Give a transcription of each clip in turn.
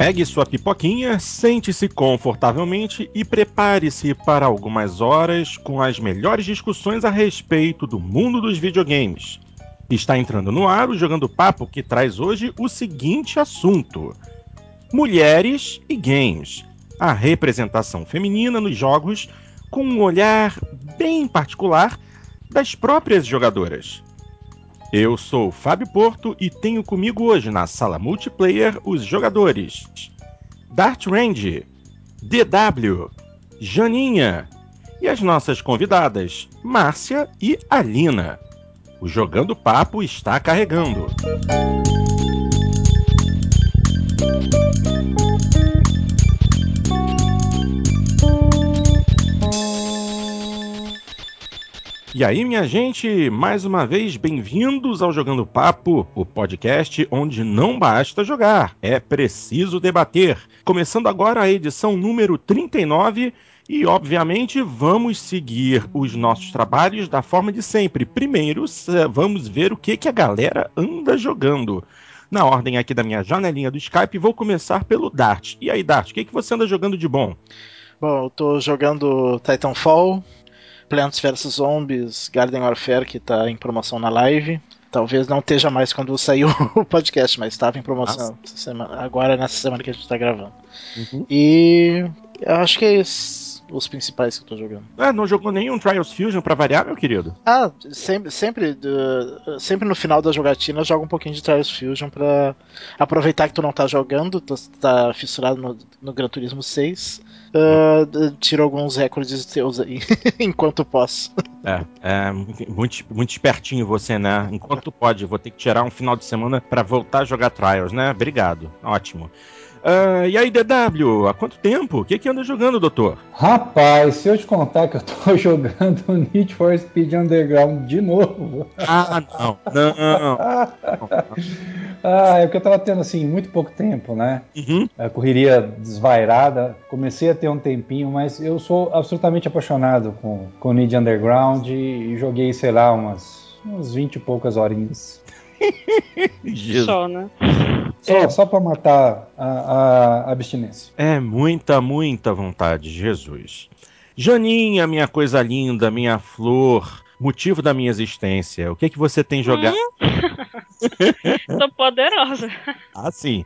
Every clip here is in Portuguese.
Pegue sua pipoquinha, sente-se confortavelmente e prepare-se para algumas horas com as melhores discussões a respeito do mundo dos videogames. Está entrando no ar o Jogando Papo que traz hoje o seguinte assunto: Mulheres e Games. A representação feminina nos jogos com um olhar bem particular das próprias jogadoras. Eu sou Fábio Porto e tenho comigo hoje na sala multiplayer os jogadores Dart Range, DW, Janinha e as nossas convidadas Márcia e Alina. O Jogando Papo está carregando. E aí, minha gente, mais uma vez bem-vindos ao Jogando Papo, o podcast onde não basta jogar, é preciso debater. Começando agora a edição número 39 e, obviamente, vamos seguir os nossos trabalhos da forma de sempre. Primeiro, vamos ver o que, que a galera anda jogando. Na ordem aqui da minha janelinha do Skype, vou começar pelo Dart. E aí, Dart, o que, que você anda jogando de bom? Bom, eu tô jogando Titanfall, Plants vs Zombies Garden Warfare, que tá em promoção na live. Talvez não esteja mais quando saiu o podcast, mas estava em promoção semana, agora nessa semana que a gente tá gravando. Uhum. E eu acho que é isso os principais que eu tô jogando. Ah, não jogou nenhum Trials Fusion pra variar, meu querido? Ah, sempre, sempre, uh, sempre no final da jogatina eu jogo um pouquinho de Trials Fusion pra aproveitar que tu não tá jogando, tu tá fissurado no, no Gran Turismo 6. Uh, tiro alguns recordes teus aí, enquanto posso. É, é muito, muito espertinho você, né? Enquanto pode, vou ter que tirar um final de semana para voltar a jogar Trials, né? Obrigado, ótimo. Uh, e aí, DW, há quanto tempo? O que, que anda jogando, doutor? Rapaz, se eu te contar que eu tô jogando Need for Speed Underground de novo. Ah, não, não. ah, é porque eu tava tendo, assim, muito pouco tempo, né? Uhum. A correria desvairada. Comecei a ter um tempinho, mas eu sou absolutamente apaixonado com, com Need Underground e, e joguei, sei lá, umas, umas 20 e poucas horinhas. Só, né? Só, é, só para matar a, a, abstinência. É muita, muita vontade, Jesus. Janinha, minha coisa linda, minha flor, motivo da minha existência. O que é que você tem jogado? Hum? Tô poderosa. Ah, sim.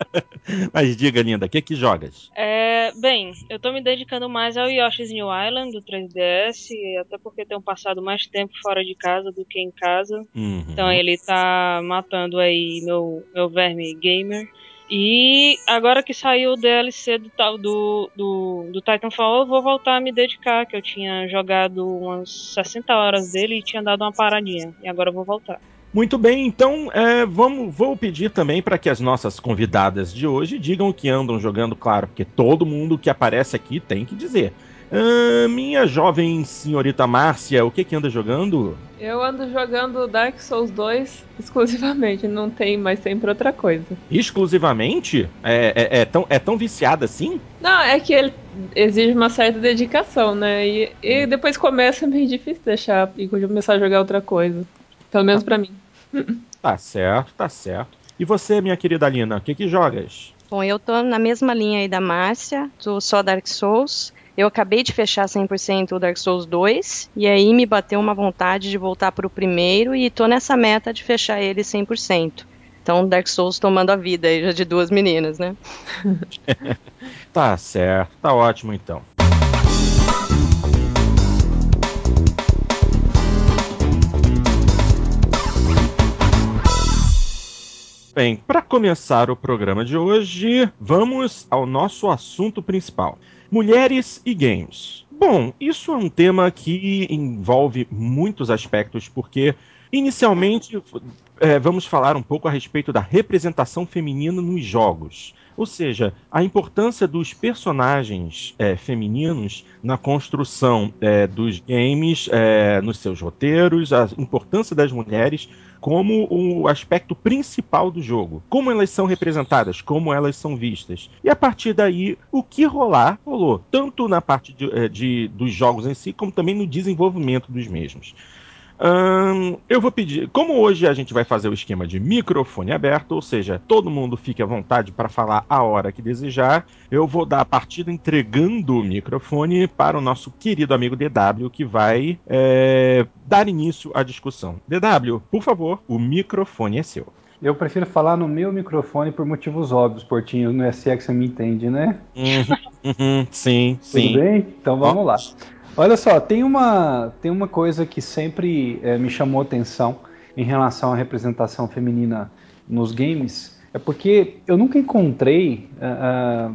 Mas diga, linda, o que que jogas? É, bem, eu tô me dedicando mais ao Yoshi's New Island do 3DS, até porque tenho passado mais tempo fora de casa do que em casa. Uhum. Então ele tá matando aí meu, meu verme gamer. E agora que saiu o DLC do, do, do, do Titanfall, eu vou voltar a me dedicar, que eu tinha jogado umas 60 horas dele e tinha dado uma paradinha. E agora eu vou voltar. Muito bem, então é, vamos, vou pedir também para que as nossas convidadas de hoje digam o que andam jogando, claro, porque todo mundo que aparece aqui tem que dizer. Uh, minha jovem senhorita Márcia, o que que anda jogando? Eu ando jogando Dark Souls 2 exclusivamente, não tem mais sempre outra coisa. Exclusivamente? É, é, é tão, é tão viciada assim? Não, é que ele exige uma certa dedicação, né? E, e depois começa meio difícil deixar e começar a jogar outra coisa. Pelo menos para mim. Tá certo, tá certo. E você, minha querida Alina, o que que jogas? Bom, eu tô na mesma linha aí da Márcia, do só Dark Souls. Eu acabei de fechar 100% o Dark Souls 2, e aí me bateu uma vontade de voltar pro primeiro, e tô nessa meta de fechar ele 100%. Então, Dark Souls tomando a vida aí já de duas meninas, né? tá certo, tá ótimo então. Bem, para começar o programa de hoje, vamos ao nosso assunto principal: mulheres e games. Bom, isso é um tema que envolve muitos aspectos, porque inicialmente é, vamos falar um pouco a respeito da representação feminina nos jogos. Ou seja, a importância dos personagens é, femininos na construção é, dos games, é, nos seus roteiros, a importância das mulheres como o aspecto principal do jogo. Como elas são representadas, como elas são vistas. E a partir daí, o que rolar, rolou. Tanto na parte de, é, de dos jogos em si, como também no desenvolvimento dos mesmos. Hum, eu vou pedir, como hoje a gente vai fazer o esquema de microfone aberto, ou seja, todo mundo fique à vontade para falar a hora que desejar, eu vou dar a partida entregando o microfone para o nosso querido amigo DW, que vai é, dar início à discussão. DW, por favor, o microfone é seu. Eu prefiro falar no meu microfone por motivos óbvios, Portinho, no SE que você me entende, né? Uhum, uhum, sim, Tudo sim. bem? Então vamos lá. Olha só, tem uma, tem uma coisa que sempre é, me chamou atenção em relação à representação feminina nos games, é porque eu nunca encontrei uh, uh,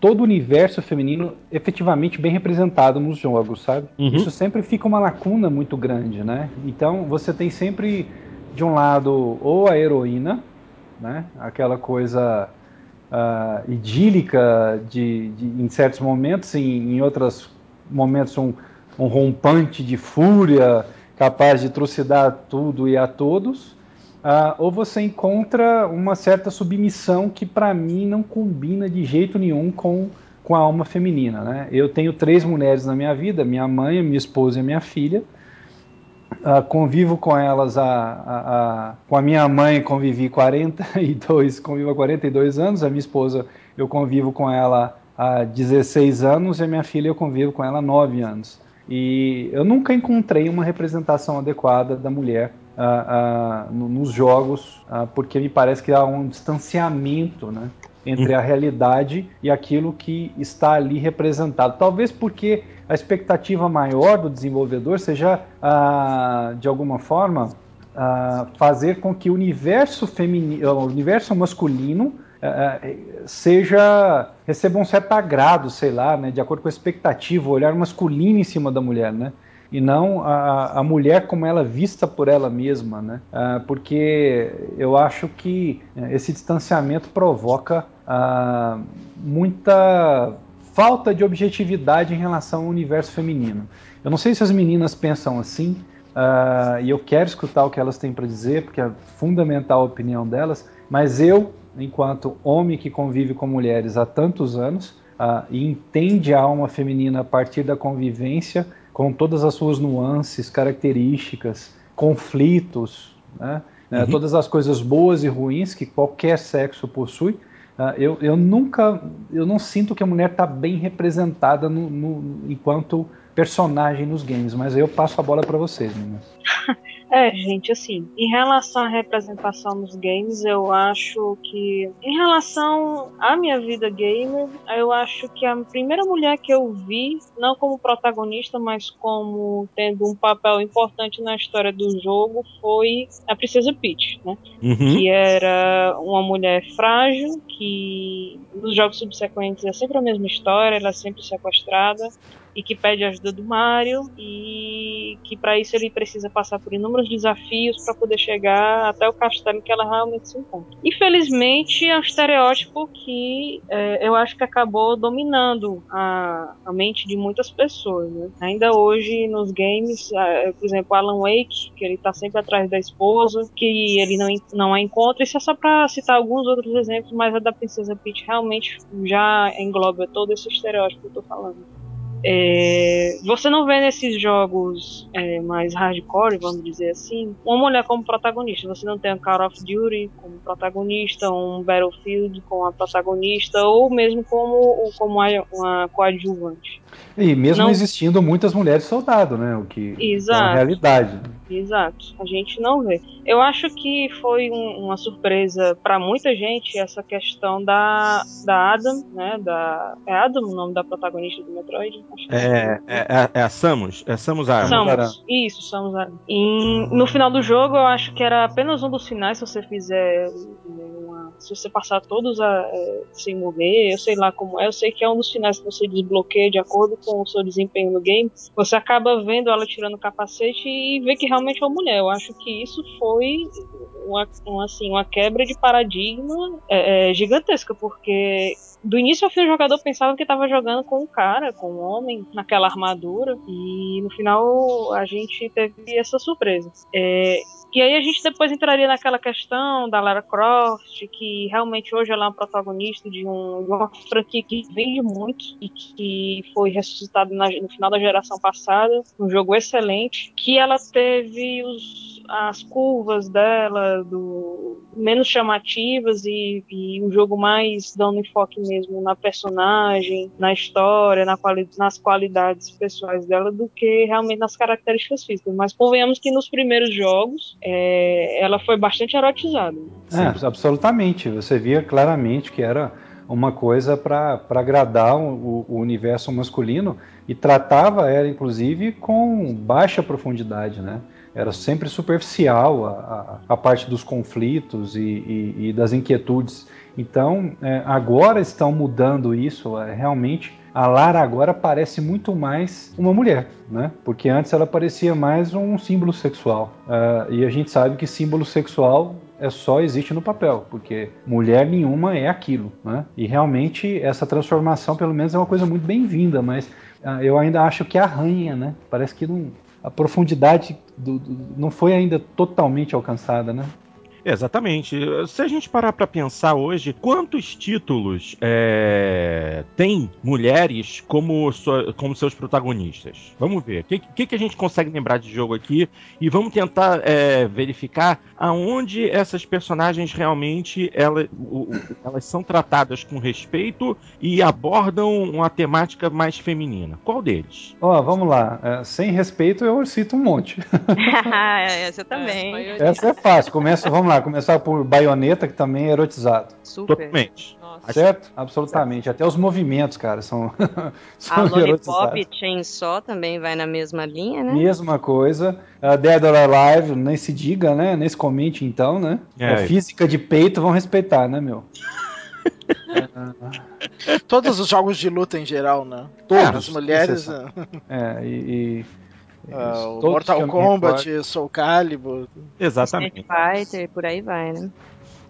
todo o universo feminino efetivamente bem representado nos jogos, sabe? Uhum. Isso sempre fica uma lacuna muito grande, né? Então você tem sempre de um lado, ou a heroína, né? aquela coisa uh, idílica de, de, em certos momentos, em, em outros momentos um, um rompante de fúria, capaz de trucidar tudo e a todos, uh, ou você encontra uma certa submissão que para mim não combina de jeito nenhum com, com a alma feminina. Né? Eu tenho três mulheres na minha vida, minha mãe, minha esposa e minha filha, Uh, convivo com elas, a, a, a, com a minha mãe convivi 42, convivo há 42 anos, a minha esposa eu convivo com ela há 16 anos e a minha filha eu convivo com ela há 9 anos. E eu nunca encontrei uma representação adequada da mulher uh, uh, nos jogos, porque me parece que há um distanciamento né, entre a realidade e aquilo que está ali representado. Talvez porque a expectativa maior do desenvolvedor seja, ah, de alguma forma, ah, fazer com que o universo feminino, o universo masculino ah, seja receba um certo agrado, sei lá, né, de acordo com a expectativa, o olhar masculino em cima da mulher, né? e não a, a mulher como ela é vista por ela mesma, né? Porque eu acho que esse distanciamento provoca ah, muita falta de objetividade em relação ao universo feminino. Eu não sei se as meninas pensam assim, uh, e eu quero escutar o que elas têm para dizer, porque é fundamental a opinião delas, mas eu, enquanto homem que convive com mulheres há tantos anos, uh, e entende a alma feminina a partir da convivência, com todas as suas nuances, características, conflitos, né? uhum. todas as coisas boas e ruins que qualquer sexo possui, Uh, eu, eu nunca, eu não sinto que a mulher está bem representada no, no, enquanto personagem nos games, mas eu passo a bola para vocês, meninas. É, gente, assim, em relação à representação nos games, eu acho que. Em relação à minha vida gamer, eu acho que a primeira mulher que eu vi, não como protagonista, mas como tendo um papel importante na história do jogo, foi a Princesa Peach, né? Uhum. Que era uma mulher frágil, que nos jogos subsequentes é sempre a mesma história, ela é sempre sequestrada e que pede ajuda do Mario e que para isso ele precisa passar por inúmeros desafios para poder chegar até o castelo que ela realmente se encontra. Infelizmente é um estereótipo que é, eu acho que acabou dominando a, a mente de muitas pessoas. Né? Ainda hoje nos games, é, por exemplo, Alan Wake, que ele está sempre atrás da esposa, que ele não, não a encontra. Isso é só para citar alguns outros exemplos, mas a da Princesa Peach realmente já engloba todo esse estereótipo que eu estou falando. É, você não vê nesses jogos é, mais hardcore, vamos dizer assim, uma mulher como protagonista. Você não tem um Call of Duty como protagonista, um Battlefield como a protagonista, ou mesmo como, como uma coadjuvante. E mesmo não... existindo muitas mulheres soldado, né? O que Exato. é uma realidade. Exato, a gente não vê. Eu acho que foi um, uma surpresa para muita gente essa questão da, da Adam, né? Da, é Adam o nome da protagonista do Metroid? É, é, é, é, a Samus? É Samus Aran. Samus, isso, Samus Aran. E no final do jogo eu acho que era apenas um dos finais se você fizer uma, se você passar todos a, é, sem morrer, eu sei lá como é, eu sei que é um dos finais que você desbloqueia de acordo com o seu desempenho no game, você acaba vendo ela tirando o capacete e vê que realmente é uma mulher. Eu acho que isso foi uma, uma assim, uma quebra de paradigma é, é, gigantesca, porque do início ao fim o jogador pensava que estava jogando com um cara, com um homem, naquela armadura, e no final a gente teve essa surpresa. É, E aí a gente depois entraria naquela questão da Lara Croft, que realmente hoje ela é uma protagonista de, um, de uma franquia que vende muito e que foi ressuscitada no final da geração passada, um jogo excelente, que ela teve os, as curvas dela do menos chamativas e, e um jogo mais dando enfoque mesmo na personagem, na história, na quali nas qualidades pessoais dela do que realmente nas características físicas. Mas convenhamos que nos primeiros jogos é, ela foi bastante erotizada. É, absolutamente. Você via claramente que era uma coisa para agradar o, o, universo masculino e tratava ela, inclusive, com baixa profundidade, né? Era sempre superficial a, a, a parte dos conflitos e, e, e das inquietudes. Então, é, agora estão mudando isso. É, realmente, a Lara agora parece muito mais uma mulher, né? Porque antes ela parecia mais um símbolo sexual. Uh, e a gente sabe que símbolo sexual é só existe no papel, porque mulher nenhuma é aquilo, né? E realmente essa transformação, pelo menos, é uma coisa muito bem-vinda, mas uh, eu ainda acho que arranha, né? Parece que não, a profundidade do, do, não foi ainda totalmente alcançada, né? Exatamente. Se a gente parar para pensar hoje, quantos títulos é, tem mulheres como, sua, como seus protagonistas? Vamos ver. O que, que, que, a gente consegue lembrar de jogo aqui? E vamos tentar é, verificar aonde essas personagens realmente ela, o, elas são tratadas com respeito e abordam uma temática mais feminina. Qual deles? Ó, oh, vamos lá. É, sem respeito, eu cito um monte. Essa também. Essa é fácil. Começa, vamos lá lá, começar por baioneta, que também é erotizado. Super. Totalmente. Nossa. Certo? Absolutamente. Certo. Até os movimentos, cara, são. são a Lollipop Chainsaw também vai na mesma linha, né? Mesma coisa. A Dead or Alive, nem se diga, né? Nem se comente então, né? É. A física de peito vão respeitar, né, meu? Todos os jogos de luta em geral, né? Todas as mulheres. É, e, e Uh, Mortal Kombat, Soul Calibur. Exatamente. Street Fighter, por aí vai, né?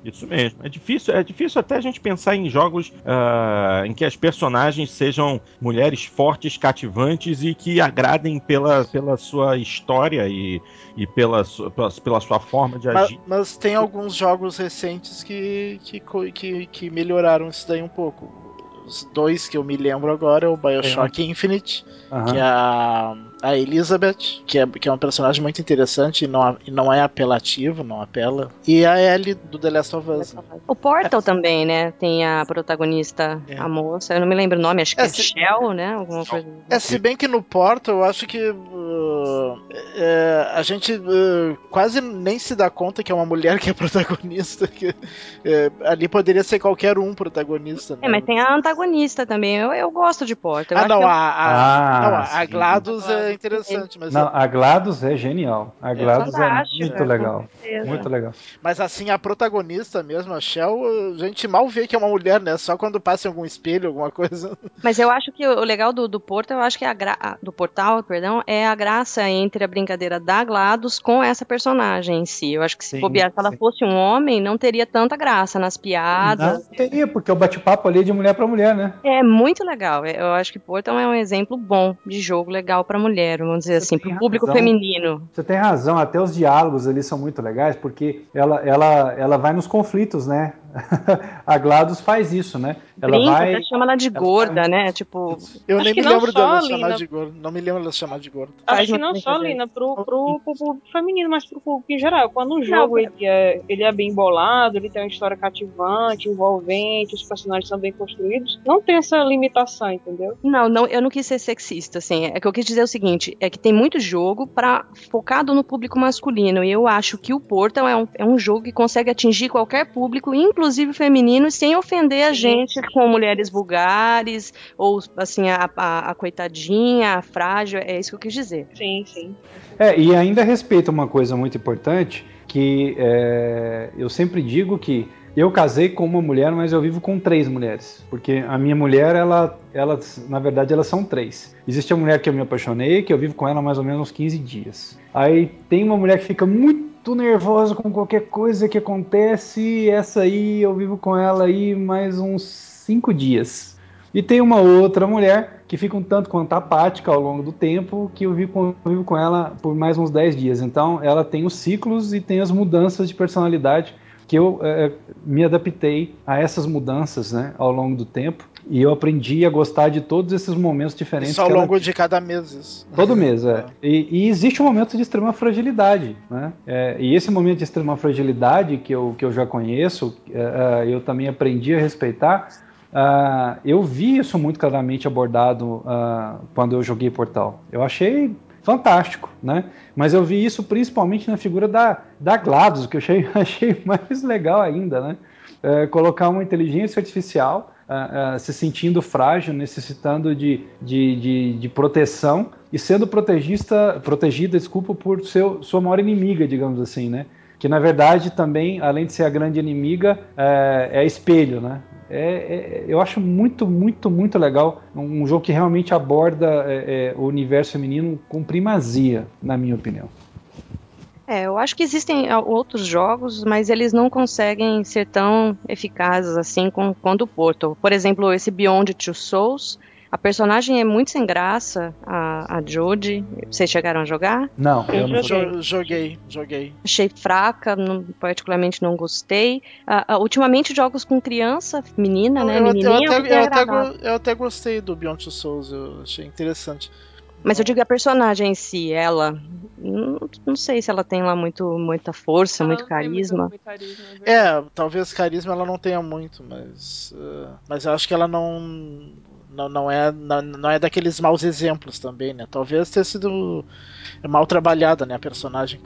Isso mesmo. É difícil, é difícil até a gente pensar em jogos uh, em que as personagens sejam mulheres fortes, cativantes e que agradem pela, pela sua história e, e pela, pela, pela sua forma de agir. Mas, mas tem alguns jogos recentes que, que, que, que melhoraram isso daí um pouco. Os dois que eu me lembro agora é o Bioshock é. Infinite, uhum. que é a a Elizabeth, que é, que é um personagem muito interessante e não, e não é apelativo, não apela. E a Ellie do The Last of Us. O Portal é. também, né? Tem a protagonista, é. a moça, eu não me lembro o nome, acho que é, é se... Shell, né? Alguma coisa. É, se bem que no Portal eu acho que uh, é, a gente uh, quase nem se dá conta que é uma mulher que é protagonista. Que, é, ali poderia ser qualquer um protagonista. Né? É, mas tem a antagonista também. Eu, eu gosto de Portal. ah, não, a, a, ah, não, a GLaDOS é interessante. Mas não, a GLaDOS é genial. A é GLaDOS é, é muito legal. Muito legal. Mas assim, a protagonista mesmo, a Shell, a gente mal vê que é uma mulher, né? Só quando passa em algum espelho, alguma coisa. Mas eu acho que o legal do, do Portal, eu acho que é a gra... do portal, perdão, é a graça entre a brincadeira da GLaDOS com essa personagem em si. Eu acho que se, bobear, se ela fosse um homem, não teria tanta graça nas piadas. Não teria, porque o bate-papo ali é de mulher para mulher, né? É muito legal. Eu acho que Portal é um exemplo bom de jogo legal para mulher mulher, vamos dizer Você assim, para o público razão. feminino. Você tem razão, até os diálogos ali são muito legais, porque ela, ela, ela vai nos conflitos, né? a GLaDOS faz isso, né? Ela Brinca, vai. chama ela de gorda, ela... né? Tipo. Eu nem me lembro dela chamar de gorda. Não me lembro dela chamar de gorda. Acho que não só, Lina, pro, pro, pro público feminino, mas pro público em geral. Quando um jogo ele é, ele é bem bolado, ele tem uma história cativante, envolvente, os personagens são bem construídos, não tem essa limitação, entendeu? Não, não, eu não quis ser sexista, assim. É que eu quis dizer o seguinte: é que tem muito jogo para focado no público masculino. E eu acho que o Portal é um, é um jogo que consegue atingir qualquer público, inclusive feminino, sem ofender a gente com mulheres vulgares, ou assim, a, a, a, coitadinha, a frágil, é isso que eu quis dizer. Sim, sim. É, e ainda respeita uma coisa muito importante, que é, eu sempre digo que eu casei com uma mulher, mas eu vivo com três mulheres. Porque a minha mulher, ela, ela, na verdade, elas são três. Existe a mulher que eu me apaixonei, que eu vivo com ela mais ou menos uns 15 dias. Aí tem uma mulher que fica muito nervosa com qualquer coisa que acontece. Essa aí eu vivo com ela aí mais uns cinco dias. E tem uma outra mulher que fica um tanto quanto apática ao longo do tempo, que eu vivo, convivo com ela por mais uns 10 dias. Então, ela tem os ciclos e tem as mudanças de personalidade que eu é, me adaptei a essas mudanças né, ao longo do tempo. E eu aprendi a gostar de todos esses momentos diferentes. Isso ao longo de cada mês. Isso. Todo mês, é. E, e, existe um momento de extrema fragilidade. Né? É, e esse momento de extrema fragilidade que eu, que eu já conheço, é, eu também aprendi a respeitar. Uh, eu vi isso muito claramente abordado uh, quando eu joguei Portal. Eu achei fantástico, né? Mas eu vi isso principalmente na figura da, da GLaDOS, que eu achei, achei mais legal ainda, né? É, colocar uma inteligência artificial uh, uh, se sentindo frágil, necessitando de, de, de, de, proteção e sendo protegista, protegida, desculpa, por seu, sua maior inimiga, digamos assim, né? Que na verdade também, além de ser a grande inimiga, é, é espelho, né? É, é, eu acho muito, muito, muito legal. Um jogo que realmente aborda é, é, o universo feminino com primazia, na minha opinião. É, eu acho que existem outros jogos, mas eles não conseguem ser tão eficazes assim com, quanto o Portal. Por exemplo, esse Beyond Two Souls, a personagem é muito sem graça, a, a Jodie. Vocês chegaram a jogar? Não, eu, eu não joguei. joguei. Joguei, Achei fraca, não, particularmente não gostei. Uh, uh, ultimamente, jogos com criança, menina, né? Eu, Menininha, eu, até, eu, até, eu até gostei do Beyond Two Souls, eu achei interessante. Mas eu digo a personagem em si, ela. Não, não sei se ela tem lá muito, muita força, ela muito carisma. Muito, carisma é, é, talvez carisma ela não tenha muito, mas. Uh, mas eu acho que ela não não, não, é, não, não é daqueles maus exemplos também, né? Talvez tenha sido mal trabalhada, né? A personagem.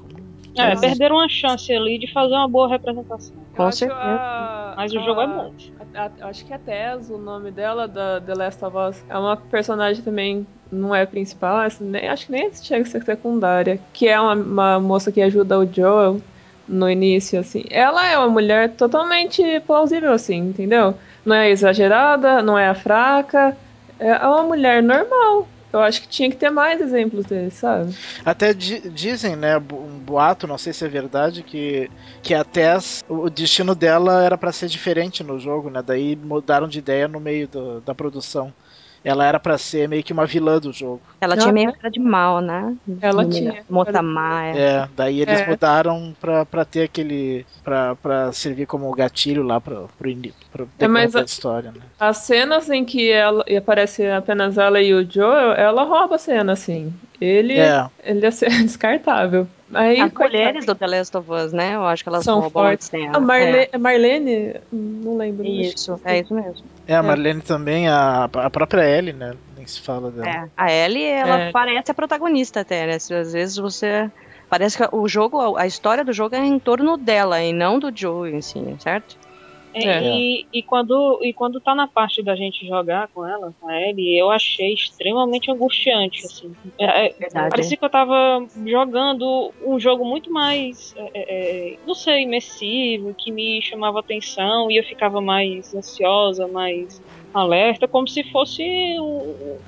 É, perderam uma chance ali de fazer uma boa representação. Com certeza. A, Mas o jogo é bom. A, acho que a Tess, o nome dela, da The Last of Us, é uma personagem também, não é principal, nem, acho que nem chega a ser secundária, que é uma, uma moça que ajuda o Joel no início, assim. Ela é uma mulher totalmente plausível, assim, entendeu? Não é exagerada, não é a fraca. É uma mulher normal. Eu acho que tinha que ter mais exemplos dele, sabe? Até di dizem, né, um boato, não sei se é verdade, que, que a Tess, o destino dela era para ser diferente no jogo, né? Daí mudaram de ideia no meio do, da produção ela era para ser meio que uma vilã do jogo. Ela tinha meio cara de mal, né? Ela tinha. Moça má. É, daí eles é. mudaram pra, pra ter aquele. Pra, pra servir como gatilho lá pra, pro, pro é, mas a, história, né? As cenas em que ela, aparece apenas ela e o Joel, ela rouba a cena, assim. Ele é, ele é descartável. Aí, As mulheres do The Last of Us, né? Eu acho que elas são fortes. A Marle é. Marlene, não lembro. Isso, é isso mesmo. É, a Marlene é. também, a, a própria Ellie, né? Nem se fala dela. É, a Ellie, ela é. parece a protagonista até, né? Às vezes você... Parece que o jogo, a história do jogo é em torno dela e não do Joe em si, certo? É, é. E, e, quando, e quando tá na parte da gente jogar com ela, com a Ellie, eu achei extremamente angustiante, assim. É, é parecia que eu tava jogando um jogo muito mais, é, é, não sei, imersivo, que me chamava atenção e eu ficava mais ansiosa, mais alerta, como se fosse um,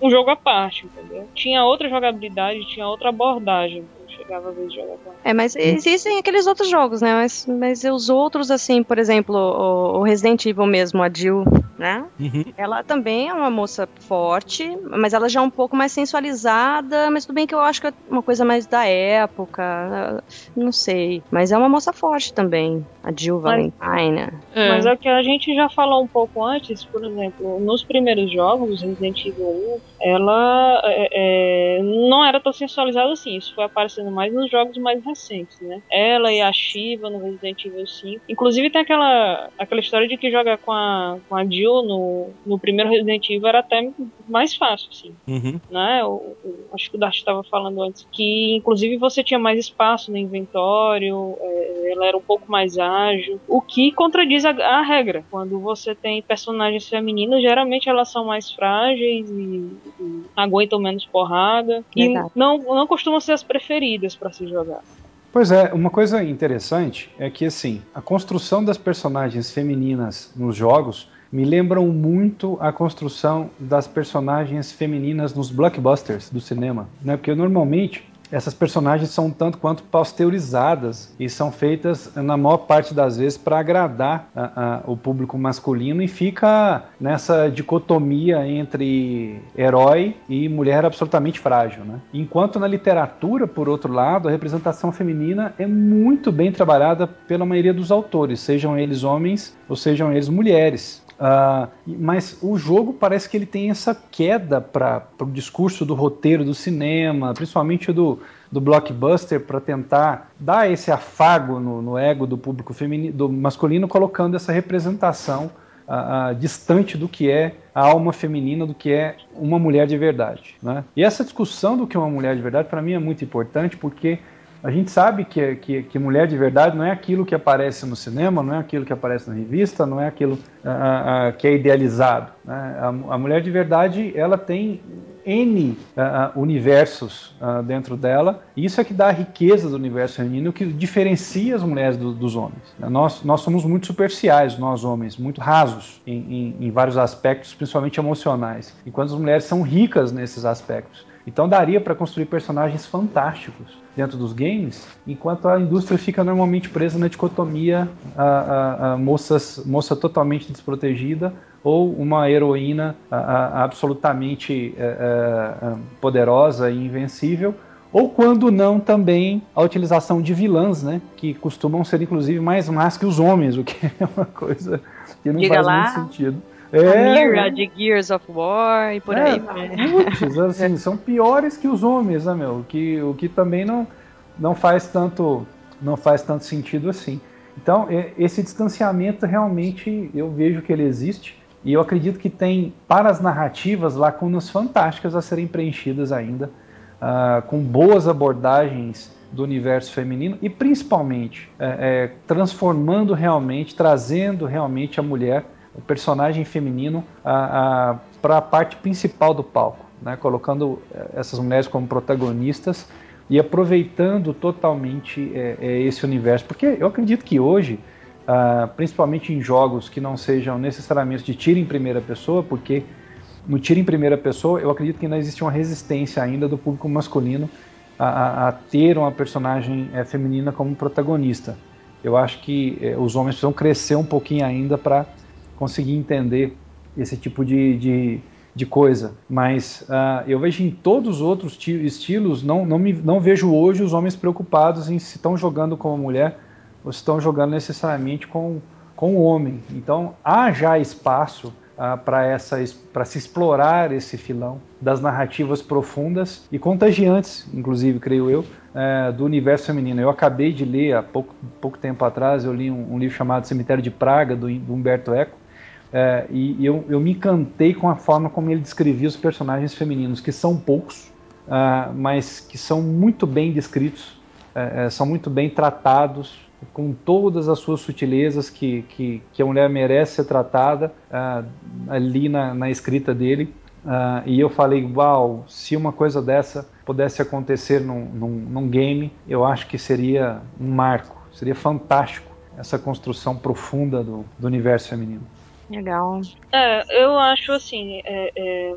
um jogo à parte, entendeu? Tinha outra jogabilidade, tinha outra abordagem chegava a vez de jogar com ela. É, mas existem aqueles outros jogos, né? Mas, mas os outros, assim, por exemplo, o, o Resident Evil mesmo, a Jill, né? Uhum. Ela também é uma moça forte, mas ela já é um pouco mais sensualizada, mas tudo bem que eu acho que é uma coisa mais da época, não sei. Mas é uma moça forte também, a Jill mas, Valentine. É. Mas é o que a gente já falou um pouco antes, por exemplo, nos primeiros jogos, Resident Evil 1, ela é, é, não era tão sensualizada assim, isso foi aparecendo mais nos jogos mais recentes, né? Ela e a Shiva no Resident Evil 5. Inclusive tem aquela, aquela história de que jogar com a, com a Jill no, no primeiro Resident Evil era até mais fácil, assim. Uhum. Né? Eu, eu, acho que o Dart estava falando antes que, inclusive, você tinha mais espaço no inventório, é, ela era um pouco mais ágil, o que contradiz a, a, regra. Quando você tem personagens femininas, geralmente elas são mais frágeis e, e aguentam menos porrada. Verdade. E não, não costumam ser as preferidas para se jogar. Pois é, uma coisa interessante é que assim, a construção das personagens femininas nos jogos me lembram muito a construção das personagens femininas nos blockbusters do cinema, né? Porque normalmente essas personagens são tanto quanto pasteurizadas e são feitas na maior parte das vezes para agradar a, a, o público masculino e fica nessa dicotomia entre herói e mulher absolutamente frágil, né? Enquanto na literatura, por outro lado, a representação feminina é muito bem trabalhada pela maioria dos autores, sejam eles homens ou sejam eles mulheres. Uh, mas o jogo parece que ele tem essa queda para o discurso do roteiro do cinema, principalmente do, do blockbuster, para tentar dar esse afago no, no ego do público feminino, do masculino, colocando essa representação uh, uh, distante do que é a alma feminina, do que é uma mulher de verdade. Né? E essa discussão do que é uma mulher de verdade, para mim, é muito importante porque a gente sabe que, que, que, mulher de verdade não é aquilo que aparece no cinema, não é aquilo que aparece na revista, não é aquilo uh, uh, que é idealizado. Né? A, a, mulher de verdade ela tem N uh, universos dentro dela, e isso é que dá a riqueza do universo feminino, que diferencia as mulheres do, dos homens. Nós, nós somos muito superficiais, nós homens, muito rasos em, em, em vários aspectos, principalmente emocionais, enquanto as mulheres são ricas nesses aspectos. Então daria para construir personagens fantásticos dentro dos games, enquanto a indústria fica normalmente presa na dicotomia a, a, a moças, moça totalmente desprotegida ou uma heroína absolutamente é, é, poderosa e invencível, ou quando não também a utilização de vilãs, né, que costumam ser inclusive mais más que os homens, o que é uma coisa que não Diga faz lá. muito sentido. É, Mira de Gears of War e por é, aí vai. Putz, assim, são piores que os homens, né, meu? Que, o que também não, não faz tanto não faz tanto sentido assim. Então, esse distanciamento realmente eu vejo que ele existe e eu acredito que tem para as narrativas lacunas fantásticas a serem preenchidas ainda, uh, com boas abordagens do universo feminino e principalmente é, é, transformando realmente, trazendo realmente a mulher o personagem feminino para a parte principal do palco, né? colocando eh, essas mulheres como protagonistas e aproveitando totalmente é, é, esse universo. Porque eu acredito que hoje, ah, principalmente em jogos que não sejam necessariamente de tiro em primeira pessoa, porque no tiro em primeira pessoa eu acredito que ainda existe uma resistência ainda do público masculino a, a, a ter uma personagem é, feminina como protagonista. Eu acho que os homens precisam crescer um pouquinho ainda para conseguir entender esse tipo de, de, de coisa. Mas uh, eu vejo em todos os outros estilos, não, não, me, não vejo hoje os homens preocupados em se estão jogando como mulher ou se estão jogando necessariamente com, com o homem. Então há já espaço uh, para se explorar esse filão das narrativas profundas e contagiantes, inclusive, creio eu, uh, do universo feminino. Eu acabei de ler há pouco, pouco tempo atrás, eu li um, um livro chamado Cemitério de Praga, do, do Humberto Eco, é, e eu, eu me encantei com a forma como ele descrevia os personagens femininos, que são poucos, uh, mas que são muito bem descritos, uh, são muito bem tratados, com todas as suas sutilezas que, que, que a mulher merece ser tratada uh, ali na, na, escrita dele. e eu falei, uau, se uma coisa dessa pudesse acontecer num, num, num game, eu acho que seria um marco, seria fantástico essa construção profunda do, do universo feminino. Legal. É, eu acho assim, é, é,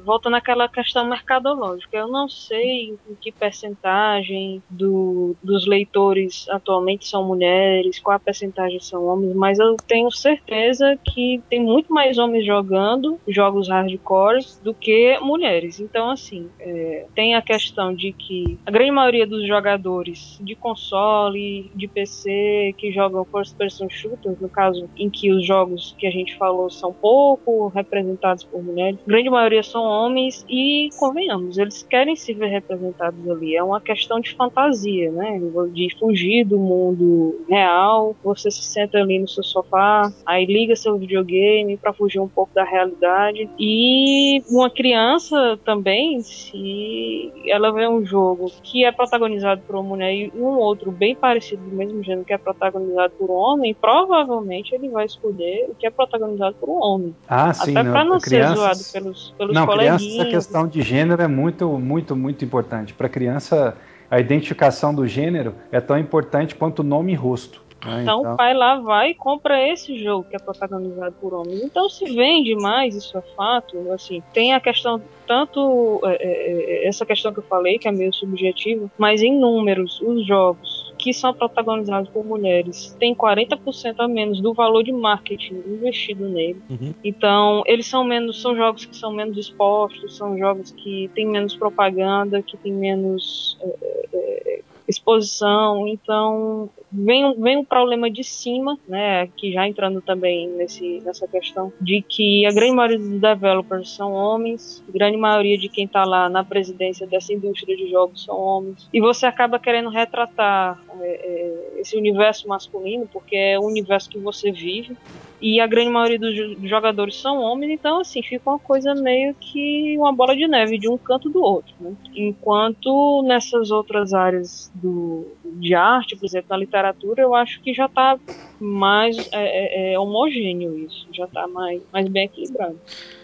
questão mercadológica. Eu não sei em que percentagem do, dos leitores atualmente são mulheres, qual a percentagem são homens, mas eu tenho certeza que tem muito mais homens jogando jogos hardcore do que mulheres. Então, assim, é, tem a questão de que a grande maioria dos jogadores de console, de PC, que jogam first person shooters, no caso em que os jogos que a gente falou são pouco representados por mulheres. A grande maioria são homens e, convenhamos, eles querem se ver representados ali. É uma questão de fantasia, né? De fugir do mundo real. Você se senta ali no seu sofá, aí liga seu videogame para fugir um pouco da realidade. E uma criança também, se ela vê um jogo que é protagonizado por uma mulher e um outro bem parecido do mesmo gênero que é protagonizado por um homem, provavelmente ele vai escolher o que é protagonizado por um homem. Ah, sim. Até para não crianças... ser zoado pelos, pelos não, coleguinhas. Crianças, a questão de gênero é muito, muito, muito importante. Para criança, a identificação do gênero é tão importante quanto o nome e rosto. Ah, então, então, o pai lá vai e compra esse jogo que é protagonizado por homens. Então se vende mais, isso é fato. Assim, tem a questão tanto é, é, é essa questão que eu falei que é meio subjetiva, mas em números, os jogos que são protagonizados por mulheres têm 40% a menos do valor de marketing investido nele. Uhum. Então, eles são menos, são jogos que são menos expostos, são jogos que têm menos propaganda, que têm menos é, é, exposição. Então, vem, vem um problema de cima, né, que já entrando também nesse, nessa questão, de que a grande maioria dos developers são homens, grande maioria de quem está lá na presidência dessa indústria de jogos são homens, e você acaba querendo retratar é, é, esse universo masculino, porque é o universo que você vive, e a grande maioria dos jogadores são homens, então assim, fica uma coisa meio que uma bola de neve de um canto do outro, né? Enquanto nessas outras áreas do, de arte, por exemplo, na literatura, eu acho que já está mais é, é, é, homogêneo isso, já está mais, mais bem equilibrado.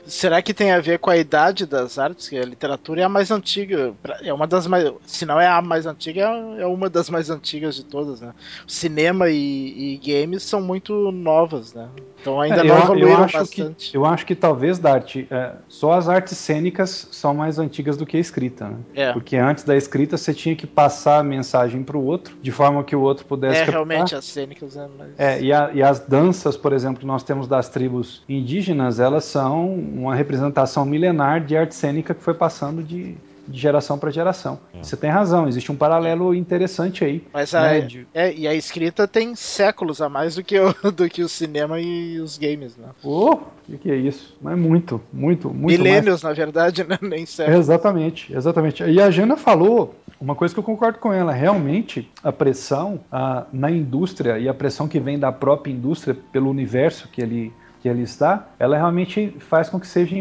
Será que tem a ver com a idade das artes? Que a literatura é a mais antiga, é uma das mais, se não é a mais antiga, é uma das mais antigas de todas, né? Cinema e, e games são muito novas, né? Então ainda é, não eu, evoluíram eu acho bastante. Que, eu acho que talvez, Dart, é, só as artes cênicas são mais antigas do que a escrita, né? É. Porque antes da escrita você tinha que passar a mensagem para o outro, de forma que o outro pudesse É, captar. realmente, as cênicas... É, mas... é e, a, e as danças, por exemplo, que nós temos das tribos indígenas, elas são uma representação milenar de arte cênica que foi passando de, de geração para geração. É. Você tem razão, existe um paralelo interessante aí. Mas a, né, de... é, e a escrita tem séculos a mais do que o, do que o cinema e os games, né? Oh, o que, é isso? Mas muito, muito, muito Milênios, na verdade, né? nem séculos. Exatamente, exatamente. E a Jana falou uma coisa que eu concordo com ela, realmente a pressão a, na indústria e a pressão que vem da própria indústria pelo universo que ele que ali está, ela realmente faz com que sejam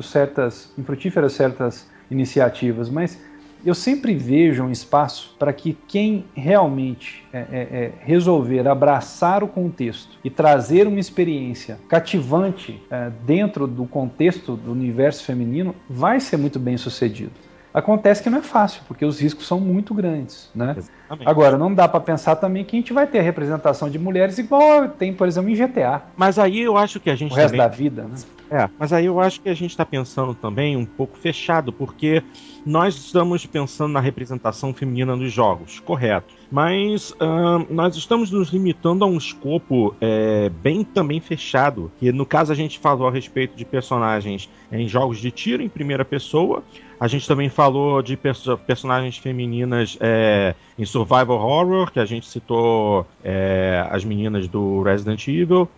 certas, infrutíferas certas iniciativas, mas eu sempre vejo um espaço para que quem realmente é, é, é, resolver abraçar o contexto e trazer uma experiência cativante é, dentro do contexto do universo feminino vai ser muito bem sucedido. Acontece que não é fácil, porque os riscos são muito grandes, né? Exatamente. Agora, não dá para pensar também que a gente vai ter a representação de mulheres igual tem, por exemplo, em GTA. Mas aí eu acho que a gente o resto também... da vida, né? É, mas aí eu acho que a gente está pensando também um pouco fechado, porque nós estamos pensando na representação feminina nos jogos, correto. Mas nós estamos nos limitando a um escopo é, bem também fechado. Que no caso a gente falou a respeito de personagens em jogos de tiro em primeira pessoa. A gente também falou de perso personagens femininas é, em survival horror, que a gente citou é, as meninas do Resident Evil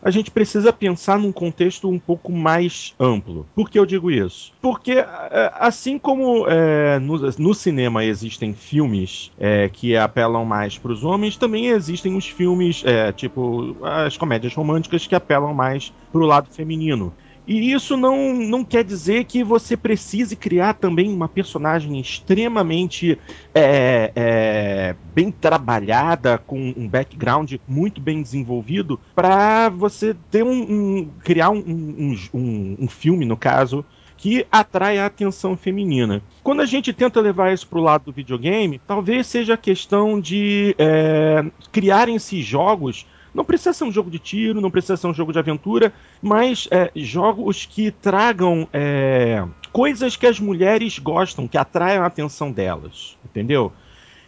a gente precisa pensar num contexto um pouco mais amplo. Por que eu digo isso? Porque, é, assim como é, no, no, cinema existem filmes é, que apelam mais para os homens, também existem os filmes, é, tipo as comédias românticas, que apelam mais para o lado feminino. E isso não, não quer dizer que você precise criar também uma personagem extremamente é, é, bem trabalhada, com um background muito bem desenvolvido, para você ter um, um criar um, um, um filme, no caso, que atrai a atenção feminina. Quando a gente tenta levar isso para o lado do videogame, talvez seja a questão de é, criar esses jogos não precisa ser um jogo de tiro, não precisa ser um jogo de aventura, mas é, jogos que tragam é, coisas que as mulheres gostam, que atraiam a atenção delas, entendeu?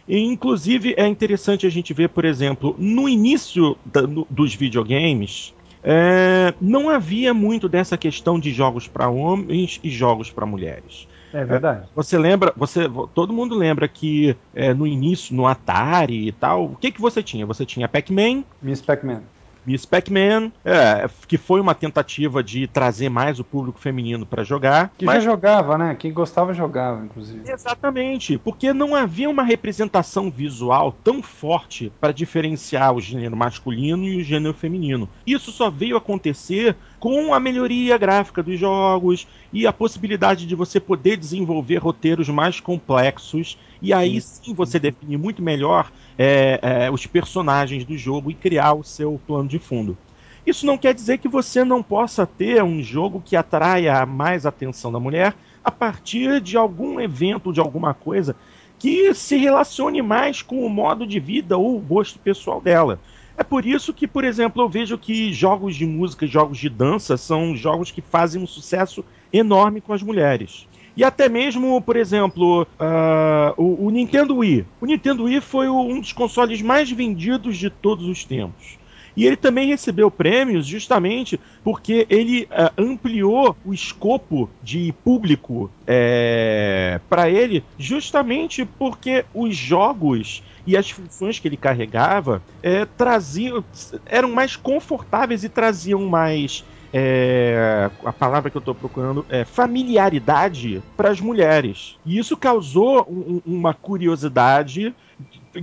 E, inclusive é interessante a gente ver, por exemplo, no início da, no, dos videogames, é, não havia muito dessa questão de jogos para homens e jogos para mulheres. É verdade. Você lembra, você, todo mundo lembra que é, no início, no Atari e tal, o que que você tinha? Você tinha Pac-Man. Miss Pac-Man. Miss Pac-Man, é, que foi uma tentativa de trazer mais o público feminino para jogar. Que mas... já jogava, né? Quem gostava jogava, inclusive. Exatamente, porque não havia uma representação visual tão forte para diferenciar o gênero masculino e o gênero feminino. Isso só veio acontecer com a melhoria gráfica dos jogos e a possibilidade de você poder desenvolver roteiros mais complexos e aí sim você definir muito melhor é, é, os personagens do jogo e criar o seu plano de fundo. Isso não quer dizer que você não possa ter um jogo que atraia mais atenção da mulher a partir de algum evento, de alguma coisa que se relacione mais com o modo de vida ou o gosto pessoal dela. É por isso que, por exemplo, eu vejo que jogos de música, jogos de dança são jogos que fazem um sucesso enorme com as mulheres. E até mesmo, por exemplo, uh, o, o, Nintendo Wii. O Nintendo Wii foi um dos consoles mais vendidos de todos os tempos. E ele também recebeu prêmios justamente porque ele uh, ampliou o escopo de público é, para ele, justamente porque os jogos e as funções que ele carregava é, traziam eram mais confortáveis e traziam mais é, a palavra que eu estou procurando é familiaridade para as mulheres. E isso causou um, uma curiosidade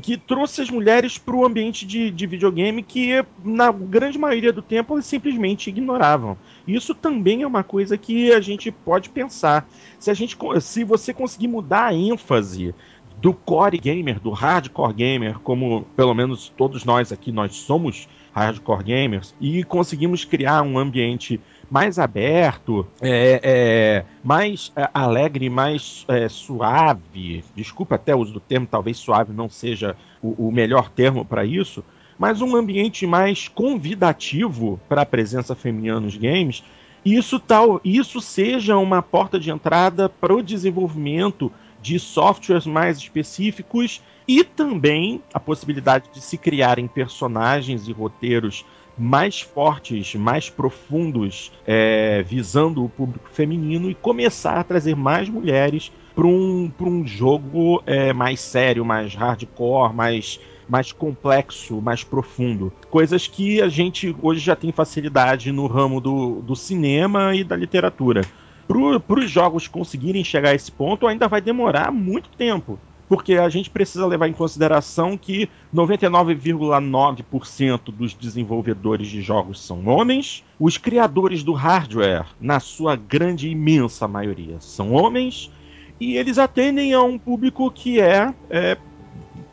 que trouxe as mulheres para o ambiente de, de, videogame que, na grande maioria do tempo, elas simplesmente ignoravam. Isso também é uma coisa que a gente pode pensar. Se, a gente, se você conseguir mudar a ênfase do core gamer, do hardcore gamer, como pelo menos todos nós aqui nós somos hardcore gamers, e conseguimos criar um ambiente mais aberto, é, é, mais é, alegre, mais é, suave. Desculpa até o uso do termo, talvez suave não seja o, o melhor termo para isso, mas um ambiente mais convidativo para a presença feminina nos games. Isso tal, isso seja uma porta de entrada para o desenvolvimento de softwares mais específicos e também a possibilidade de se criarem personagens e roteiros mais fortes, mais profundos, é, visando o público feminino e começar a trazer mais mulheres para um, um jogo é, mais sério, mais hardcore, mais, mais complexo, mais profundo. Coisas que a gente hoje já tem facilidade no ramo do, do cinema e da literatura para os jogos conseguirem chegar a esse ponto, ainda vai demorar muito tempo. Porque a gente precisa levar em consideração que 99,9% dos desenvolvedores de jogos são homens, os criadores do hardware, na sua grande e imensa maioria, são homens, e eles atendem a um público que é, é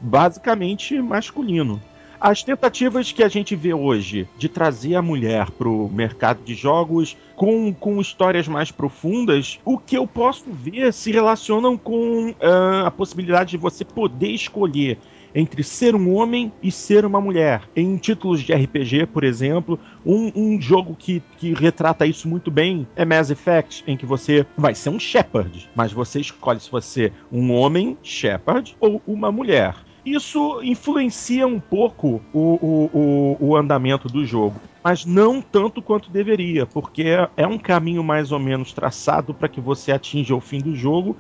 basicamente masculino. As tentativas que a gente vê hoje de trazer a mulher para o mercado de jogos com, com histórias mais profundas, o que eu posso ver se relacionam com uh, a possibilidade de você poder escolher entre ser um homem e ser uma mulher. Em títulos de RPG, por exemplo, um, um, jogo que, que retrata isso muito bem é Mass Effect, em que você vai ser um Shepard, mas você escolhe se você é um homem Shepard ou uma mulher isso influencia um pouco o, o, o, andamento do jogo, mas não tanto quanto deveria, porque é um caminho mais ou menos traçado para que você atinja o fim do jogo.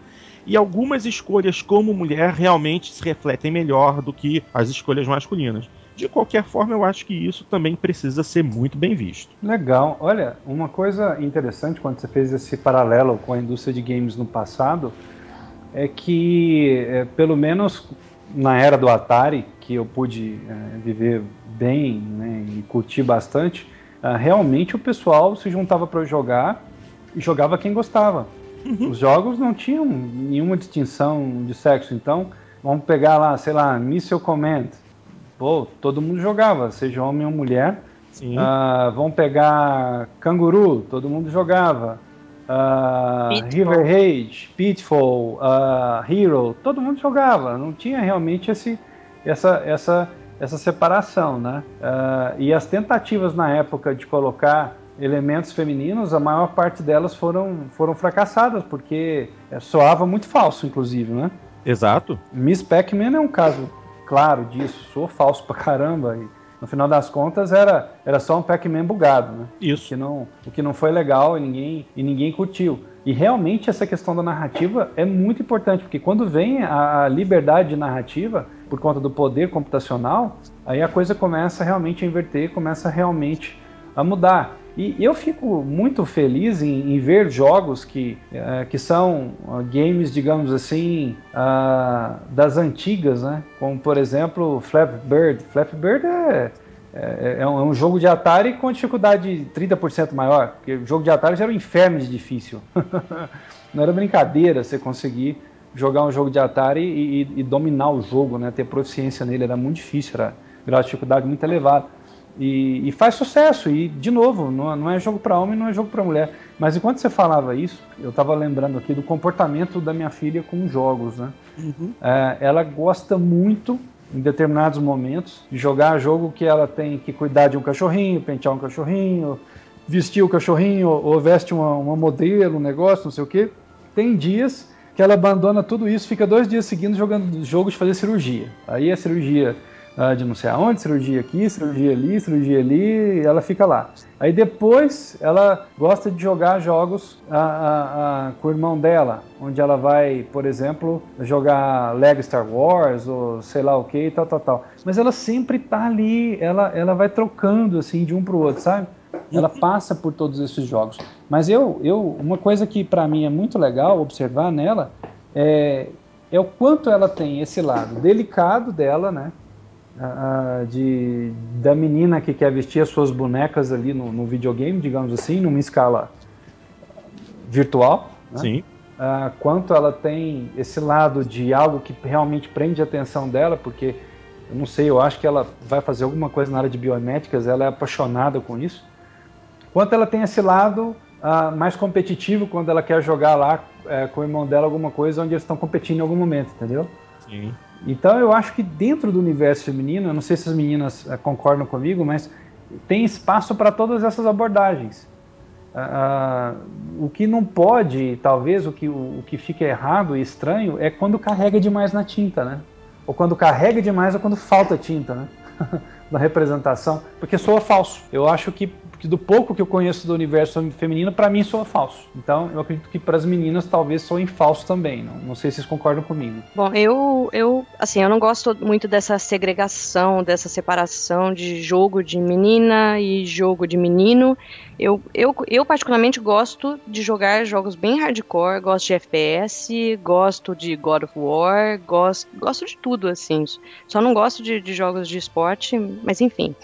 E algumas escolhas como mulher realmente se refletem melhor do que as escolhas masculinas. De qualquer forma, eu acho que isso também precisa ser muito bem visto. Legal. Olha, uma coisa interessante quando você fez esse paralelo com a indústria de games no passado é que, é, pelo menos na era do Atari, que eu pude é, viver bem né, e curtir bastante, uh, realmente o pessoal se juntava para jogar e jogava quem gostava. Uhum. Os jogos não tinham nenhuma distinção de sexo, então vamos pegar lá, sei lá, Missile Command. Pô, todo mundo jogava, seja homem ou mulher. Uh, vamos pegar Canguru, todo mundo jogava uh, River Rage, Pitfall, uh, Hero, todo mundo jogava, não tinha realmente esse, essa, essa, essa separação, né? Uh, e as tentativas na época de colocar elementos femininos, a maior parte delas foram, foram fracassadas, porque é, soava muito falso, inclusive, né? Exato. Miss Pac-Man é um caso claro disso, sou falso pra caramba, e no final das contas era, era só um Pac-Man bugado, né? Isso. O que, não, o que não foi legal e ninguém, e ninguém curtiu. E realmente essa questão da narrativa é muito importante, porque quando vem a liberdade de narrativa, por conta do poder computacional, aí a coisa começa realmente a inverter, começa realmente a mudar. E eu fico muito feliz em, em ver jogos que, uh, que são uh, games, digamos assim, uh, das antigas, né? Como, por exemplo, Flappy Bird. Flappy Bird é, é, é, um, é, um, jogo de Atari com dificuldade 30% maior, porque o jogo de Atari já era um inferno de difícil. Não era brincadeira você conseguir jogar um jogo de Atari e, e, e dominar o jogo, né? Ter proficiência nele era muito difícil, era uma dificuldade muito elevada. E, e, faz sucesso. E, de novo, não, não é jogo para homem, não é jogo para mulher. Mas enquanto você falava isso, eu estava lembrando aqui do comportamento da minha filha com jogos. Né? Uhum. É, ela gosta muito, em determinados momentos, de jogar jogo que ela tem que cuidar de um cachorrinho, pentear um cachorrinho, vestir o cachorrinho, ou veste uma, uma modelo, um negócio, não sei o quê. Tem dias que ela abandona tudo isso, fica dois dias seguindo jogando jogos de fazer cirurgia. Aí a cirurgia uh, de não sei aonde, cirurgia aqui, cirurgia ali, cirurgia ali, ela fica lá. Aí depois ela gosta de jogar jogos uh, uh, com o irmão dela, onde ela vai, por exemplo, jogar Lego Star Wars ou sei lá o que, tal, tal, tal. Mas ela sempre tá ali, ela, ela vai trocando assim de um pro outro, sabe? Ela passa por todos esses jogos. Mas eu, eu uma coisa que para mim é muito legal observar nela é, é o quanto ela tem esse lado delicado dela, né? Uh, de, da menina que quer vestir as suas bonecas ali no, no videogame, digamos assim, numa escala virtual. Né? Sim. Uh, quanto ela tem esse lado de algo que realmente prende a atenção dela, porque eu não sei, eu acho que ela vai fazer alguma coisa na área de biométricas, ela é apaixonada com isso. Quanto ela tem esse lado uh, mais competitivo quando ela quer jogar lá uh, com o irmão dela alguma coisa onde eles estão competindo em algum momento, entendeu? Sim. Então eu acho que dentro do universo feminino, eu não sei se as meninas uh, concordam comigo, mas tem espaço para todas essas abordagens. Uh, o que não pode, talvez, o que, o, o, que fica errado e estranho é quando carrega demais na tinta, né? Ou quando carrega demais ou quando falta tinta, né? na representação, porque soa falso. Eu acho que que do pouco que eu conheço do universo feminino, para mim soa falso. Então, eu acredito que para as meninas talvez soem falso também. Não, não sei se vocês concordam comigo. Bom, eu, eu, assim, eu não gosto muito dessa segregação, dessa separação de jogo de menina e jogo de menino. Eu, eu, eu particularmente gosto de jogar jogos bem hardcore, gosto de FPS, gosto de God of War, gosto, gosto de tudo, assim. Só não gosto de, de jogos de esporte, mas enfim.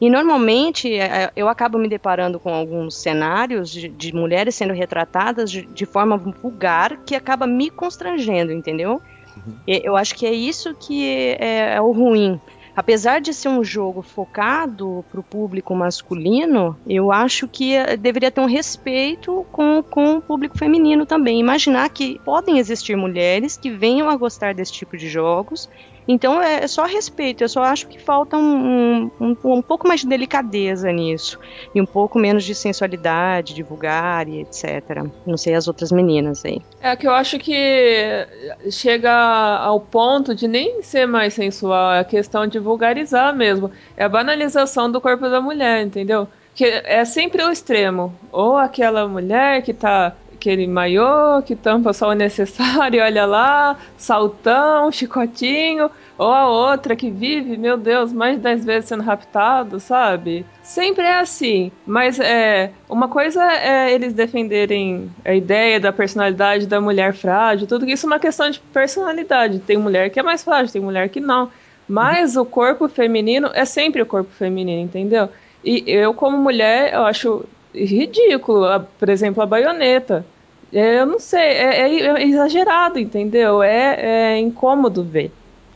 E normalmente é, é, eu acabo me deparando com alguns cenários de, de mulheres sendo retratadas de, de, forma vulgar que acaba me constrangendo, entendeu? Uhum. Eu acho que é isso que é, é o ruim apesar de ser um jogo focado para o público masculino, eu acho que eh, deveria ter um respeito com, com o público feminino também. Imaginar que podem existir mulheres que venham a gostar desse tipo de jogos então é, é só respeito, eu só acho que falta um, um, um, pouco mais de delicadeza nisso. E um pouco menos de sensualidade, de vulgar e etc. Não sei as outras meninas aí. É que eu acho que chega ao ponto de nem ser mais sensual, é a questão de vulgarizar mesmo. É a banalização do corpo da mulher, entendeu? Que é sempre o extremo. Ou aquela mulher que tá aquele maiô que tampa só o necessário, olha lá, saltão, chicotinho, ou a outra que vive, meu Deus, mais de 10 vezes sendo raptado, sabe? Sempre é assim, mas é uma coisa é eles defenderem a ideia da personalidade da mulher frágil, tudo isso é uma questão de personalidade. Tem mulher que é mais frágil, tem mulher que não. Mas o corpo feminino é sempre o corpo feminino, entendeu? E eu, como mulher, eu acho ridículo, por exemplo, a baioneta. É, eu não sei, é, é, é exagerado, entendeu? É, é, incômodo ver.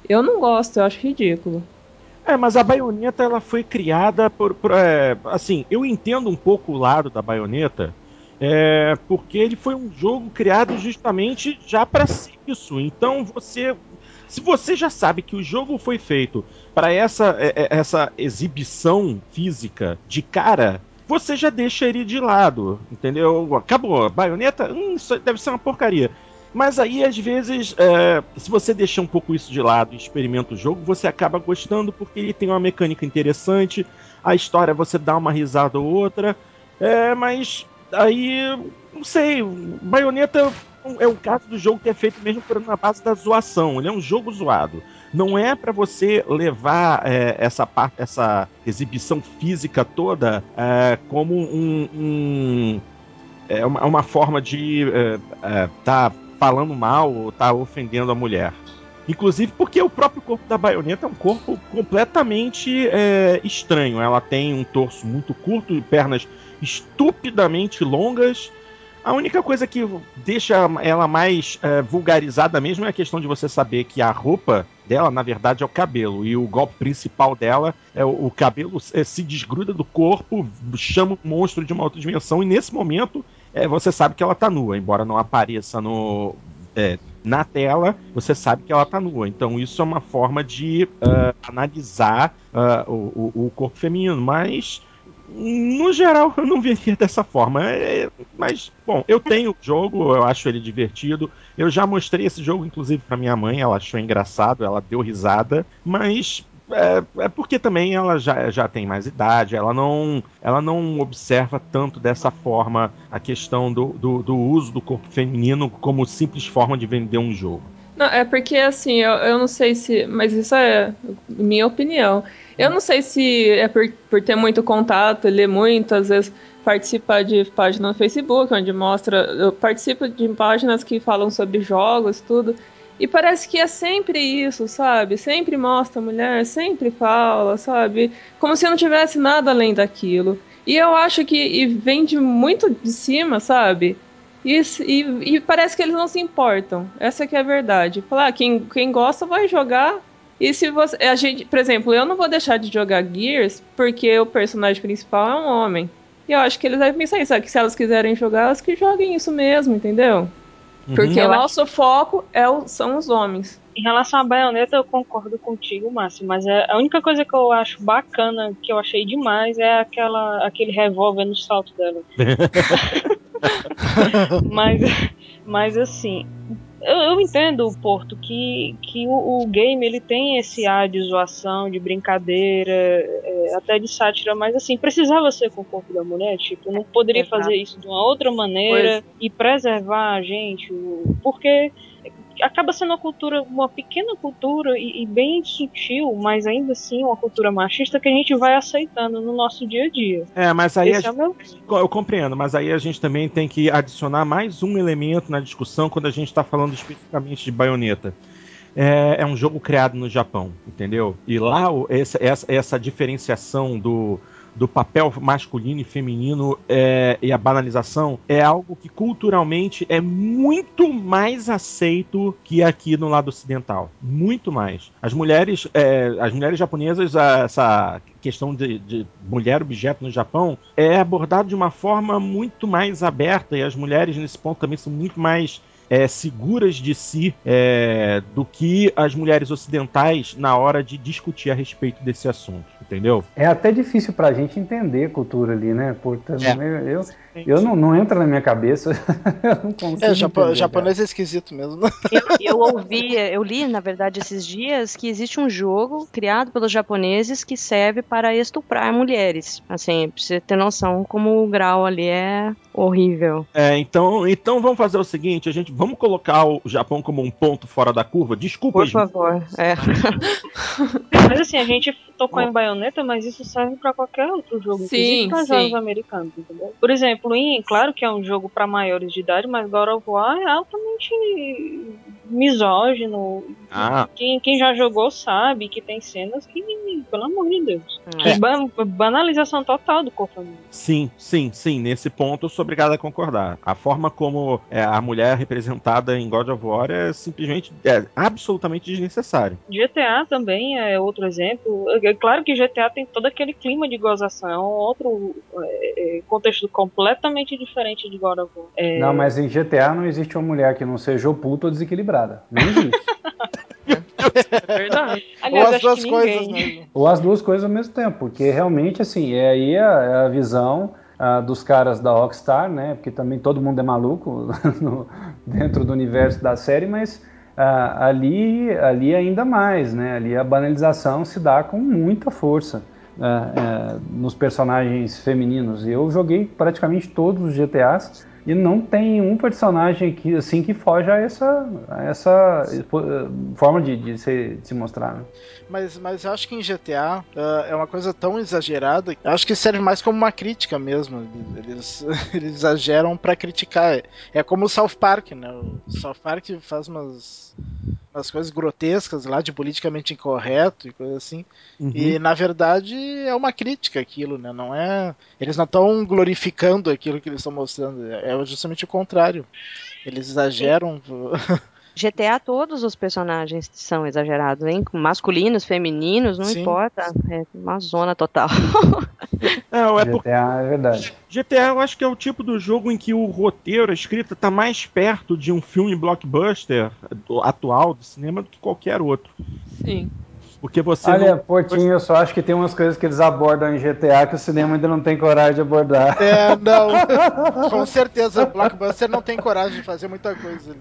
Eu não gosto, eu acho ridículo. É, mas a baioneta ela foi criada por. por é, assim, eu entendo um pouco o lado da baioneta, é, porque ele foi um jogo criado justamente já para isso. Então você. Se você já sabe que o jogo foi feito para essa, essa exibição física de cara, você já deixa ele de lado, entendeu? Acabou. Baioneta, hum, isso deve ser uma porcaria. Mas aí, às vezes, é, se você deixar um pouco isso de lado e experimenta o jogo, você acaba gostando porque ele tem uma mecânica interessante, a história você dá uma risada ou outra. É, mas aí, não sei, Baioneta é um caso do jogo que é feito mesmo por, na base da zoação. Ele é um jogo zoado não é para você levar é, essa parte, essa exibição física toda é, como um, um é uma, uma, forma de é, tá falando mal ou tá ofendendo a mulher. Inclusive porque o próprio corpo da baioneta é um corpo completamente é, estranho. Ela tem um torso muito curto e pernas estupidamente longas A única coisa que deixa ela mais é, vulgarizada mesmo é a questão de você saber que a roupa dela, na verdade, é o cabelo. E o golpe principal dela é o, o cabelo é, se desgruda do corpo, chama o monstro de uma outra dimensão, e nesse momento é, você sabe que ela tá nua, embora não apareça no. É, na tela, você sabe que ela tá nua. Então, isso é uma forma de uh, analisar uh, o, o, corpo feminino. Mas no geral, eu não veria dessa forma. É, mas, bom, eu tenho o jogo, eu acho ele divertido. Eu já mostrei esse jogo, inclusive, para minha mãe, ela achou engraçado, ela deu risada. Mas é, é, porque também ela já, já tem mais idade, ela não, ela não observa tanto dessa forma a questão do, do, do uso do corpo feminino como simples forma de vender um jogo. Não, é porque assim, eu, eu não sei se. Mas isso é minha opinião. Eu não sei se é por, por ter muito contato, ler muito, às vezes participar de página no Facebook, onde mostra. Eu participo de páginas que falam sobre jogos, tudo. E parece que é sempre isso, sabe? Sempre mostra a mulher, sempre fala, sabe? Como se não tivesse nada além daquilo. E eu acho que vem de muito de cima, sabe? E, e, e, parece que eles não se importam. Essa que é a verdade. Falar, ah, quem, quem gosta vai jogar e se você. A gente, por exemplo, eu não vou deixar de jogar Gears porque o personagem principal é um homem. E eu acho que eles devem pensar isso, que se elas quiserem jogar, elas que joguem isso mesmo, entendeu? Uhum. Porque o nosso foco é o, são os homens. Em relação à baioneta, eu concordo contigo, Márcio, mas é, a única coisa que eu acho bacana, que eu achei demais, é aquela, aquele revólver no salto dela. mas, mas assim, eu, eu, entendo, Porto, que, que o, o, game ele tem esse ar de zoação, de brincadeira, é, até de sátira, mas assim, precisava ser com o corpo da mulher, tipo, não poderia Exato. fazer isso de uma outra maneira pois. e preservar a gente, porque acaba sendo uma cultura, uma pequena cultura e, e, bem sutil, mas ainda assim uma cultura machista que a gente vai aceitando no nosso dia a dia. É, mas aí a, é meu... eu compreendo, mas aí a gente também tem que adicionar mais um elemento na discussão quando a gente está falando especificamente de baioneta. É, é, um jogo criado no Japão, entendeu? E lá essa, essa, essa diferenciação do do papel masculino e feminino é, e a banalização é algo que culturalmente é muito mais aceito que aqui no lado ocidental. Muito mais. As mulheres, é, as mulheres japonesas, essa questão de, de, mulher objeto no Japão é abordado de uma forma muito mais aberta e as mulheres nesse ponto também são muito mais é, seguras de si é, do que as mulheres ocidentais na hora de discutir a respeito desse assunto, entendeu? É até difícil pra gente entender a cultura ali, né? Portanto, é. eu, eu não, não entra na minha cabeça. eu não consigo é, japo japonês é esquisito mesmo. Eu, eu ouvi, eu li, na verdade, esses dias que existe um jogo criado pelos japoneses que serve para estuprar mulheres. Assim, pra você ter noção como o grau ali é horrível. É, então, então vamos fazer o seguinte, a gente vamos colocar o Japão como um ponto fora da curva. Desculpa, Por gente. favor. É. mas assim, a gente tocou em baioneta, mas isso serve para qualquer outro jogo, sim, para jogos americanos, entendeu? Por exemplo, em, claro que é um jogo para maiores de idade, mas God of War é altamente misógino. Ah. Quem, quem já jogou sabe que tem cenas que, pelo amor de Deus, é. que ban banalização total do corpo feminino. Sim, sim, sim. Nesse ponto eu sou obrigado a concordar. A forma como é, a mulher é representada em God of War é simplesmente é, absolutamente desnecessário. GTA também é outro exemplo. É claro que GTA tem todo aquele clima de gozação, é um outro é, é contexto completamente diferente de God of War. É... Não, mas em GTA não existe uma mulher que não seja oputa ou desequilibrada. Não existe. É verdade. Aliás, ou as duas coisas mesmo. Ou as duas coisas ao mesmo tempo, porque realmente, assim, é aí a, a visão uh, dos caras da Rockstar, né? Porque também todo mundo é maluco no, dentro do universo da série, mas uh, ali, ali ainda mais, né? Ali a banalização se dá com muita força. Uh, nos personagens femininos. Eu joguei praticamente todos os GTAs e não tem um personagem que assim que foge a essa, essa forma de, de, se, de se mostrar. Né? Mas, mas eu acho que em GTA uh, ah, é uma coisa tão exagerada, eu acho que serve mais como uma crítica mesmo. Eles, eles exageram para criticar. É como o South Park, né? O South Park faz umas as coisas grotescas lá de politicamente incorreto e coisa assim. Uhum. E na verdade é uma crítica aquilo, né? Não é. Eles não estão glorificando aquilo que eles estão mostrando. É justamente o contrário. Eles exageram. GTA todos os personagens são exagerados, hein? Masculinos, femininos, não Sim. importa. É uma zona total. Não, é GTA é verdade. GTA eu acho que é o tipo do jogo em que o roteiro, a escrita, tá mais perto de um filme blockbuster atual do cinema do que qualquer outro. Sim. Porque você. Olha, não... Portinho, eu só acho que tem umas coisas que eles abordam em GTA que o cinema ainda não tem coragem de abordar. É, não. Com certeza, Blockbuster não tem coragem de fazer muita coisa.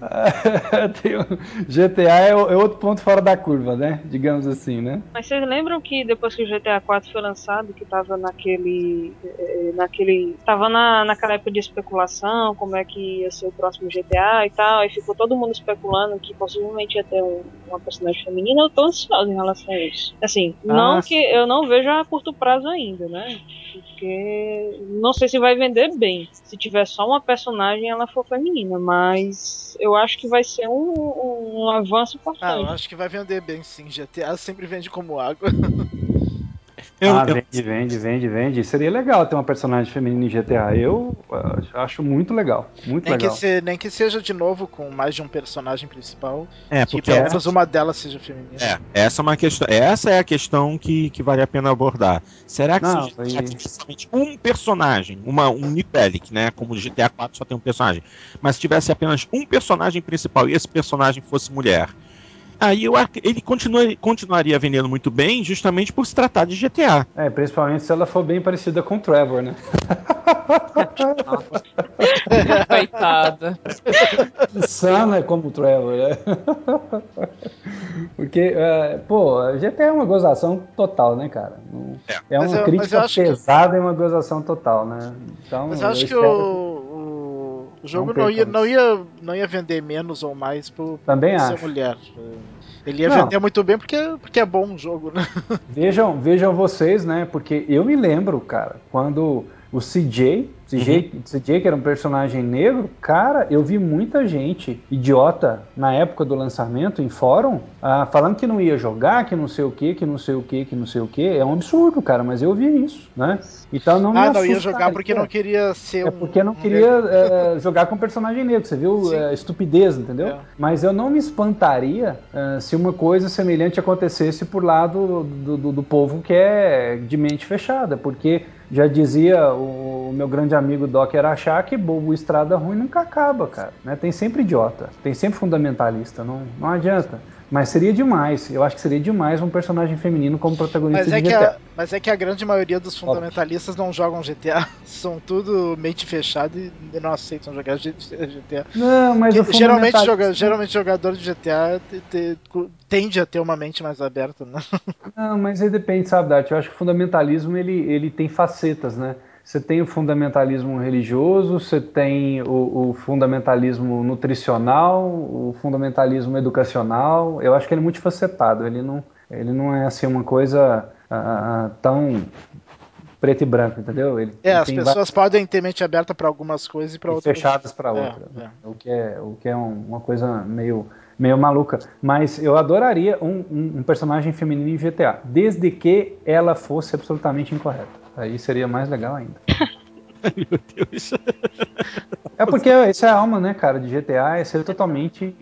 GTA é, é, outro ponto fora da curva, né? Digamos assim, né? Mas vocês lembram que depois que o GTA 4 foi lançado, que tava naquele. Eh, naquele. Tava na, naquela época de especulação, como é que ia ser o próximo GTA e tal, e ficou todo mundo especulando que possivelmente ia ter um, uma personagem feminina. Eu tô ansioso em relação é isso. Assim, ah, não que eu não vejo a curto prazo ainda, né? Porque não sei se vai vender bem. Se tiver só uma personagem, ela for feminina, mas eu acho que vai ser um, um, um avanço importante. Ah, eu acho que vai vender bem sim. GTA sempre vende como água. Eu, ah, eu... vende, vende, vende, vende. Seria legal ter uma personagem feminina em GTA. Eu uh, acho muito legal. Muito nem legal. Que se, nem que seja de novo com mais de um personagem principal. É, porque pelo menos uma delas seja feminina. É, essa é uma questão. Essa é a questão que, que vale a pena abordar. Será que Não, se tivesse um personagem, uma, um Nipelic, né? Como o GTA 4 só tem um personagem. Mas se tivesse apenas um personagem principal e esse personagem fosse mulher Aí eu, ele continua, continuaria vendendo muito bem, justamente por se tratar de GTA. É, principalmente se ela for bem parecida com o Trevor, né? Coitada. Sana é como o Trevor, né? Porque, uh, pô, GTA é uma gozação total, né, cara? É, é uma eu, crítica pesada que... e uma gozação total, né? Então, mas eu acho eu que o, o jogo não, não ia, não, ia, não ia vender menos ou mais por, Também por ser mulher. Ele ia não. vender muito bem porque, porque é bom o jogo, né? Vejam, vejam vocês, né? Porque eu me lembro, cara, quando o CJ CJ, uhum. CJ, que era um personagem negro, cara, eu vi muita gente idiota na época do lançamento em fórum ah, falando que não ia jogar, que não sei o que, que não sei o que, que não sei o que. É um absurdo, cara, mas eu vi isso, né? Então não me Ah, não ia jogar porque não queria ser É porque não queria é, jogar com personagem negro, você viu? É, estupidez, entendeu? É. Mas eu não me espantaria se uma coisa semelhante acontecesse por lado do, do, do povo que é de mente fechada, porque já dizia o, o meu grande amigo Doc era achar que bobo estrada ruim nunca acaba, cara. Né? Tem sempre idiota, tem sempre fundamentalista, não, não adianta. Mas seria demais, eu acho que seria demais um personagem feminino como protagonista mas é de GTA. A, mas é que a grande maioria dos fundamentalistas Óbvio. não jogam GTA, são tudo mente fechada e não aceitam jogar GTA. Não, mas que, geralmente, joga, geralmente jogador de GTA te, te, tende a ter uma mente mais aberta, né? Não, mas aí depende, sabe, Dart? Eu acho que o fundamentalismo ele, ele tem facetas, né? Você tem o fundamentalismo religioso, você tem o, o, fundamentalismo nutricional, o fundamentalismo educacional. Eu acho que ele é multifacetado. Ele não, ele não é assim uma coisa uh, tão preto e branco, entendeu? Ele, é, as pessoas várias... podem ter mente aberta para algumas coisas e para outras. Fechadas para outras. É, é. O que é, o que é um, uma coisa meio, meio maluca. Mas eu adoraria um, um, um personagem feminino em GTA, desde que ela fosse absolutamente incorreta. Aí seria mais legal ainda. Meu Deus. É porque essa é a alma, né, cara, de GTA, é ser totalmente.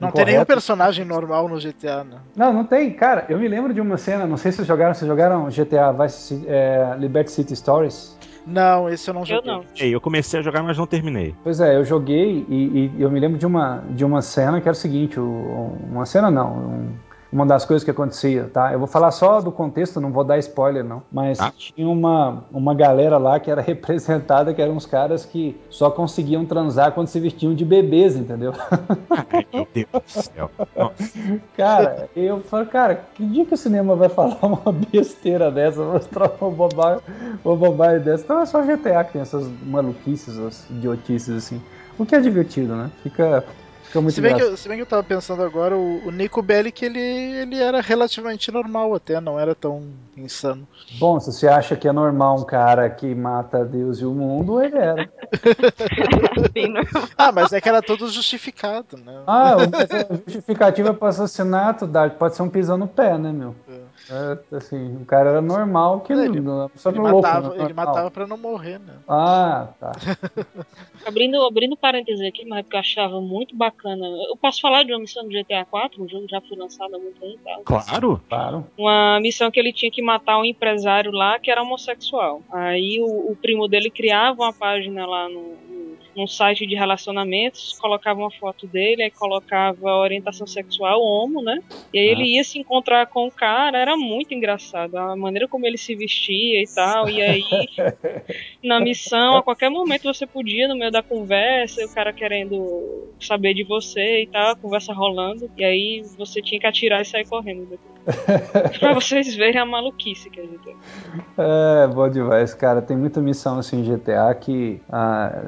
Não tem nenhum personagem normal no GTA, né? Não, não tem. Cara, eu me lembro de uma cena, não sei se vocês jogaram, vocês jogaram GTA Vice, é, Liberty City Stories? Não, esse eu não joguei. Eu não. Eu comecei a jogar, mas não terminei. Pois é, eu joguei e, e eu me lembro de uma, de uma cena que era o seguinte: o, uma cena não, um, uma das coisas que acontecia, tá? Eu vou falar só do contexto, não vou dar spoiler não, mas ah. tinha uma, uma galera lá que era representada, que eram uns caras que só conseguiam transar quando se vestiam de bebês, entendeu? Ai, meu Deus do céu. Nossa. Cara, eu falo, cara, que dia que o cinema vai falar uma besteira dessa, mostrar uma bobagem, uma bobagem dessa? Então é só GTA que tem essas maluquices, essas idiotices assim. O que é divertido, né? Fica se, bem que eu, se bem que eu tava pensando agora, o, o Nico Bellic ele, ele era relativamente normal até, não era tão insano. Bom, se você acha que é normal um cara que mata Deus e o mundo, ele era. ah, mas é que era todo justificado, né? Ah, justificativa para assassinato pode ser um pisão no pé, né, meu? É. É, assim, o cara era normal que ele, não, ele, matava, louco, ele matava pra não morrer, né? Ah, tá. abrindo, abrindo parênteses aqui, mas é porque eu achava muito bacana. Eu posso falar de uma missão do GTA 4, um jogo já foi lançado há muito tempo. Tá? Claro, claro. Uma missão que ele tinha que matar um empresário lá que era homossexual. Aí o, o primo dele criava uma página lá no, num site de relacionamentos, colocava uma foto dele, aí colocava orientação sexual homo, né? E aí ah. ele ia se encontrar com o cara, era muito engraçado, a maneira como ele se vestia e tal, e aí na missão, a qualquer momento você podia, no meio da conversa, o cara querendo saber de você e tal, a conversa rolando, e aí você tinha que atirar e sair correndo depois. pra vocês verem a maluquice que a gente tem. É, bom demais, cara. Tem muita missão assim em GTA que. Ah,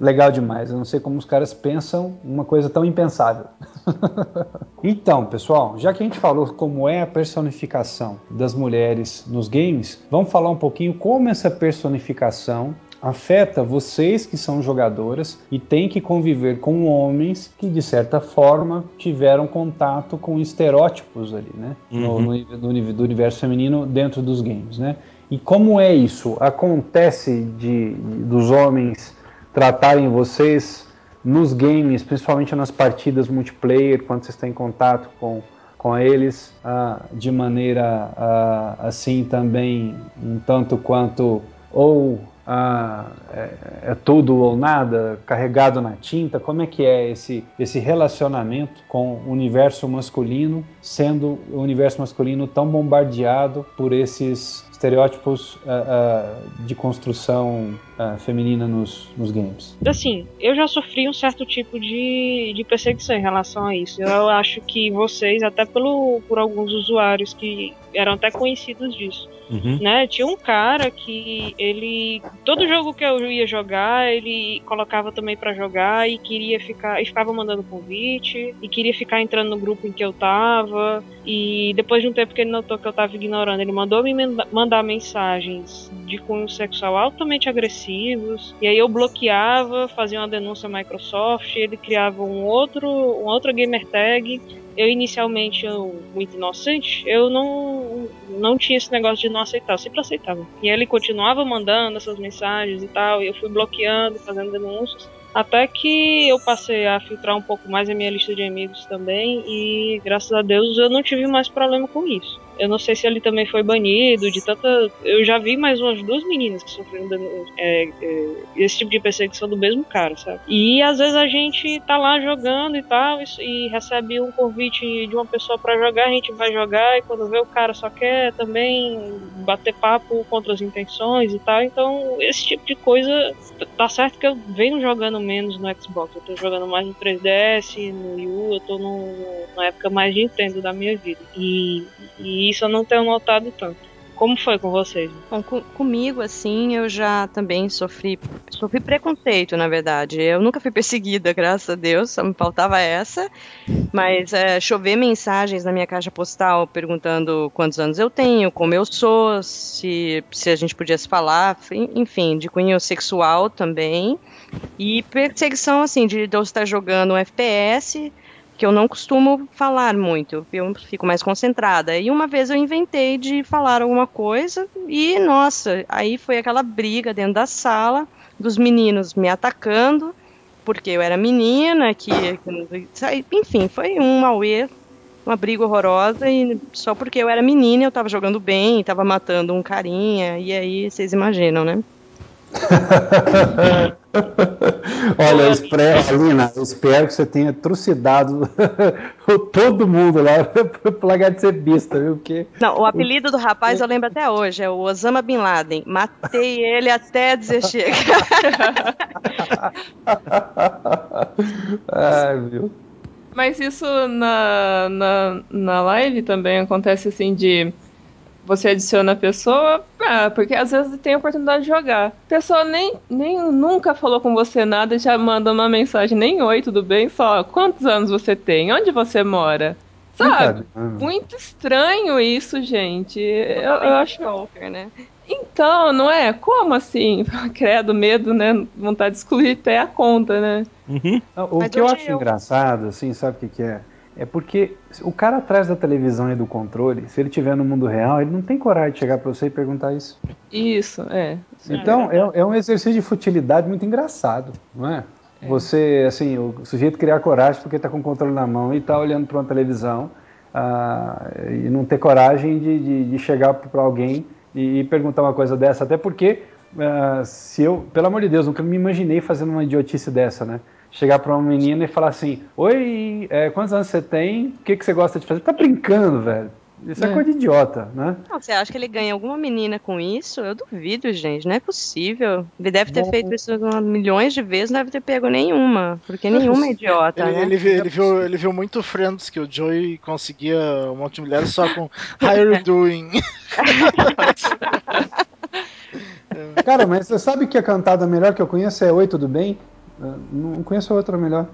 legal demais. Eu não sei como os caras pensam uma coisa tão impensável. então, pessoal, já que a gente falou como é a personificação das mulheres nos games, vamos falar um pouquinho como essa personificação afeta vocês que são jogadoras e têm que conviver com homens que, de certa forma, tiveram contato com estereótipos ali, né? Uhum. No, no, do universo feminino dentro dos games, né? E como é isso? Acontece de, de dos homens tratarem vocês nos games, principalmente nas partidas multiplayer, quando vocês em contato com, com eles, ah, de maneira ah, assim também, um tanto quanto ou ah, é, é, tudo ou nada, carregado na tinta? Como é que é esse, esse relacionamento com o universo masculino, sendo o universo masculino tão bombardeado por esses estereótipos de construção uh, feminina nos, nos games? Assim, eu já sofri um certo tipo de, de perseguição em relação a isso. Eu acho que vocês, até pelo, por alguns usuários que eram até conhecidos disso, Uhum. Né? Tinha um cara que ele. Todo jogo que eu ia jogar, ele colocava também para jogar e queria ficar. E ficava mandando convite, e queria ficar entrando no grupo em que eu tava. E depois de um tempo que ele notou que eu tava ignorando, ele mandou me mandar mensagens de cunho sexual altamente agressivos. E aí eu bloqueava, fazia uma denúncia à Microsoft, ele criava um outro, uma outra gamer tag eu inicialmente, eu, muito inocente, eu não, não tinha esse negócio de não aceitar, eu sempre aceitava. E ele continuava mandando essas mensagens e tal, e eu fui bloqueando, fazendo denúncias. Até que eu passei a filtrar um pouco mais a minha lista de amigos também, e graças a Deus eu não tive mais problema com isso. Eu não sei se ele também foi banido de tanta. Eu já vi mais umas duas meninas que sofreram é, é, esse tipo de perseguição do mesmo cara, sabe? E às vezes a gente tá lá jogando e tal, e, e recebe um convite de uma pessoa para jogar, a gente vai jogar, e quando vê o cara só quer também bater papo contra as intenções e tal. Então, esse tipo de coisa. Tá certo que eu venho jogando menos no Xbox, eu tô jogando mais no 3DS, no Wii U, eu tô no, numa época mais de Nintendo da minha vida. E, e isso eu não tenho notado tanto. Como foi com vocês? Bom, com, comigo, assim, eu já também sofri, sofri preconceito, na verdade. Eu nunca fui perseguida, graças a Deus, só me faltava essa. Mas é, chover mensagens na minha caixa postal perguntando quantos anos eu tenho, como eu sou, se, se a gente podia se falar, enfim, de cunho sexual também. E perseguição, assim, de eu estar jogando um FPS que eu não costumo falar muito, eu fico mais concentrada. E uma vez eu inventei de falar alguma coisa e, nossa, aí foi aquela briga dentro da sala, dos meninos me atacando, porque eu era menina, que, enfim, foi um auê, uma briga horrorosa, e só porque eu era menina eu tava jogando bem, tava matando um carinha, e aí vocês imaginam, né? Olha, eu espero, Alina, eu espero que você tenha trucidado todo mundo lá pro lugar de ser besta, viu? Porque... Não, o apelido do rapaz eu lembro até hoje, é o Osama Bin Laden. Matei ele até dizer chega. Ai, viu? Mas isso na, na, na live também acontece assim de você adiciona a pessoa, ah, porque às vezes tem a oportunidade de jogar. A pessoa nem, nem nunca falou com você nada e já manda uma mensagem, nem oi, tudo bem? Só quantos anos você tem? Onde você mora? Sabe? Muito estranho isso, gente. Eu, eu acho. Stalker, né? Então, não é? Como assim? Credo, medo, né? Vontade de excluir até a conta, né? Uhum. O Mas que eu acho eu... engraçado, assim, sabe o que, que é? É porque o cara atrás da televisão e do controle, se ele estiver no mundo real, ele não tem coragem de chegar para você e perguntar isso. Isso, é. Então, é, é, um exercício de futilidade muito engraçado, não é? é. Você, assim, o sujeito criar coragem porque está com o controle na mão e está olhando para uma televisão ah, e não ter coragem de, de, de chegar para alguém e, e, perguntar uma coisa dessa, até porque ah, se eu, pelo amor de Deus, nunca me imaginei fazendo uma idiotice dessa, né? Chegar para uma menina e falar assim: Oi, é, quantos anos você tem? O que, que você gosta de fazer? Tá brincando, velho. Isso é, é coisa de idiota, né? Não, você acha que ele ganha alguma menina com isso? Eu duvido, gente. Não é possível. Ele deve ter Bom... feito isso milhões de vezes, não deve ter pego nenhuma. Porque nenhuma é idiota, ele, né? Ele viu, ele, viu, ele viu muito Friends que o Joey conseguia um monte de mulheres só com How are you doing? Cara, mas você sabe que a cantada melhor que eu conheço é Oi, tudo bem? Não conheço outra melhor.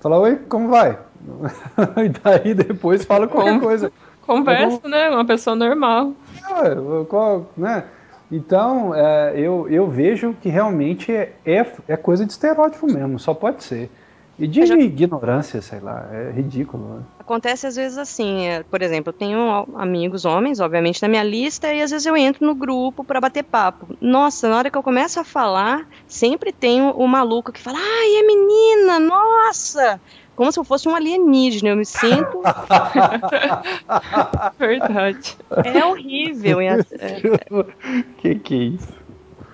Fala, oi, como vai? e daí depois fala qualquer coisa. Conversa, como... né? Uma pessoa normal. É, qual, né? Então, é, eu, eu vejo que realmente é, é, é coisa de estereótipo mesmo, só pode ser. E de já... ignorância, sei lá, é ridículo. Né? Acontece às vezes assim, é, por exemplo, eu tenho amigos homens, obviamente, na minha lista, e às vezes eu entro no grupo para bater papo. Nossa, na hora que eu começo a falar, sempre tem o, o maluco que fala, ai, é menina, nossa! Como se eu fosse um alienígena, eu me sinto. Verdade. É horrível. É, é... Que que é isso?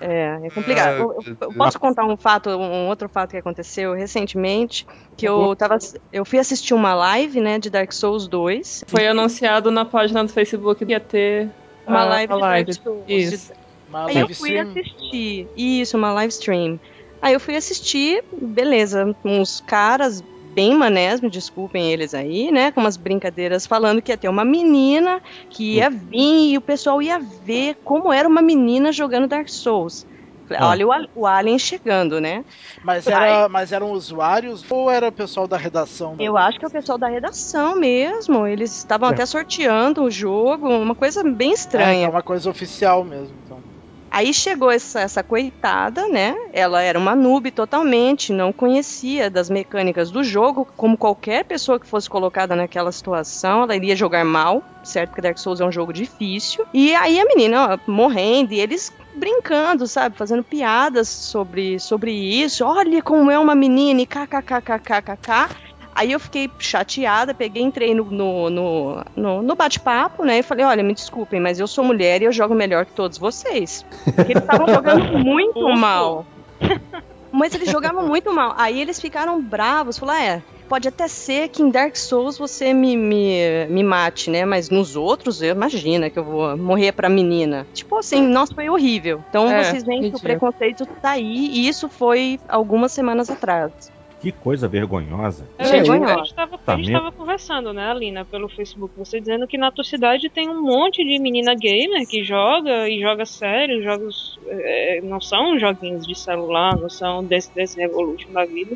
É, é complicado. Ah, eu, eu, posso contar um fato, um outro fato que aconteceu recentemente, que eu tava, eu fui assistir uma live, né, de Dark Souls 2. Foi anunciado na página do Facebook que ia ter uma a, live, a live. de Dark Souls. Isso. Uma Aí eu fui stream. assistir. Isso, uma live stream. Aí eu fui assistir, beleza, uns caras bem manés, me desculpem eles aí, né? Com umas brincadeiras falando que ia ter uma menina que ia vir e o pessoal ia ver como era uma menina jogando Dark Souls. Ah. Olha o, o, Alien chegando, né? Mas, era, mas eram usuários ou era o pessoal da redação? Eu acho que é o pessoal da redação mesmo. Eles estavam é. até sorteando o jogo, uma coisa bem estranha. É, é uma coisa oficial mesmo, então. Aí chegou essa, essa coitada, né? Ela era uma noob totalmente, não conhecia das mecânicas do jogo, como qualquer pessoa que fosse colocada naquela situação, ela iria jogar mal, certo? Porque Dark Souls é um jogo difícil. E aí a menina ó, morrendo e eles brincando, sabe? Fazendo piadas sobre, sobre isso. Olha como é uma menina e kkkkkkk. Aí eu fiquei chateada, peguei, entrei no, no, no, no, no bate-papo, né? E falei, olha, me desculpem, mas eu sou mulher e eu jogo melhor que todos vocês. Porque eles estavam jogando muito mal. Mas eles jogavam muito mal. Aí eles ficaram bravos, falaram, é, pode até ser que em Dark Souls você me, me, me mate, né? Mas nos outros, eu imagina que eu vou morrer pra menina. Tipo assim, nossa, foi horrível. Então é, vocês veem que o preconceito tá aí, e isso foi algumas semanas atrás. Que coisa vergonhosa. É, vergonhosa. A gente estava tá conversando, né, Alina, pelo Facebook, você dizendo que na tua cidade tem um monte de menina gamer que joga e joga sério, jogos. É, não são joguinhos de celular, não são desse, desse Revolution da vida.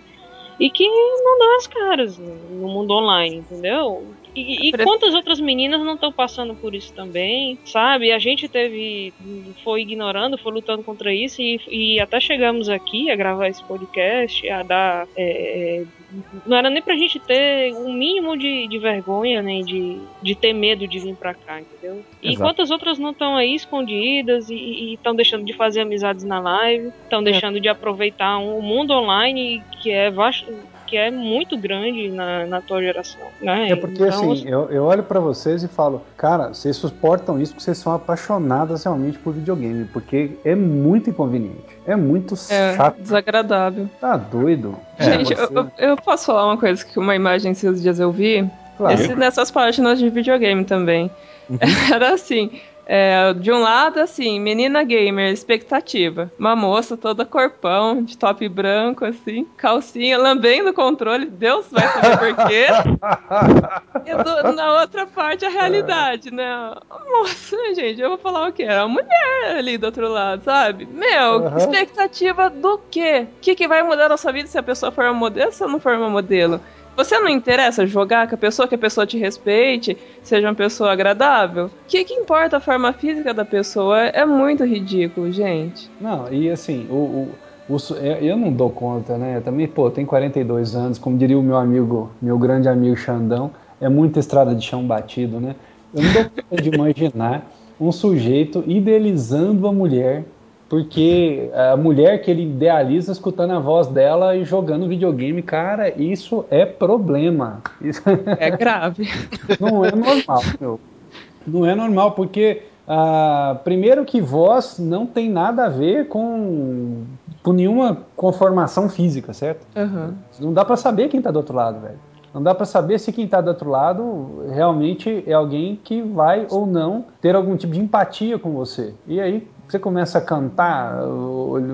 E que não dá as caras no mundo online, entendeu? E, e quantas outras meninas não estão passando por isso também, sabe? A gente teve. Foi ignorando, foi lutando contra isso e, e até chegamos aqui a gravar esse podcast, a dar. É, não era nem pra gente ter um mínimo de, de vergonha, nem de, de ter medo de vir pra cá, entendeu? E Exato. quantas outras não estão aí escondidas e estão deixando de fazer amizades na live, estão é. deixando é. de aproveitar um mundo online que é vasto que é muito grande na, na tua geração, né? É porque então, assim, eu, eu olho para vocês e falo, cara, vocês suportam isso porque vocês são apaixonadas realmente por videogame, porque é muito inconveniente, é muito é, chato. desagradável. Tá doido. Gente, é, eu, eu, posso falar uma coisa que uma imagem esses dias eu vi? Claro. Esse, nessas páginas de videogame também. Uhum. Era assim, É, de um lado, assim, menina gamer, expectativa. Uma moça toda corpão, de top branco, assim, calcinha, lambendo o controle, Deus vai saber por quê. e do, na outra parte, a realidade, né? Moça, gente, eu vou falar o quê? É uma mulher ali do outro lado, sabe? Meu, uhum. expectativa do quê? O que, que vai mudar na sua vida se a pessoa for uma modelo ou se não for uma modelo? Você não interessa jogar com a pessoa que a pessoa te respeite, seja uma pessoa agradável? O que, que importa a forma física da pessoa? É muito ridículo, gente. Não, e assim, o, o, o eu não dou conta, né? Também, pô, tem 42 anos, como diria o meu amigo, meu grande amigo Xandão, é muita estrada de chão batido, né? Eu não dou conta de imaginar um sujeito idealizando a mulher porque a mulher que ele idealiza escutando a voz dela e jogando videogame, cara, isso é problema. Isso... É grave. Não é normal, meu. Não é normal, porque uh, primeiro que voz não tem nada a ver com, com nenhuma conformação física, certo? Uhum. Não dá para saber quem tá do outro lado, velho. Não dá para saber se quem está do outro lado realmente é alguém que vai ou não ter algum tipo de empatia com você. E aí você começa a cantar,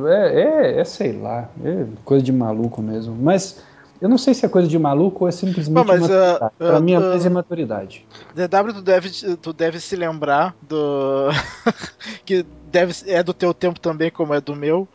é, é, é sei lá, é coisa de maluco mesmo. Mas eu não sei se é coisa de maluco ou é simplesmente não, mas, maturidade. Uh, pra uh, mim, é mais é maturidade. DW, tu deve, tu deve se lembrar do. que deve, é do teu tempo também, como é do meu,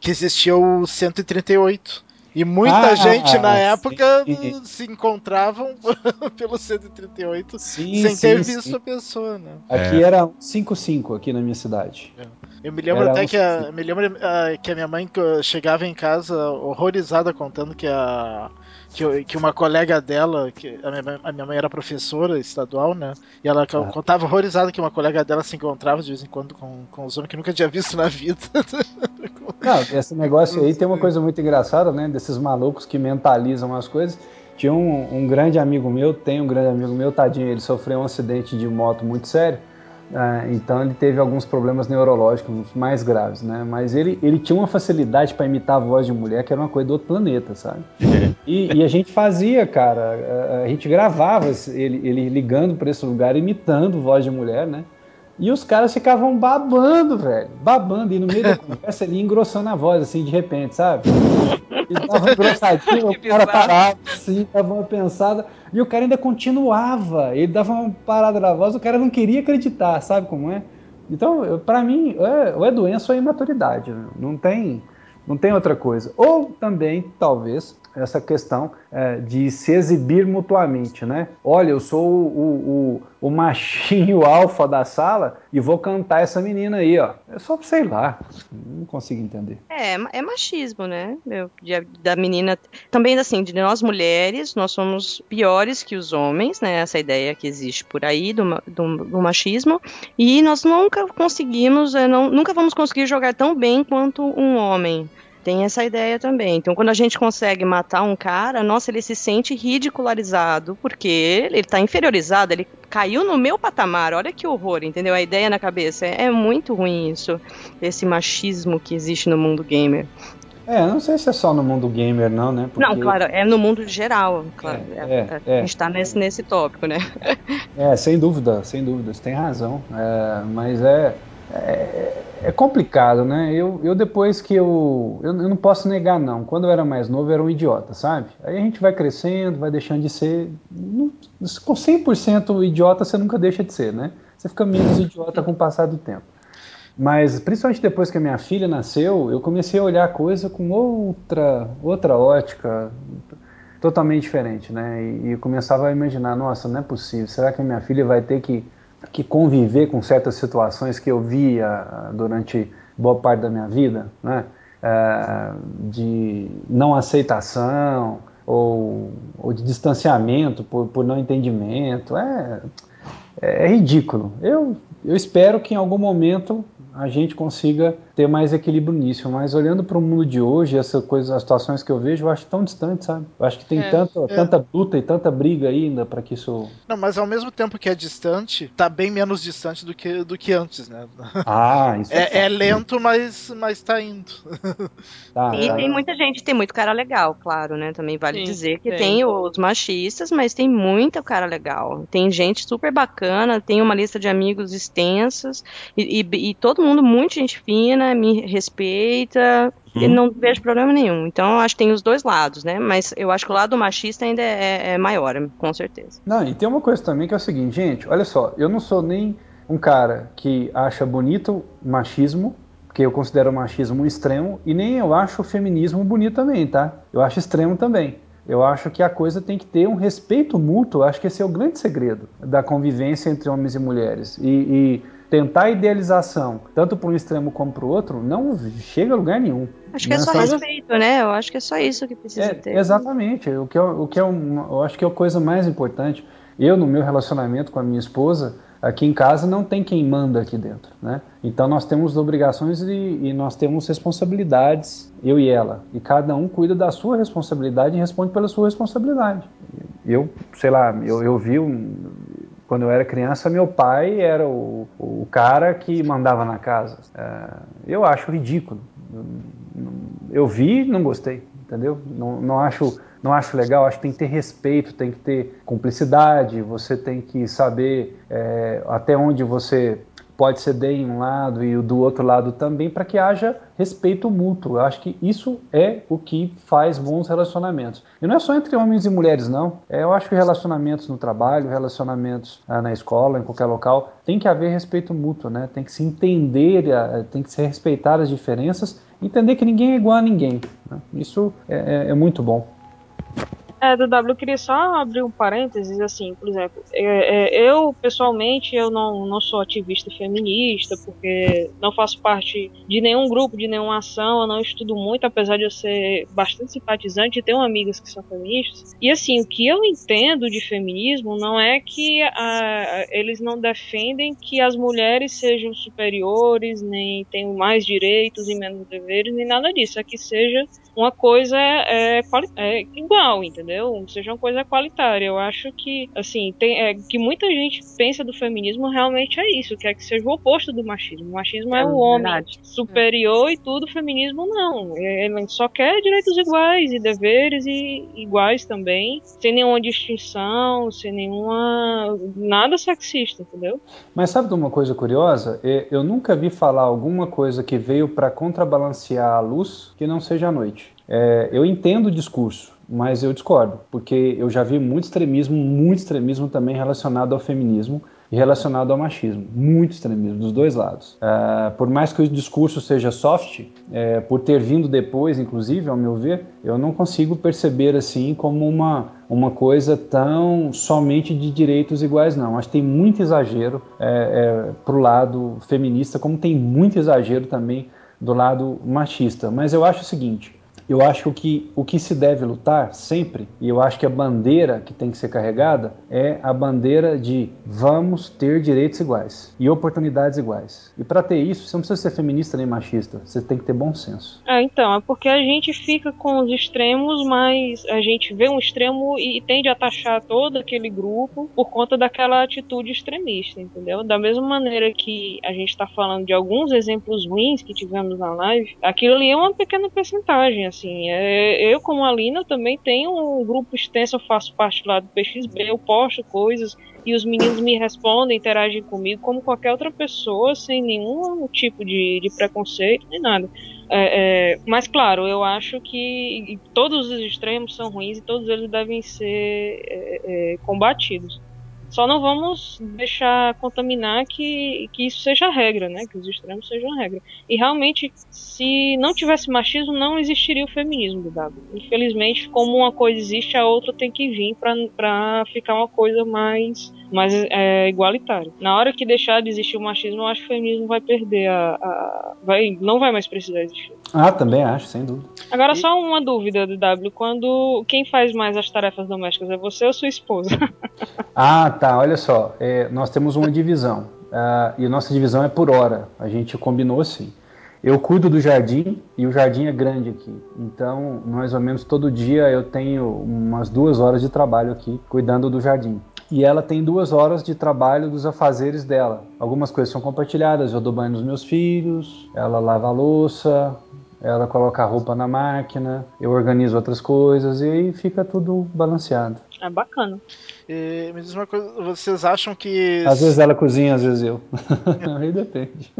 que existia o 138. E muita ah, gente na época sim. se encontravam pelo 138 sim, sem sim, ter visto a pessoa, né? Aqui é. era 55 aqui na minha cidade. É. Eu me lembro era até um... que a, me lembro uh, que a minha mãe chegava em casa horrorizada contando que a que, que uma colega dela, que a minha, a minha mãe era professora estadual, né? E ela ah. contava horrorizada que uma colega dela se encontrava de vez em quando com, com os homens que nunca tinha visto na vida. Não, esse negócio aí tem uma coisa muito engraçada, né? Desses malucos que mentalizam as coisas. Tinha um, um grande amigo meu, tem um grande amigo meu, tadinho, ele sofreu um acidente de moto muito sério. É, então ele teve alguns problemas neurológicos mais graves, né? Mas ele, ele tinha uma facilidade para imitar a voz de mulher que era uma coisa do outro planeta, sabe? E, e a gente fazia, cara, a, a gente gravava ele, ele ligando para esse lugar imitando voz de mulher, né? E os caras ficavam babando, velho. Babando. E no meio da conversa ele engrossando a voz, assim, de repente, sabe? Ele tava engrossadinho, o cara parava, assim, dava uma pensada. E o cara ainda continuava. Ele dava uma parada na voz, o cara não queria acreditar, sabe como é? Então, para mim, é, ou é doença ou é imaturidade. Não tem, não tem outra coisa. Ou também, talvez, essa questão é, de se exibir mutuamente, né? Olha, eu sou o, o, o, machinho alfa da sala e vou cantar essa menina aí, ó. É só, sei lá, não consigo entender. É, é machismo, né? Meu, de, da menina. Também, assim, de nós mulheres, nós somos piores que os homens, né? Essa ideia que existe por aí do, do, do machismo. E nós nunca conseguimos, é, não, nunca vamos conseguir jogar tão bem quanto um homem. Tem essa ideia também. Então, quando a gente consegue matar um cara, nossa, ele se sente ridicularizado, porque ele está inferiorizado, ele caiu no meu patamar. Olha que horror, entendeu? A ideia na cabeça. É, é muito ruim isso, esse machismo que existe no mundo gamer. É, não sei se é só no mundo gamer, não, né? Porque... Não, claro, é no mundo geral, claro. É, é, é, a gente está nesse, nesse tópico, né? É, sem dúvida, sem dúvida, você tem razão. É, mas é, é, é, complicado, né? Eu, eu depois que eu, eu. Eu não posso negar, não. Quando eu era mais novo, eu era um idiota, sabe? Aí a gente vai crescendo, vai deixando de ser. Com 100% idiota, você nunca deixa de ser, né? Você fica menos idiota com o passar do tempo. Mas, principalmente depois que a minha filha nasceu, eu comecei a olhar a coisa com outra, outra ótica, totalmente diferente, né? E, e começava a imaginar: nossa, não é possível, será que a minha filha vai ter que que conviver com certas situações que eu via durante boa parte da minha vida, né? É, de não aceitação ou, ou de distanciamento por, por não entendimento. É, é, ridículo. Eu, eu espero que em algum momento a gente consiga ter mais equilíbrio nisso. Mas olhando para o mundo de hoje, essa coisa, as situações que eu vejo, eu acho tão distante, sabe? Eu acho que tem é, tanta, é. tanta luta e tanta briga ainda para que isso. Não, mas ao mesmo tempo que é distante, tá bem menos distante do que, do que antes, né? Ah, isso é, é, é lento, mas, mas tá indo. Tá, e tá. tem muita gente, tem muito cara legal, claro, né? Também vale Sim, dizer que tem. tem os machistas, mas tem muito cara legal. Tem gente super bacana, tem uma lista de amigos extensas e, e, e todo mundo muito gente fina, me respeita uhum. e não vejo problema nenhum. Então acho que tem os dois lados, né? Mas eu acho que o lado machista ainda é, é maior, com certeza. Não, e tem uma coisa também que é o seguinte, gente, olha só, eu não sou nem um cara que acha bonito machismo, porque eu considero o machismo um extremo, e nem eu acho o feminismo bonito também, tá? Eu acho extremo também. Eu acho que a coisa tem que ter um respeito mútuo. Acho que esse é o grande segredo da convivência entre homens e mulheres. E, e tentar a idealização, tanto para um extremo como para o outro, não chega a lugar nenhum. Acho que é só respeito, né? Eu acho que é só isso que precisa é, ter. Exatamente. O que, é, o que é um, eu acho que é a coisa mais importante. Eu, no meu relacionamento com a minha esposa, aqui em casa não tem quem manda aqui dentro, né? Então nós temos obrigações e, e, nós temos responsabilidades, eu e ela, e cada um cuida da sua responsabilidade e responde pela sua responsabilidade. Eu, sei lá, eu, eu vi um, quando eu era criança, meu pai era o, o cara que mandava na casa. É, eu acho ridículo. Eu vi, não gostei, entendeu? Não, não acho não acho legal, acho que tem que ter respeito, tem que ter cumplicidade, você tem que saber é, até onde você pode ceder em um lado e do outro lado também, para que haja respeito mútuo. Eu acho que isso é o que faz bons relacionamentos. E não é só entre homens e mulheres, não. É, eu acho que relacionamentos no trabalho, relacionamentos ah, na escola, em qualquer local, tem que haver respeito mútuo, né? Tem que se entender, tem que se respeitar as diferenças, entender que ninguém é igual a ninguém. Né? Isso é, é, é muito bom. É, do W, eu queria só abrir um parênteses, assim, por exemplo, é, é, eu, pessoalmente, eu não, não sou ativista feminista, porque não faço parte de nenhum grupo, de nenhuma ação, eu não estudo muito, apesar de eu ser bastante simpatizante e tenho amigas que são feministas. E, assim, o que eu entendo de feminismo não é que a, eles não defendem que as mulheres sejam superiores, nem tenham mais direitos e menos deveres, nem nada disso, é que seja uma coisa é, é igual, entendeu? Seja uma coisa qualitária. Eu acho que, assim, tem, é, que muita gente pensa do feminismo realmente é isso, que é que seja o oposto do machismo. O machismo é, é o homem verdade. superior e tudo, o feminismo não. Ele só quer direitos iguais e deveres e iguais também, sem nenhuma distinção, sem nenhuma. nada sexista, entendeu? Mas sabe de uma coisa curiosa? É, eu nunca vi falar alguma coisa que veio para contrabalancear a luz que não seja a noite. É, eu entendo o discurso, mas eu discordo, porque eu já vi muito extremismo, muito extremismo também relacionado ao feminismo e relacionado ao machismo, muito extremismo dos dois lados. É, por mais que o discurso seja soft, é, por ter vindo depois, inclusive, ao meu ver, eu não consigo perceber assim como uma uma coisa tão somente de direitos iguais, não. Acho que tem muito exagero é, é, para o lado feminista, como tem muito exagero também do lado machista. Mas eu acho o seguinte: eu acho que o que se deve lutar sempre, e eu acho que a bandeira que tem que ser carregada é a bandeira de vamos ter direitos iguais e oportunidades iguais. E para ter isso, você não precisa ser feminista nem machista, você tem que ter bom senso. É, então, é porque a gente fica com os extremos, mas a gente vê um extremo e tende a taxar todo aquele grupo por conta daquela atitude extremista, entendeu? Da mesma maneira que a gente está falando de alguns exemplos ruins que tivemos na live, aquilo ali é uma pequena percentagem, assim assim. É, eu, como Alina, também tenho um grupo extenso, eu faço parte lá do PXB, eu posto coisas e os meninos me respondem, interagem comigo como qualquer outra pessoa, sem nenhum tipo de, de preconceito nem nada. É, é, mas claro, eu acho que todos os extremos são ruins e todos eles devem ser é, é, combatidos. Só não vamos deixar contaminar que, que isso seja regra, né? Que os extremos sejam regra. E realmente, se não tivesse machismo, não existiria o feminismo do W. Infelizmente, como uma coisa existe, a outra tem que vir para ficar uma coisa mais, mais é, igualitária. Na hora que deixar de existir o machismo, eu acho que o feminismo vai perder a. a vai, não vai mais precisar existir. Ah, também acho, sem dúvida. Agora, e... só uma dúvida do W: quando quem faz mais as tarefas domésticas é você ou sua esposa? ah, tá. Olha só. É, nós temos uma divisão. uh, e a nossa divisão é por hora. A gente combinou assim. Eu cuido do jardim e o jardim é grande aqui. Então, mais ou menos todo dia eu tenho umas duas horas de trabalho aqui cuidando do jardim. E ela tem duas horas de trabalho dos afazeres dela. Algumas coisas são compartilhadas. Eu dou banho nos meus filhos, ela lava a louça, ela coloca a roupa na máquina, eu organizo outras coisas e aí fica tudo balanceado. É bacana. E, me diz uma coisa, vocês acham que. Às vezes ela cozinha, às vezes eu. aí depende.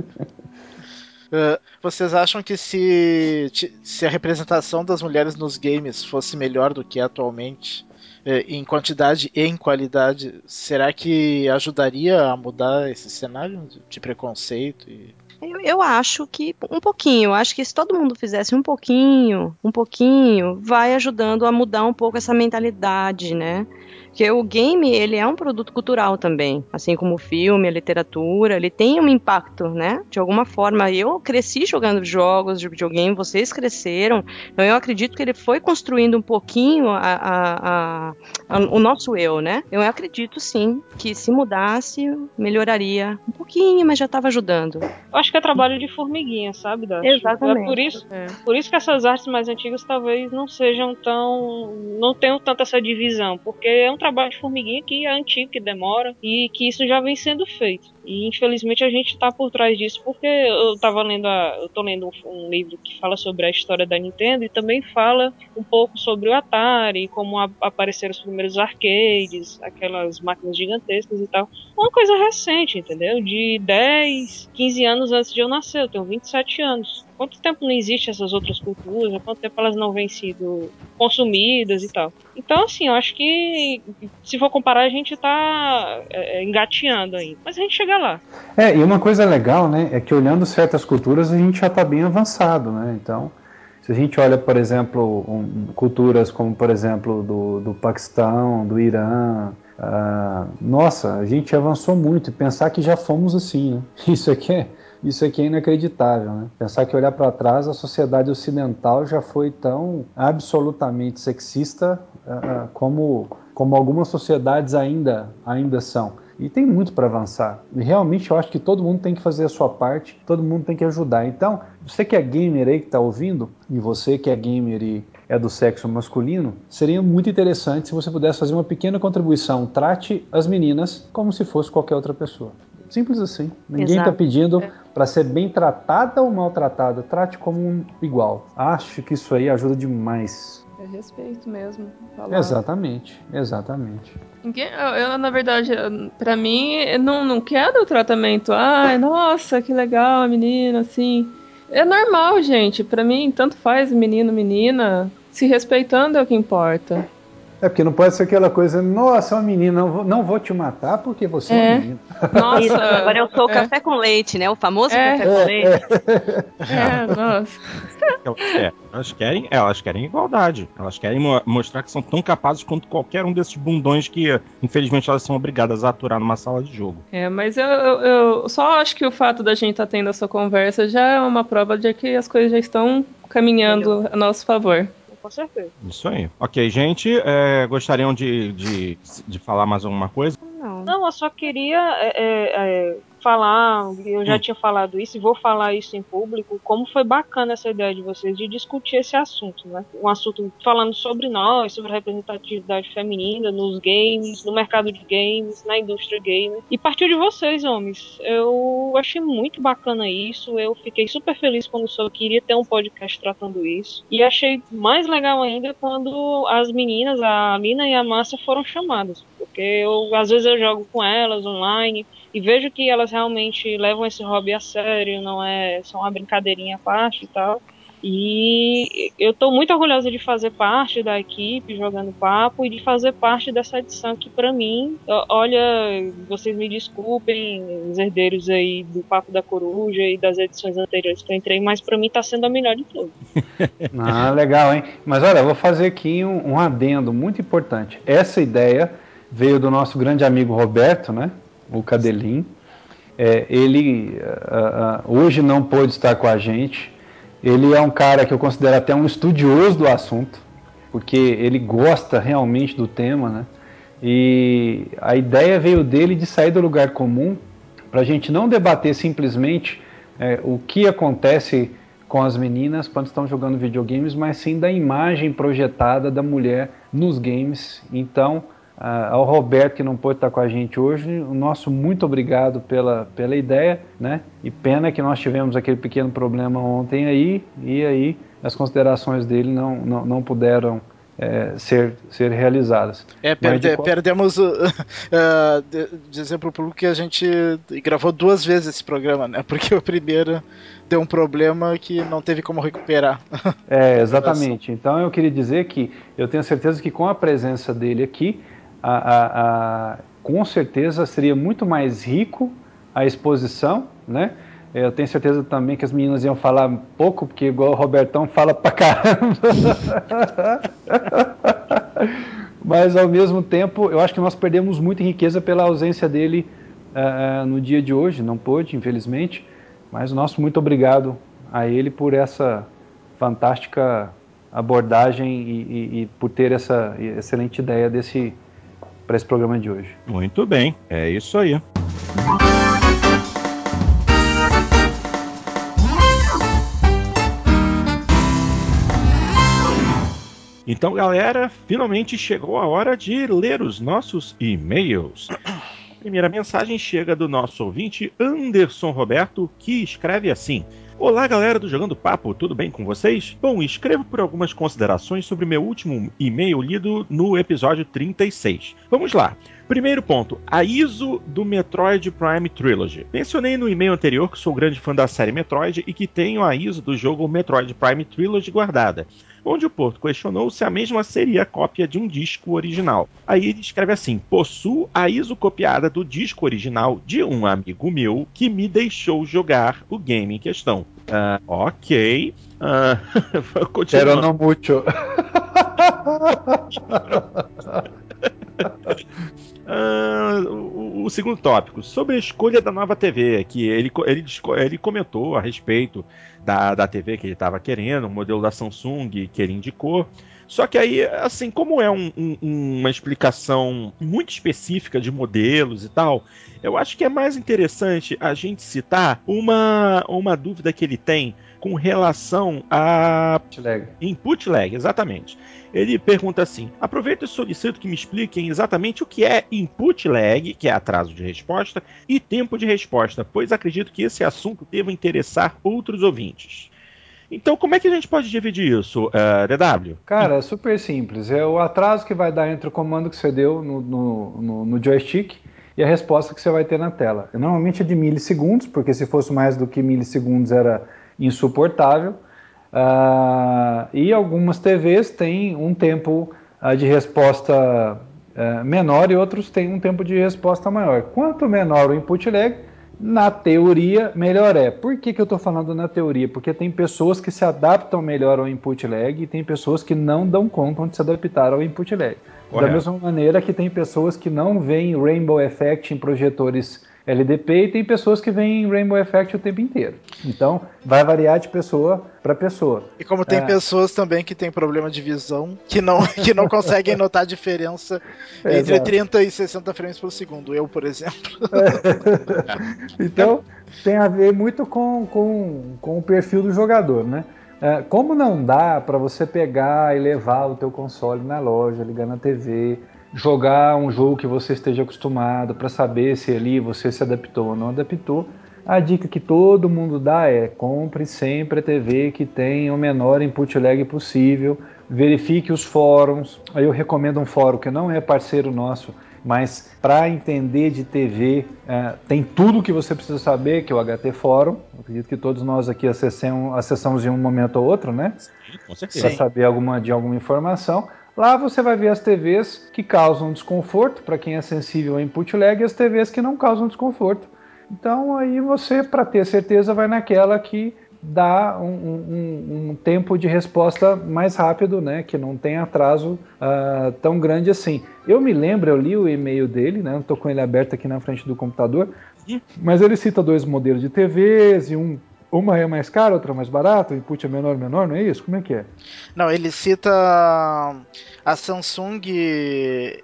Uh, vocês acham que se, se a representação das mulheres nos games fosse melhor do que é atualmente, em quantidade e em qualidade, será que ajudaria a mudar esse cenário de preconceito? E... Eu, acho que um pouquinho. Acho que se todo mundo fizesse um pouquinho, um pouquinho, vai ajudando a mudar um pouco essa mentalidade, né? Porque o game, ele é um produto cultural também, assim como o filme, a literatura, ele tem um impacto, né? De alguma forma, eu cresci jogando jogos de videogame, vocês cresceram, então eu acredito que ele foi construindo um pouquinho a, a, a, o nosso eu, né? Eu acredito sim que se mudasse, melhoraria um pouquinho, mas já estava ajudando. Eu acho que é trabalho de formiguinha, sabe, Dash? Exatamente. É por isso, é. por isso que essas artes mais antigas talvez não sejam tão, não tenham tanta essa divisão, porque é um trabalho de formiguinha que é antigo, que demora e que isso já vem sendo feito. E infelizmente a gente está por trás disso porque eu estava lendo a, eu tô lendo um, livro que fala sobre a história da Nintendo e também fala um pouco sobre o Atari, como a, apareceram os primeiros arcades, aquelas máquinas gigantescas e tal. Uma coisa recente, entendeu? De 10, 15 anos antes de eu nascer, eu tenho 27 anos quanto tempo não existe essas outras culturas, quanto tempo elas não vêm sido consumidas e tal. Então, assim, eu acho que se for comparar, a gente tá é, é, engateando aí. Mas a gente chega lá. É, e uma coisa legal, né, é que olhando certas culturas a gente já tá bem avançado, né? Então, se a gente olha, por exemplo, um, culturas como, por exemplo, do, do Paquistão, do Irã, uh, nossa, a gente avançou muito. Pensar que já fomos assim, né? Isso aqui é isso aqui é inacreditável, né? Pensar que olhar para trás, a sociedade ocidental já foi tão absolutamente sexista uh, como, como algumas sociedades ainda, ainda são. E tem muito para avançar. E realmente eu acho que todo mundo tem que fazer a sua parte, todo mundo tem que ajudar. Então, você que é gamer aí que está ouvindo, e você que é gamer e é do sexo masculino, seria muito interessante se você pudesse fazer uma pequena contribuição. Trate as meninas como se fosse qualquer outra pessoa. Simples assim. Ninguém está pedindo é. para ser bem tratada ou maltratada. Trate como um igual. Acho que isso aí ajuda demais. É respeito mesmo. Falar. Exatamente, exatamente. Eu, eu, na verdade, para mim, não, não quero o tratamento. Ai, nossa, que legal a menina, assim. É normal, gente. Para mim, tanto faz menino, menina. Se respeitando é o que importa. É porque não pode ser aquela coisa, nossa, uma menina, não vou, não vou te matar porque você é, é uma menina. Nossa, Isso, agora eu sou é. café com leite, né? O famoso é. café com leite. É, nossa. É, elas querem, elas querem igualdade. Elas querem mo mostrar que são tão capazes quanto qualquer um desses bundões que, infelizmente, elas são obrigadas a aturar numa sala de jogo. É, mas eu, eu, eu só acho que o fato da gente estar tá tendo essa conversa já é uma prova de que as coisas já estão caminhando a nosso favor com certeza. Isso aí. Ok, gente, é, gostariam de, de, de falar mais alguma coisa? Não. Não, eu só queria é, é, é falar, eu já hum. tinha falado isso e vou falar isso em público, como foi bacana essa ideia de vocês de discutir esse assunto, né? Um assunto falando sobre nós, sobre a representatividade feminina nos games, no mercado de games, na indústria gamer. E partiu de vocês, homens. Eu achei muito bacana isso, eu fiquei super feliz quando soube que iria ter um podcast tratando isso. E achei mais legal ainda quando as meninas, a Lina e a Márcia, foram chamadas. Porque eu, às vezes eu jogo com elas online e vejo que elas realmente levam esse hobby a sério, não é só uma brincadeirinha à parte e tal. E eu estou muito orgulhosa de fazer parte da equipe jogando papo e de fazer parte dessa edição que para mim, olha, vocês me desculpem, os herdeiros aí do Papo da Coruja e das edições anteriores que eu entrei, mas para mim está sendo a melhor de todas. ah, legal, hein? Mas olha, vou fazer aqui um, um adendo muito importante. Essa ideia veio do nosso grande amigo Roberto, né? O Cadelim. É, ele hoje não pôde estar com a gente. Ele é um cara que eu considero até um estudioso do assunto, porque ele gosta realmente do tema, né? E a ideia veio dele de sair do lugar comum para a gente não debater simplesmente é, o que acontece com as meninas quando estão jogando videogames, mas sim da imagem projetada da mulher nos games. Então, ao Roberto que não pôde estar com a gente hoje, o nosso muito obrigado pela, pela ideia, né? E pena que nós tivemos aquele pequeno problema ontem aí, e aí as considerações dele não, não, não puderam é, ser, ser realizadas. É, perde, qual... perdemos uh, uh, de, dizer para o público que a gente gravou duas vezes esse programa, né? Porque o primeiro deu um problema que não teve como recuperar. É, exatamente. Então eu queria dizer que eu tenho certeza que com a presença dele aqui, a, a, a, com certeza seria muito mais rico a exposição, né? Eu tenho certeza também que as meninas iam falar pouco, porque igual o Robertão fala pra caramba. Mas ao mesmo tempo, eu acho que nós perdemos muita riqueza pela ausência dele uh, no dia de hoje. Não pôde, infelizmente. Mas o nosso muito obrigado a ele por essa fantástica abordagem e, e, e por ter essa excelente ideia desse para esse programa de hoje. Muito bem, é isso aí. Então, galera, finalmente chegou a hora de ler os nossos e-mails. A primeira mensagem chega do nosso ouvinte Anderson Roberto, que escreve assim: Olá, galera do Jogando Papo, tudo bem com vocês? Bom, escrevo por algumas considerações sobre meu último e-mail lido no episódio 36. Vamos lá. Primeiro ponto, a ISO do Metroid Prime Trilogy. Mencionei no e-mail anterior que sou grande fã da série Metroid e que tenho a ISO do jogo Metroid Prime Trilogy guardada onde o Porto questionou se a mesma seria a cópia de um disco original. Aí ele escreve assim: possuo a ISO copiada do disco original de um amigo meu que me deixou jogar o game em questão. Uh, ok. Uh, Pero no mucho. Uh, o, o, segundo tópico, sobre a escolha da nova TV, que ele, ele, ele comentou a respeito da, da TV que ele estava querendo, o modelo da Samsung que ele indicou. Só que aí, assim, como é um, um, uma explicação muito específica de modelos e tal, eu acho que é mais interessante a gente citar uma, uma dúvida que ele tem com relação a input lag. Input lag, exatamente. Ele pergunta assim: aproveito e solicito que me expliquem exatamente o que é input lag, que é atraso de resposta, e tempo de resposta, pois acredito que esse assunto deva interessar outros ouvintes. Então, como é que a gente pode dividir isso, uh, eh, DW? Cara, é super simples. É o atraso que vai dar entre o comando que você deu no, no, no, no joystick e a resposta que você vai ter na tela. Normalmente é de milissegundos, porque se fosse mais do que milissegundos era insuportável. Uh, e algumas TVs têm um tempo uh, de resposta uh, menor e outros têm um tempo de resposta maior. Quanto menor o input lag, na teoria, melhor é. Por que, que eu estou falando na teoria? Porque tem pessoas que se adaptam melhor ao input lag e tem pessoas que não dão conta de se adaptar ao input lag. Correto. Da mesma maneira que tem pessoas que não veem Rainbow Effect em projetores LDP e tem pessoas que veem Rainbow Effect o tempo inteiro. Então, vai variar de pessoa para pessoa. E como tem é. pessoas também que têm problema de visão, que não, que não conseguem notar a diferença é, entre exato. 30 e 60 frames por segundo. Eu, por exemplo. É. então, tem a ver muito com, com, com o perfil do jogador, né? É, como não dá para você pegar e levar o teu console na loja, ligar na TV, jogar um jogo que você esteja acostumado para saber se ali você se adaptou ou não adaptou. A dica que todo mundo dá é compre sempre a TV que tem o menor input lag possível, verifique os fóruns. Aí eu recomendo um fórum que não é parceiro nosso, mas para entender de TV é, tem tudo que você precisa saber, que é o HT Fórum. Eu acredito que todos nós aqui acessamos, acessamos em um momento ou outro, né? Para saber alguma, de alguma informação. Lá você vai ver as TVs que causam desconforto para quem é sensível ao input lag e as TVs que não causam desconforto. Então aí você, para ter certeza, vai naquela que dá um, um, um, tempo de resposta mais rápido, né? Que não tem atraso uh, tão grande assim. Eu me lembro, eu li o e-mail dele, né? Estou com ele aberto aqui na frente do computador, mas ele cita dois modelos de TVs e um uma é mais cara, outra é mais barata, o input é menor, menor, não é isso? Como é que é? Não, ele cita a Samsung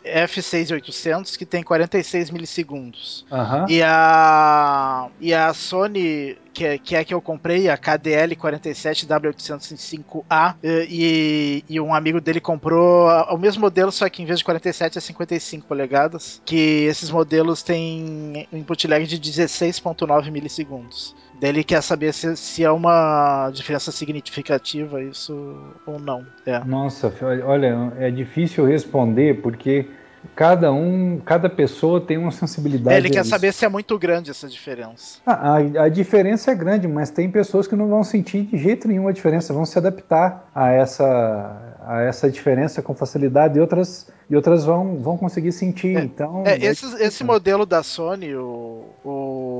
F6800 que tem 46 milissegundos. Uhum. E a e a Sony que é, que é que eu comprei, a KDL 47 W805A, e, e um amigo dele comprou o mesmo modelo, só que em vez de 47 é 55 polegadas, que esses modelos têm input lag de 16.9 milissegundos. Daí ele quer saber se, se é uma diferença significativa isso ou não. É. Nossa, olha, é difícil responder porque cada um, cada pessoa tem uma sensibilidade. É, ele quer saber se é muito grande essa diferença. Ah, a, a, diferença é grande, mas tem pessoas que não vão sentir de jeito nenhum a diferença, vão se adaptar a essa, a essa diferença com facilidade e outras, e outras vão, vão conseguir sentir. É, então, é, é esse, esse modelo da Sony, o, o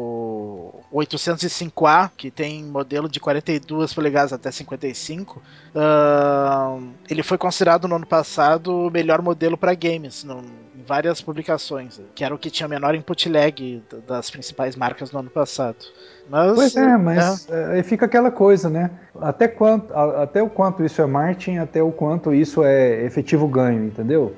805A, que tem modelo de 42 polegadas até 55, uh, ele foi considerado no ano passado o melhor modelo para games, no, em várias publicações, que era o que tinha menor input lag das principais marcas no ano passado. Mas, pois é, mas é. aí é, fica aquela coisa, né? Até, quanto, até o quanto isso é marketing, até o quanto isso é efetivo ganho, entendeu?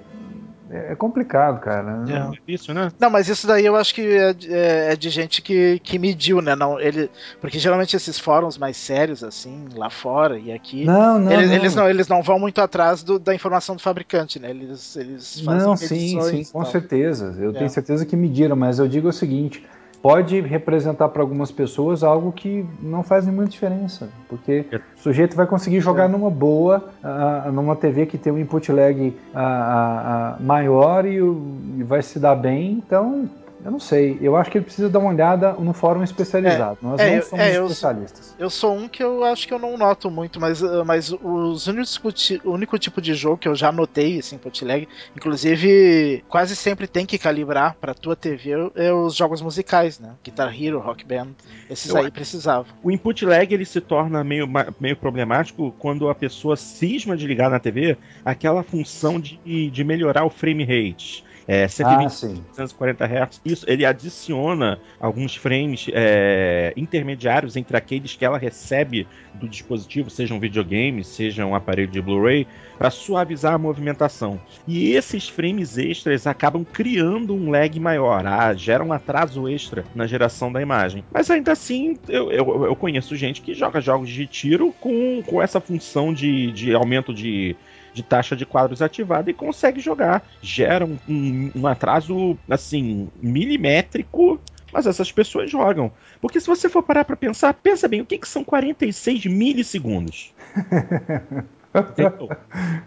É, é complicado, cara. É. Isso, né? Não, mas isso daí eu acho que é, é, é, de gente que, que mediu, né? Não, ele, porque geralmente esses fóruns mais sérios, assim, lá fora e aqui. Não, não. Eles não, eles não, eles não vão muito atrás do, da informação do fabricante, né? Eles, eles fazem Não, sim, sim, com certeza. Eu tenho é. certeza que mediram, mas eu digo o seguinte pode representar para algumas pessoas algo que não faz nenhuma diferença, porque o sujeito vai conseguir jogar é. numa boa, uh, numa TV que tem um input lag uh, uh, maior e, e, vai se dar bem, então eu não sei. Eu acho que ele precisa dar uma olhada no fórum especializado. É, Nós é, não somos é, especialistas. Eu, eu, sou um que eu acho que eu não noto muito, mas, uh, mas os únicos, o único tipo de jogo que eu já notei, assim, input lag, inclusive quase sempre tem que calibrar para tua TV é os jogos musicais, né? Guitar Hero, Rock Band, esses eu, aí precisavam. O input lag ele se torna meio, meio problemático quando a pessoa cisma de ligar na TV aquela função de, de melhorar o frame rate. É, 120, ah, 240 Hz. Isso, ele adiciona alguns frames é, intermediários entre aqueles que ela recebe do dispositivo, seja um videogame, seja um aparelho de Blu-ray, para suavizar a movimentação. E esses frames extras acabam criando um lag maior, ah, gera um atraso extra na geração da imagem. Mas ainda assim, eu, eu, eu conheço gente que joga jogos de tiro com, com essa função de, de aumento de de taxa de quadros ativada e consegue jogar. Gera um, um, um atraso, assim, milimétrico mas essas pessoas jogam. Porque se você for parar para pensar, pensa bem, o que, que são 46 milissegundos?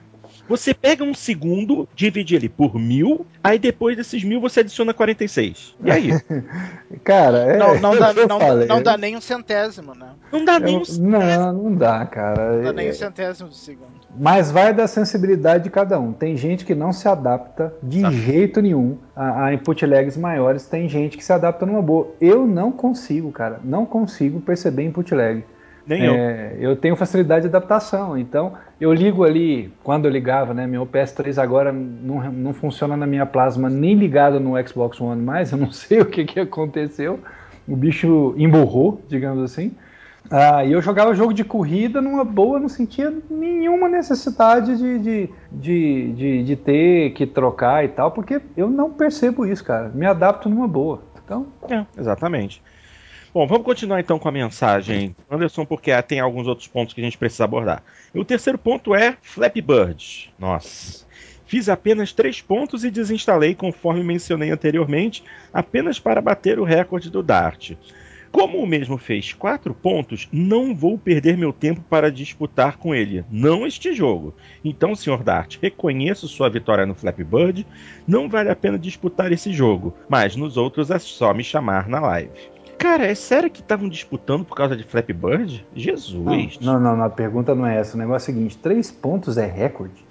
Você pega um segundo, divide ele por mil, aí depois desses mil você adiciona 46. E aí? cara, é. Não, não, dá, não, não, dá nem um centésimo, né? Não dá nem um centésimo. Não, não dá, cara. Não dá nem um centésimo de segundo. Mas vai da sensibilidade de cada um. Tem gente que não se adapta de ah. jeito nenhum a, a, input lags maiores, tem gente que se adapta numa boa. Eu não consigo, cara. Não consigo perceber input lag. Nem é, eu. Eu tenho facilidade de adaptação, então eu ligo ali, quando eu ligava, né? Meu PS3 agora não, não funciona na minha plasma nem ligado no Xbox One mais, eu não sei o que, que aconteceu. O bicho emburrou, digamos assim. Ah, e eu jogava jogo de corrida numa boa, não sentia nenhuma necessidade de, de, de, de, de ter que trocar e tal, porque eu não percebo isso, cara. Me adapto numa boa. Então. É, exatamente. Bom, vamos continuar então com a mensagem, Anderson, porque tem alguns outros pontos que a gente precisa abordar. E o terceiro ponto é Flappy Bird. Nossa. Fiz apenas três pontos e desinstalei, conforme mencionei anteriormente, apenas para bater o recorde do Dart. Como o mesmo fez quatro pontos, não vou perder meu tempo para disputar com ele. Não este jogo. Então, Sr. Dart, reconheço sua vitória no Flappy Bird. Não vale a pena disputar esse jogo, mas nos outros é só me chamar na live. Cara, é sério que estavam disputando por causa de Flappy Bird? Jesus. Não, não, não, a pergunta não é essa. O negócio é o seguinte: três pontos é recorde?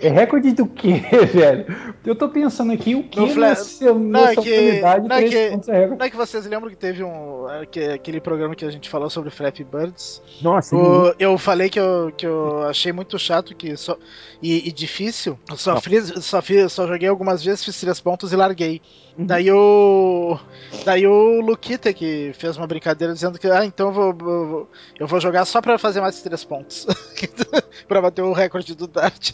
É recorde do quê, velho? Eu tô pensando aqui o que no nessa, não, é que, não, é que, não é que vocês lembram que teve um é, que, aquele programa que a gente falou sobre Flappy Birds? Nossa. O, eu falei que eu, que eu achei muito chato que só, e, e difícil. Eu só, fiz, só, fiz, só joguei algumas vezes, fiz três pontos e larguei. Uhum. Daí o. Daí o Luquita que fez uma brincadeira dizendo que, ah, então eu vou, eu vou jogar só pra fazer mais três pontos. pra bater o recorde do do Dart.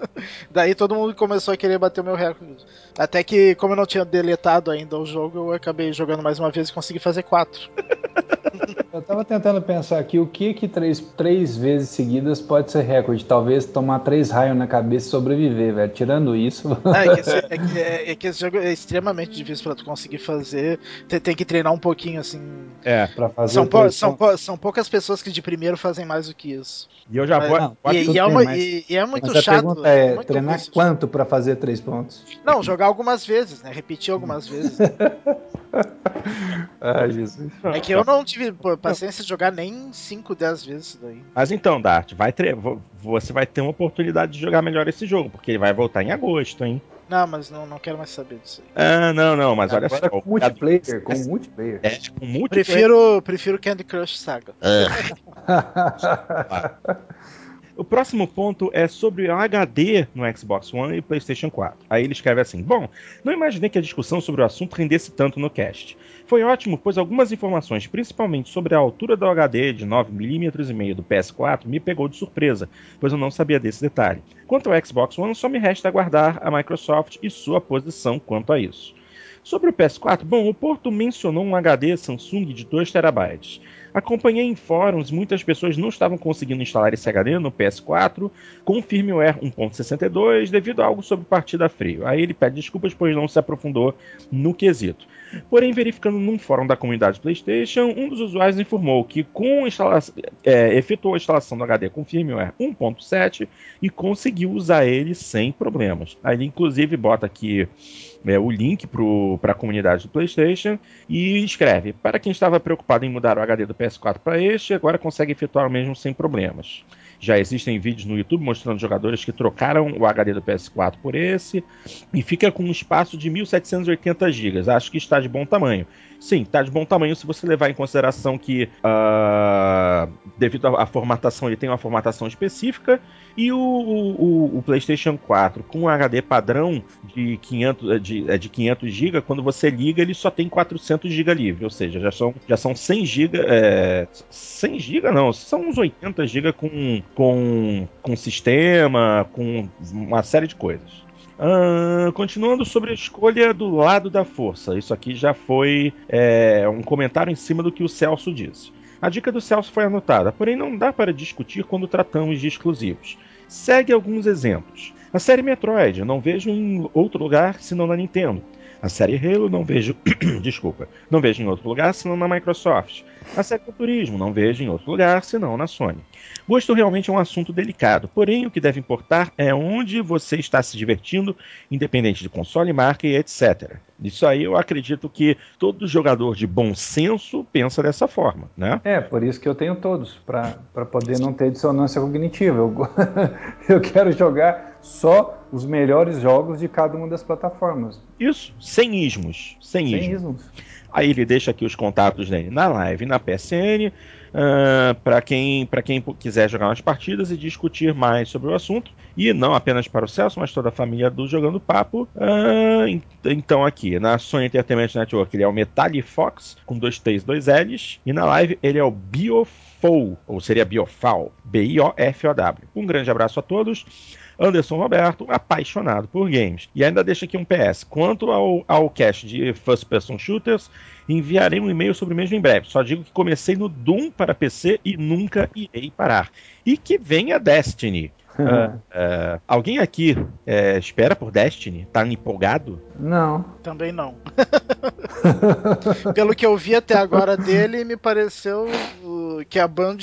Daí todo mundo começou a querer bater o meu recorde. Até que, como eu não tinha deletado ainda o jogo, eu acabei jogando mais uma vez e consegui fazer quatro. Eu tava tentando pensar aqui o que que três, três vezes seguidas pode ser recorde. Talvez tomar três raios na cabeça e sobreviver, velho. Tirando isso. é, que esse, é, que, é, é, que esse, jogo é extremamente difícil pra tu conseguir fazer. Tem, tem que treinar um pouquinho, assim. É, pra fazer. São, pou, são, são poucas pessoas que de primeiro fazem mais do que isso. E eu já vou. Não, e, e, é uma, e, e, é muito mas chato. A pergunta é, é treinar difícil. quanto pra fazer três pontos? Não, jogar algumas vezes, né? Repetir algumas vezes. Ai, Jesus. É que eu não tive paciência de jogar nem 5, 10 vezes isso daí. Mas então, Dart, vai tre... você vai ter uma oportunidade de jogar melhor esse jogo, porque ele vai voltar em agosto, hein? Não, mas não, não quero mais saber disso aí. Ah, não, não, mas Agora olha só. Com multiplayer, com multiplayer. É, com multiplayer. Prefiro, prefiro Candy Crush Saga. É. O próximo ponto é sobre o HD no Xbox One e PlayStation 4. Aí ele escreve assim: Bom, não imaginei que a discussão sobre o assunto rendesse tanto no cast. Foi ótimo, pois algumas informações, principalmente sobre a altura do HD de 9mm e meio do PS4, me pegou de surpresa, pois eu não sabia desse detalhe. Quanto ao Xbox One, só me resta aguardar a Microsoft e sua posição quanto a isso. Sobre o PS4, bom, o Porto mencionou um HD Samsung de 2 TB. Acompanhei em fóruns, muitas pessoas não estavam conseguindo instalar esse HD no PS4 com firmware 1.62 devido a algo sobre partida frio. Aí ele pede desculpas pois não se aprofundou no quesito. Porém, verificando num fórum da comunidade PlayStation, um dos usuários informou que com é, efetuou a instalação do HD com firmware 1.7 e conseguiu usar ele sem problemas. Aí ele inclusive bota aqui é, o link para a comunidade do PlayStation e escreve: Para quem estava preocupado em mudar o HD do PS4 para este, agora consegue efetuar o mesmo sem problemas. Já existem vídeos no YouTube mostrando jogadores que trocaram o HD do PS4 por esse e fica com um espaço de 1780 GB. Acho que está de bom tamanho. Sim, está de bom tamanho se você levar em consideração que, uh, devido à formatação, ele tem uma formatação específica e o, o, o PlayStation 4 com um HD padrão de 500, de, é de 500 GB, quando você liga, ele só tem 400 GB livre, ou seja, já são, já são 100 GB, é, 100 GB não, são uns 80 GB com, com, com sistema, com uma série de coisas. Uh, continuando sobre a escolha do lado da força. Isso aqui já foi é, um comentário em cima do que o Celso disse. A dica do Celso foi anotada, porém não dá para discutir quando tratamos de exclusivos. Segue alguns exemplos. A série Metroid, não vejo em outro lugar senão na Nintendo. A série Halo não vejo, desculpa, não vejo em outro lugar senão na Microsoft. A série Turismo não vejo em outro lugar senão na Sony. Gosto realmente é um assunto delicado, porém o que deve importar é onde você está se divertindo, independente de console, marca e etc. Isso aí eu acredito que todo jogador de bom senso pensa dessa forma, né? É, por isso que eu tenho todos, para poder não ter dissonância cognitiva. Eu, eu quero jogar só os melhores jogos de cada uma das plataformas. Isso, sem ismos. Sem, sem ismos. ismos. Aí ele deixa aqui os contatos dele na live, na PSN, uh, para quem, quem quiser jogar umas partidas e discutir mais sobre o assunto. E não apenas para o Celso, mas toda a família do Jogando Papo. Uh, então aqui, na Sony Entertainment Network, ele é o Metalli Fox, com dois T's, dois L's. E na live ele é o Biofou, ou seria Biofal, B-I-O-F-O-W. Um grande abraço a todos. Anderson Roberto, apaixonado por games. E ainda deixa aqui um PS. Quanto ao, ao cast de First Person Shooters, enviarei um e-mail sobre o mesmo em breve. Só digo que comecei no Doom para PC e nunca irei parar. E que venha Destiny. Uh, uh, alguém aqui uh, espera por Destiny? Tá empolgado? Não. Também não. Pelo que eu vi até agora dele, me pareceu que a Band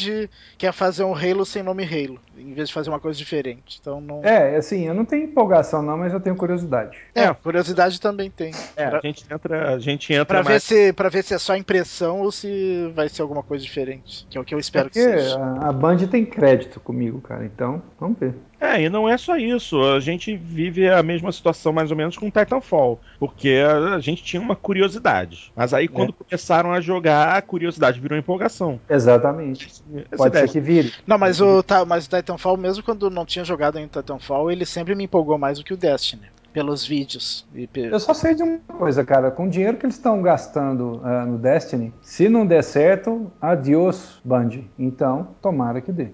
quer fazer um Halo sem nome Halo, em vez de fazer uma coisa diferente. Então não. É, assim, eu não tenho empolgação não, mas eu tenho curiosidade. É, curiosidade também tem. É, pra... a gente entra, a gente entra pra mais... ver se para ver se é só impressão ou se vai ser alguma coisa diferente, que é o que eu espero Porque que seja. A Band tem crédito comigo, cara. Então, vamos ver. É, e não é só isso. A gente vive a mesma situação mais ou menos com Titanfall. Porque a gente tinha uma curiosidade. Mas aí quando é. começaram a jogar, a curiosidade virou empolgação. Exatamente. Esse Pode ser que vire. Não, mas o, mas o Titanfall, mesmo quando não tinha jogado em Titanfall, ele sempre me empolgou mais do que o Destiny pelos vídeos. Eu só sei de uma coisa, cara. Com o dinheiro que eles estão gastando uh, no Destiny, se não der certo, adiós, Band. Então, tomara que dê.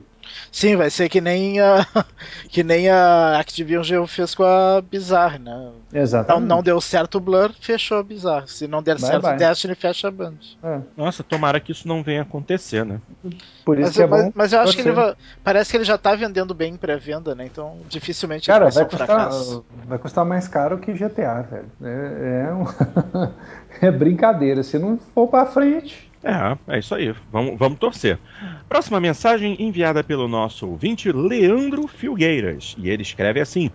Sim, vai ser que nem a que nem a Activision fez com a Bizarre, né? Exatamente. Não, não deu certo o Blur, fechou a Bizarre. Se não der bye certo o Destiny, fecha a Band. É. Nossa, tomara que isso não venha acontecer, né? Por isso mas, que é mas, bom. Mas eu acho que ele vai, parece que ele já tá vendendo bem em pré-venda, né? Então dificilmente Cara, vai, vai custar, fracasso. vai custar mais caro que GTA, velho. É, é, um... é brincadeira. Se não for pra frente. É, é isso aí. Vamos, vamos torcer. Próxima mensagem enviada pelo nosso ouvinte Leandro Filgueiras. E ele escreve assim: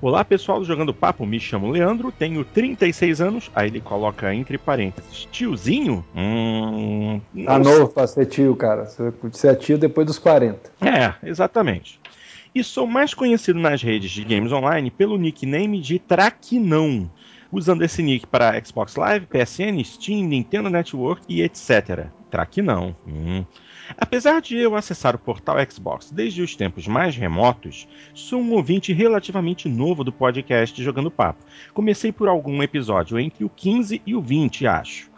Olá pessoal do Jogando Papo, me chamo Leandro, tenho 36 anos. Aí ele coloca entre parênteses: tiozinho? Hum. Tá novo pra ser tio, cara. Você é tio depois dos 40. É, exatamente. E sou mais conhecido nas redes de games online pelo nickname de Traquinão usando esse nick para Xbox Live, PSN, Steam, Nintendo Network e etc. Traque não. Hum. Apesar de eu acessar o portal Xbox desde os tempos mais remotos, sou um ouvinte relativamente novo do podcast Jogando Papo. Comecei por algum episódio entre o 15 e o 20, acho.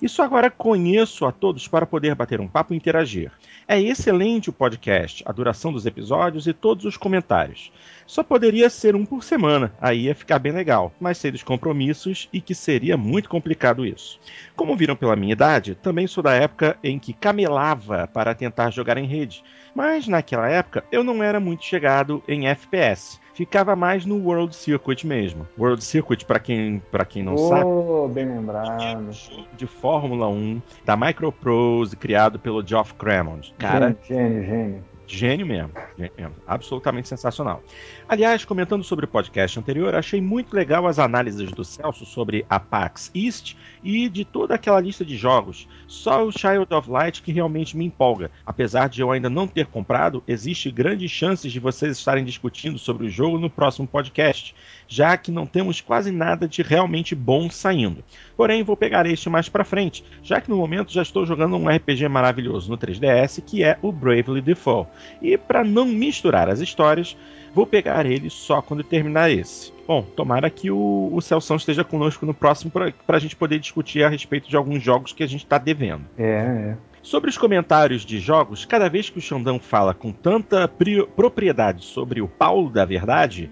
Isso agora conheço a todos para poder bater um papo e interagir. É excelente o podcast, a duração dos episódios e todos os comentários. Só poderia ser um por semana, aí ia ficar bem legal, mas sei dos compromissos e que seria muito complicado isso. Como viram pela minha idade, também sou da época em que camelava para tentar jogar em rede, mas naquela época eu não era muito chegado em FPS ficava mais no World Circuit mesmo. World Circuit, para quem, pra quem não oh, sabe. bem lembrado. De Fórmula 1 da Microprose, criado pelo Geoff Crammond. Cara. Gênio, gênio. Gênio mesmo, gênio mesmo, absolutamente sensacional. Aliás, comentando sobre o podcast anterior, achei muito legal as análises do Celso sobre a PAX East e de toda aquela lista de jogos. Só o Child of Light que realmente me empolga. Apesar de eu ainda não ter comprado, existe grandes chances de vocês estarem discutindo sobre o jogo no próximo podcast, já que não temos quase nada de realmente bom saindo. Porém, vou pegar este mais para frente, já que no momento já estou jogando um RPG maravilhoso no 3DS que é o Bravely Default. E para não misturar as histórias, vou pegar ele só quando terminar esse. Bom, tomara que o, o Celso esteja conosco no próximo para a gente poder discutir a respeito de alguns jogos que a gente está devendo. É, é. Sobre os comentários de jogos, cada vez que o Xandão fala com tanta propriedade sobre o Paulo da Verdade,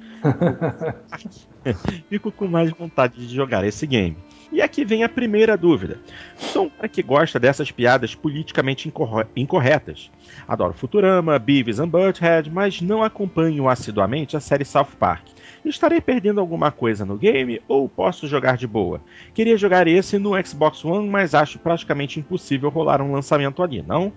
fico com mais vontade de jogar esse game. E aqui vem a primeira dúvida. Sou um cara que gosta dessas piadas politicamente incorretas. Adoro Futurama, Beavis and Butthead, mas não acompanho assiduamente a série South Park. Estarei perdendo alguma coisa no game ou posso jogar de boa? Queria jogar esse no Xbox One, mas acho praticamente impossível rolar um lançamento ali, não?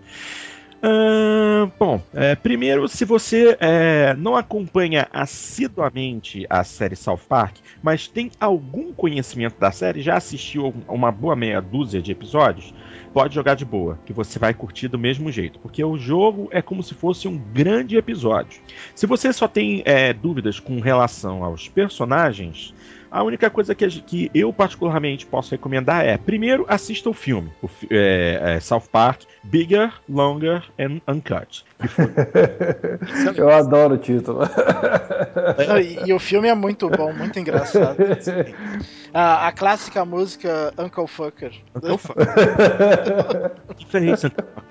Uh, bom, é, primeiro, se você é, não acompanha assiduamente a série South Park, mas tem algum conhecimento da série, já assistiu uma boa meia dúzia de episódios, pode jogar de boa, que você vai curtir do mesmo jeito, porque o jogo é como se fosse um grande episódio. Se você só tem é, dúvidas com relação aos personagens, a única coisa que, que eu particularmente posso recomendar é, primeiro, assista o filme, o, é, é, South Park, Bigger, Longer and Uncut. eu adoro o título. e, e, o filme é muito bom, muito engraçado. A, a clássica música Uncle Fucker. Uncle Fucker.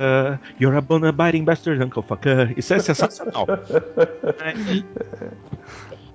uh, you're a bone biting bastard, Uncle Fucker. Isso é sensacional.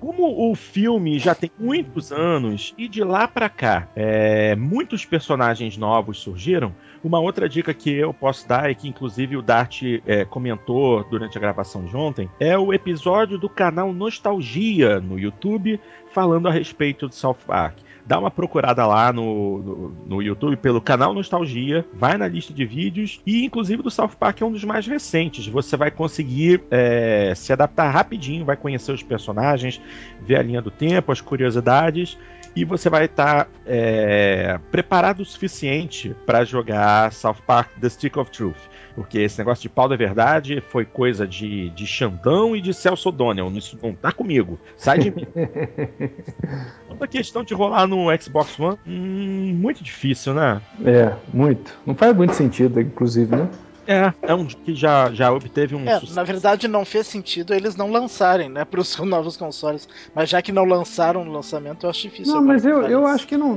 Como o filme já tem muitos anos e de lá para cá é, muitos personagens novos surgiram, uma outra dica que eu posso dar e que inclusive o Dart é, comentou durante a gravação de ontem é o episódio do canal Nostalgia no YouTube falando a respeito de South Park dá uma procurada lá no, no, no, YouTube pelo canal Nostalgia, vai na lista de vídeos e inclusive do South Park é um dos mais recentes. Você vai conseguir é, se adaptar rapidinho, vai conhecer os personagens, ver a linha do tempo, as curiosidades e você vai estar tá, é, preparado o suficiente para jogar South Park The Stick of Truth. Porque esse negócio de pau da verdade foi coisa de, de Xandão e de Celso O'Donnell. Isso não tá comigo. Sai de mim. Quanto a questão de rolar no Xbox One, hum, muito difícil, né? É, muito. Não faz muito sentido, inclusive, né? É, é um que já, já obteve um. É, na verdade, não fez sentido eles não lançarem, né, para os novos consoles. Mas já que não lançaram no lançamento, eu acho difícil. Não, mas eu, eu acho que não.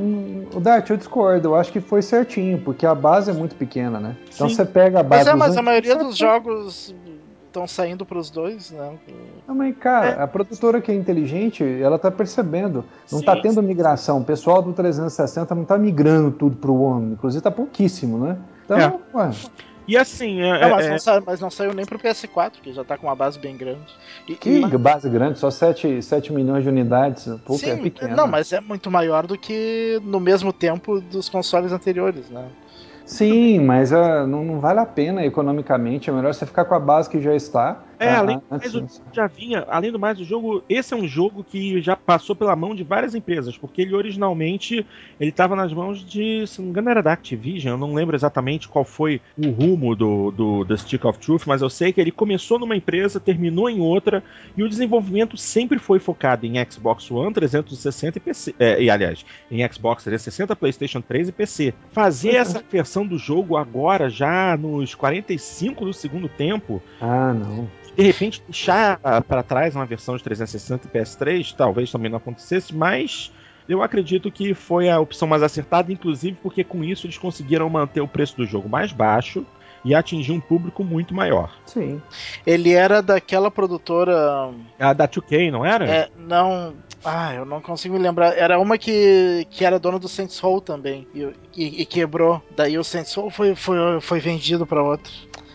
O Dart, eu discordo. Eu acho que foi certinho, porque a base é muito pequena, né? Então Sim. você pega a base. Mas é, mas a maioria dos jogos estão saindo para os dois, né? Não, mas cara, é. a produtora que é inteligente, ela tá percebendo. Não Sim. tá tendo migração. O pessoal do 360 não tá migrando tudo pro One. Inclusive tá pouquíssimo, né? Então, é. ué. E assim. É, não, mas, é... não saiu, mas, não saiu, nem pro PS4, que já tá com uma base bem grande. E, que e... base grande? Só 7, 7 milhões de unidades. Pouco Sim, é pequeno. Não, mas é muito maior do que no mesmo tempo dos consoles anteriores, né? Sim, mas uh, não, não, vale a pena economicamente. É melhor você ficar com a base que já está. É, além do mais, o, já vinha, além do mais, o jogo. Esse é um jogo que já passou pela mão de várias empresas, porque ele originalmente ele estava nas mãos de, se não me engano, era da Activision. Eu não lembro exatamente qual foi o rumo do, do The Stick of Truth, mas eu sei que ele começou numa empresa, terminou em outra, e o desenvolvimento sempre foi focado em Xbox One, 360 e PC. É, e aliás, em Xbox 360, PlayStation 3 e PC. Fazer essa versão do jogo agora, já nos 45 do segundo tempo. Ah, não. De repente, deixar para trás uma versão de 360 e PS3, talvez também não acontecesse, mas eu acredito que foi a opção mais acertada, inclusive porque com isso eles conseguiram manter o preço do jogo mais baixo e atingir um público muito maior. Sim. Ele era daquela produtora. A da 2K, não era? É, não. Ah, eu não consigo me lembrar. Era uma que, que era dona do Saints Row também. E, e, e quebrou. Daí o Saints Row foi, foi, foi vendido para outro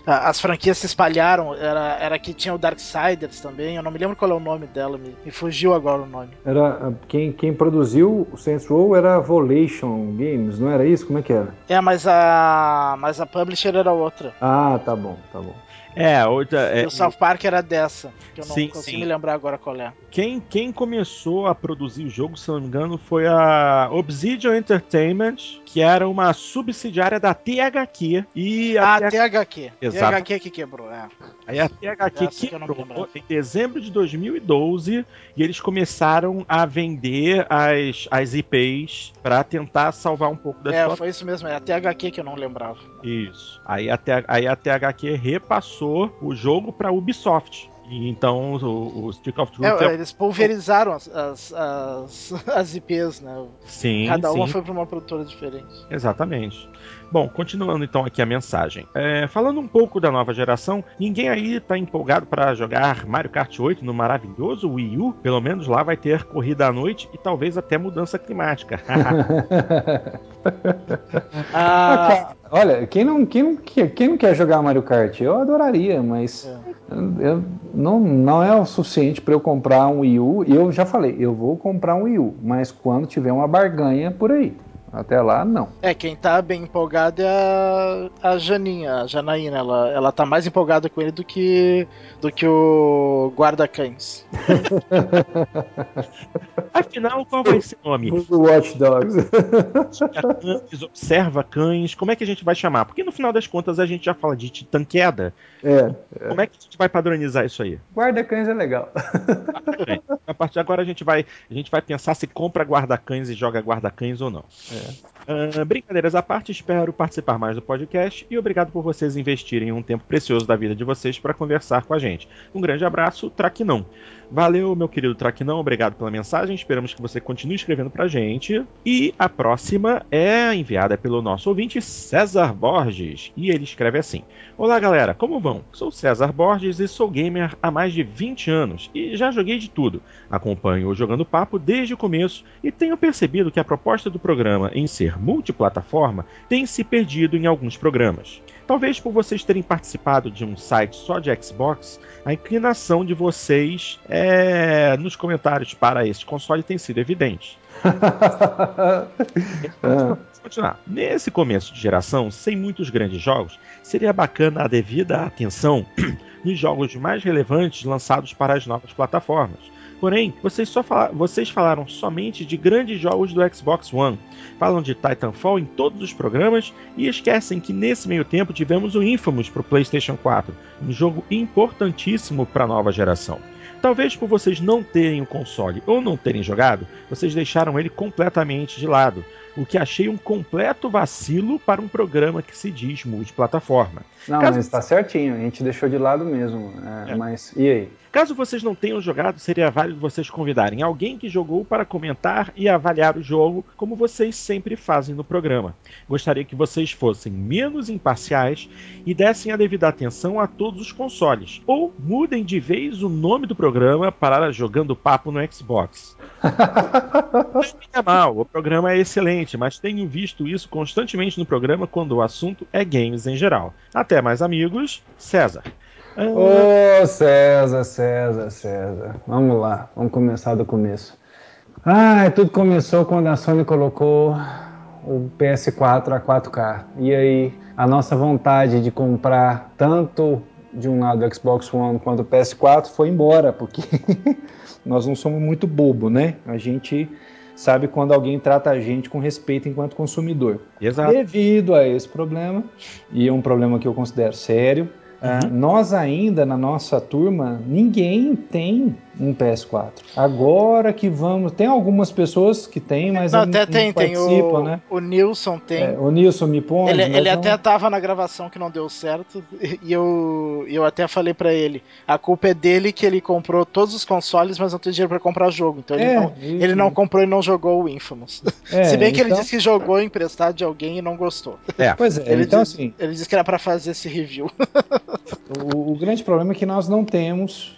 as franquias se espalharam. Era, era que tinha o Darksiders também. Eu não me lembro qual é o nome dela, me, me fugiu agora o nome. Era quem, quem produziu o Saints Row era a Volation Games, não era isso? Como é que era? É, mas a mas a publisher era outra. Ah, tá bom, tá bom. É, outra. É, o South Park era dessa, que eu não sim, consigo sim. me lembrar agora qual é. Quem, quem começou a produzir o jogo, se não me engano, foi a Obsidian Entertainment, que era uma subsidiária da THQ. E a ah, THQ. Exato. THQ que quebrou, é. Aí a THQ Essa quebrou em dezembro de 2012 e eles começaram a vender as, as IPs para tentar salvar um pouco da É, situação. foi isso mesmo, é a THQ que eu não lembrava. Isso. Aí a, aí a THQ repassou o jogo para Ubisoft. E então o, o Stick of Truth. É, é... Eles pulverizaram as, as, as, as, IPs, né? Sim. Cada uma sim. foi para uma produtora diferente. Exatamente. Bom, continuando então aqui a mensagem. É, falando um pouco da nova geração, ninguém aí está empolgado para jogar Mario Kart 8 no maravilhoso Wii U? Pelo menos lá vai ter corrida à noite e talvez até mudança climática. ah, olha, quem não, quem, não, quem não quer jogar Mario Kart? Eu adoraria, mas é. Eu, não, não é o suficiente para eu comprar um Wii U. Eu já falei, eu vou comprar um Wii U, mas quando tiver uma barganha por aí. Até lá, não. É, quem tá bem empolgado é a, a Janinha, a Janaína. Ela, ela tá mais empolgada com ele do que, do que o guarda-cães. Afinal, qual vai ser o nome? O Watch Dogs. Cães, observa cães. Como é que a gente vai chamar? Porque no final das contas a gente já fala de titã queda. É, é. Como é que a gente vai padronizar isso aí? Guarda-cães é legal. A partir de agora a gente vai, a gente vai pensar se compra guarda-cães e joga guarda-cães ou não. Uh, brincadeiras à parte, espero participar mais do podcast e obrigado por vocês investirem um tempo precioso da vida de vocês para conversar com a gente. Um grande abraço, Traquinão. Valeu, meu querido Traquinão, obrigado pela mensagem. Esperamos que você continue escrevendo pra gente. E a próxima é enviada pelo nosso ouvinte César Borges. E ele escreve assim: Olá, galera, como vão? Sou César Borges e sou gamer há mais de 20 anos e já joguei de tudo. Acompanho o Jogando Papo desde o começo e tenho percebido que a proposta do programa em ser multiplataforma tem se perdido em alguns programas. Talvez por vocês terem participado de um site só de Xbox, a inclinação de vocês é, nos comentários para esse console tem sido evidente. Vamos continuar. Nesse começo de geração, sem muitos grandes jogos, seria bacana a devida atenção nos jogos mais relevantes lançados para as novas plataformas Porém, vocês, só fala vocês falaram somente de grandes jogos do Xbox One. Falam de Titanfall em todos os programas e esquecem que nesse meio tempo tivemos o Infamous para o PlayStation 4, um jogo importantíssimo para a nova geração. Talvez por vocês não terem o console ou não terem jogado, vocês deixaram ele completamente de lado, o que achei um completo vacilo para um programa que se diz multiplataforma. Não, Caso... mas está certinho, a gente deixou de lado mesmo. É, é. Mas e aí? Caso vocês não tenham jogado, seria válido vocês convidarem alguém que jogou para comentar e avaliar o jogo, como vocês sempre fazem no programa. Gostaria que vocês fossem menos imparciais e dessem a devida atenção a todos os consoles, ou mudem de vez o nome do programa para Jogando Papo no Xbox. É mal, o programa é excelente, mas tenho visto isso constantemente no programa quando o assunto é games em geral. Até mais, amigos. César. Ô, oh, César, César, César. Vamos lá, vamos começar do começo. Ah, tudo começou quando a Sony colocou o PS4 a 4K. E aí, a nossa vontade de comprar tanto de um lado o Xbox One quanto o PS4 foi embora, porque nós não somos muito bobo, né? A gente sabe quando alguém trata a gente com respeito enquanto consumidor. Exato. Devido a esse problema, e é um problema que eu considero sério, Uhum. Uh, nós ainda, na nossa turma, ninguém tem um PS4. Agora que vamos. Tem algumas pessoas que tem, mas não, até tem, tem o, né? o Nilson tem. É, o Nilson me põe. Ele, ele não... até tava na gravação que não deu certo e eu, eu até falei para ele, a culpa é dele que ele comprou todos os consoles, mas não tem dinheiro para comprar jogo. Então ele, é, não, ele não comprou e não jogou o Infamous. É, Se bem que então... ele disse que jogou emprestado de alguém e não gostou. É. Pois é, ele então disse, assim. Ele disse que era para fazer esse review. o, o grande problema é que nós não temos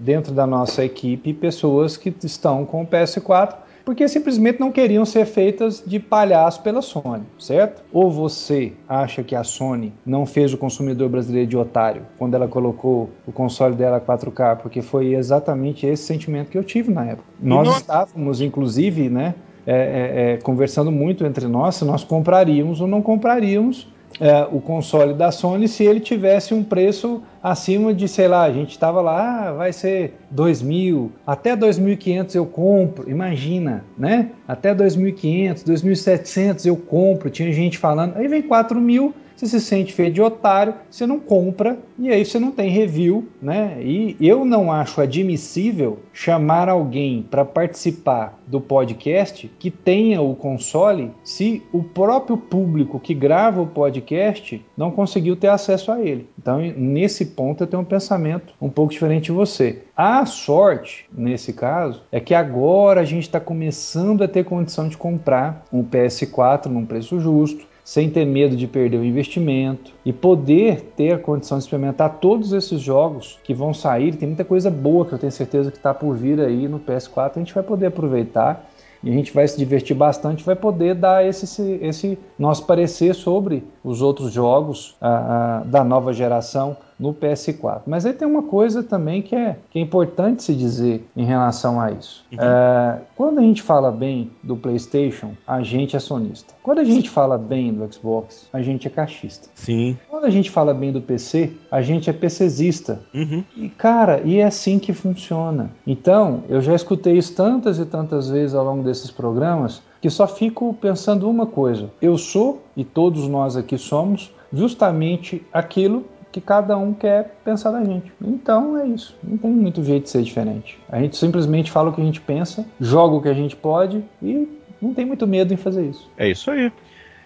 dentro da nossa equipe pessoas que estão com o PS4 porque simplesmente não queriam ser feitas de palhaço pela Sony, certo? Ou você acha que a Sony não fez o consumidor brasileiro de otário quando ela colocou o console dela 4K, porque foi exatamente esse sentimento que eu tive na época. Nós não... estávamos, inclusive, né, é, é, é, conversando muito entre nós se nós compraríamos ou não compraríamos é, o console da Sony se ele tivesse um preço acima de, sei lá, a gente estava lá, ah, vai ser 2.000, até 2.500 eu compro, imagina, né? Até 2.500, 2.700 eu compro, tinha gente falando, aí vem 4.000 mil você se sente feio de otário, você não compra e aí você não tem review, né? E eu não acho admissível chamar alguém para participar do podcast que tenha o console se o próprio público que grava o podcast não conseguiu ter acesso a ele. Então, nesse ponto, eu tenho um pensamento um pouco diferente de você. A sorte, nesse caso, é que agora a gente está começando a ter condição de comprar um PS4 num preço justo sem ter medo de perder o investimento e poder ter a condição de experimentar todos esses jogos que vão sair. Tem muita coisa boa que eu tenho certeza que está por vir aí no PS4, a gente vai poder aproveitar e a gente vai se divertir bastante, vai poder dar esse, esse nosso parecer sobre os outros jogos uh, uh, da nova geração no PS4. Mas aí tem uma coisa também que é, que é importante se dizer em relação a isso. Uhum. É, quando a gente fala bem do PlayStation, a gente é sonista. Quando a gente fala bem do Xbox, a gente é caixista. Sim. Quando a gente fala bem do PC, a gente é PCzista. Uhum. E cara, e é assim que funciona. Então, eu já escutei isso tantas e tantas vezes ao longo desses programas que só fico pensando uma coisa. Eu sou, e todos nós aqui somos, justamente aquilo que cada um quer pensar da gente. Então é isso. Não tem muito jeito de ser diferente. A gente simplesmente fala o que a gente pensa, joga o que a gente pode e não tem muito medo em fazer isso. É isso aí.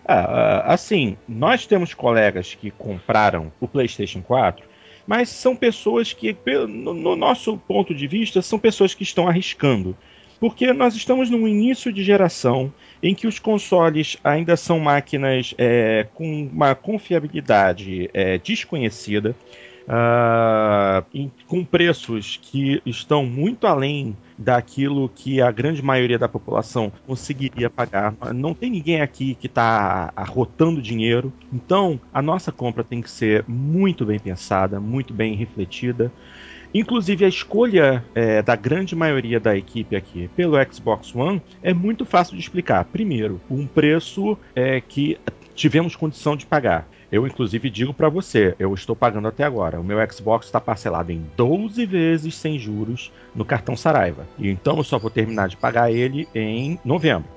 Ah, ah assim, nós temos colegas que compraram o PlayStation 4, mas são pessoas que, no nosso ponto de vista, são pessoas que estão arriscando porque nós estamos num início de geração em que os consoles ainda são máquinas é, com uma confiabilidade é, desconhecida, uh, em, com preços que estão muito além daquilo que a grande maioria da população conseguiria pagar. Não tem ninguém aqui que está arrotando dinheiro, então a nossa compra tem que ser muito bem pensada, muito bem refletida. Inclusive, a escolha é, da grande maioria da equipe aqui pelo Xbox One é muito fácil de explicar. Primeiro, um preço é, que tivemos condição de pagar. Eu, inclusive, digo para você, eu estou pagando até agora. O meu Xbox está parcelado em 12 vezes sem juros no cartão Saraiva. E então eu só vou terminar de pagar ele em novembro.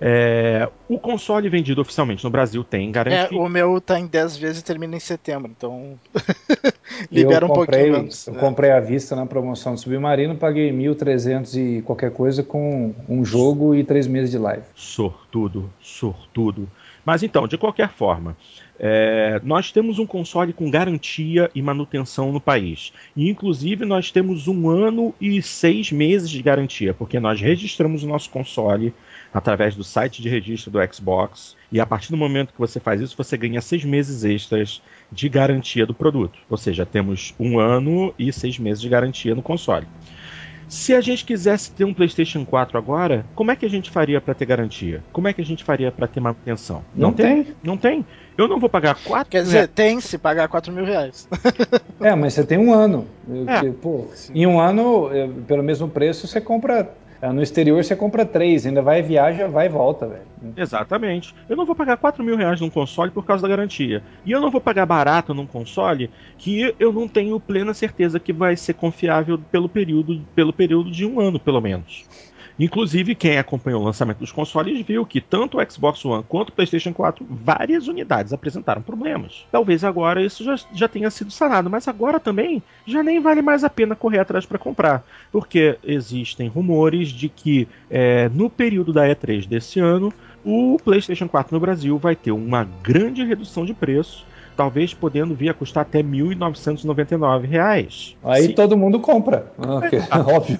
É, o console vendido oficialmente no Brasil tem garantia. É, o meu tá em 10 vezes e termina em setembro, então libera um comprei, pouquinho antes. Eu né? comprei à vista na promoção do Submarino, paguei 1.300 e qualquer coisa com um jogo e três meses de live. Sortudo, sortudo. Mas então, de qualquer forma, é, nós temos um console com garantia e manutenção no país. E, inclusive, nós temos um ano e seis meses de garantia, porque nós registramos o nosso console através do site de registro do Xbox. E a partir do momento que você faz isso, você ganha seis meses extras de garantia do produto. Ou seja, temos um ano e seis meses de garantia no console. Se a gente quisesse ter um PlayStation 4 agora, como é que a gente faria para ter garantia? Como é que a gente faria para ter manutenção? Não, não tem. tem. Não tem. Eu não vou pagar 4 Quer dizer, tem se pagar 4 mil reais. é, mas você tem um ano. É. Pô, em um ano, pelo mesmo preço, você compra é, no exterior você compra três, ainda vai, viaja, vai e volta, velho. Exatamente. Eu não vou pagar 4 mil reais num console por causa da garantia. E eu não vou pagar barato num console que eu não tenho plena certeza que vai ser confiável pelo período, pelo período de um ano, pelo menos. Inclusive, quem acompanhou o lançamento dos consoles viu que tanto o Xbox One quanto o PlayStation 4, várias unidades apresentaram problemas. Talvez agora isso já, já tenha sido sanado, mas agora também já nem vale mais a pena correr atrás para comprar, porque existem rumores de que é, no período da E3 desse ano, o PlayStation 4 no Brasil vai ter uma grande redução de preço talvez podendo vir a custar até R$ 1.999. Aí Sim. todo mundo compra. Okay. É, óbvio.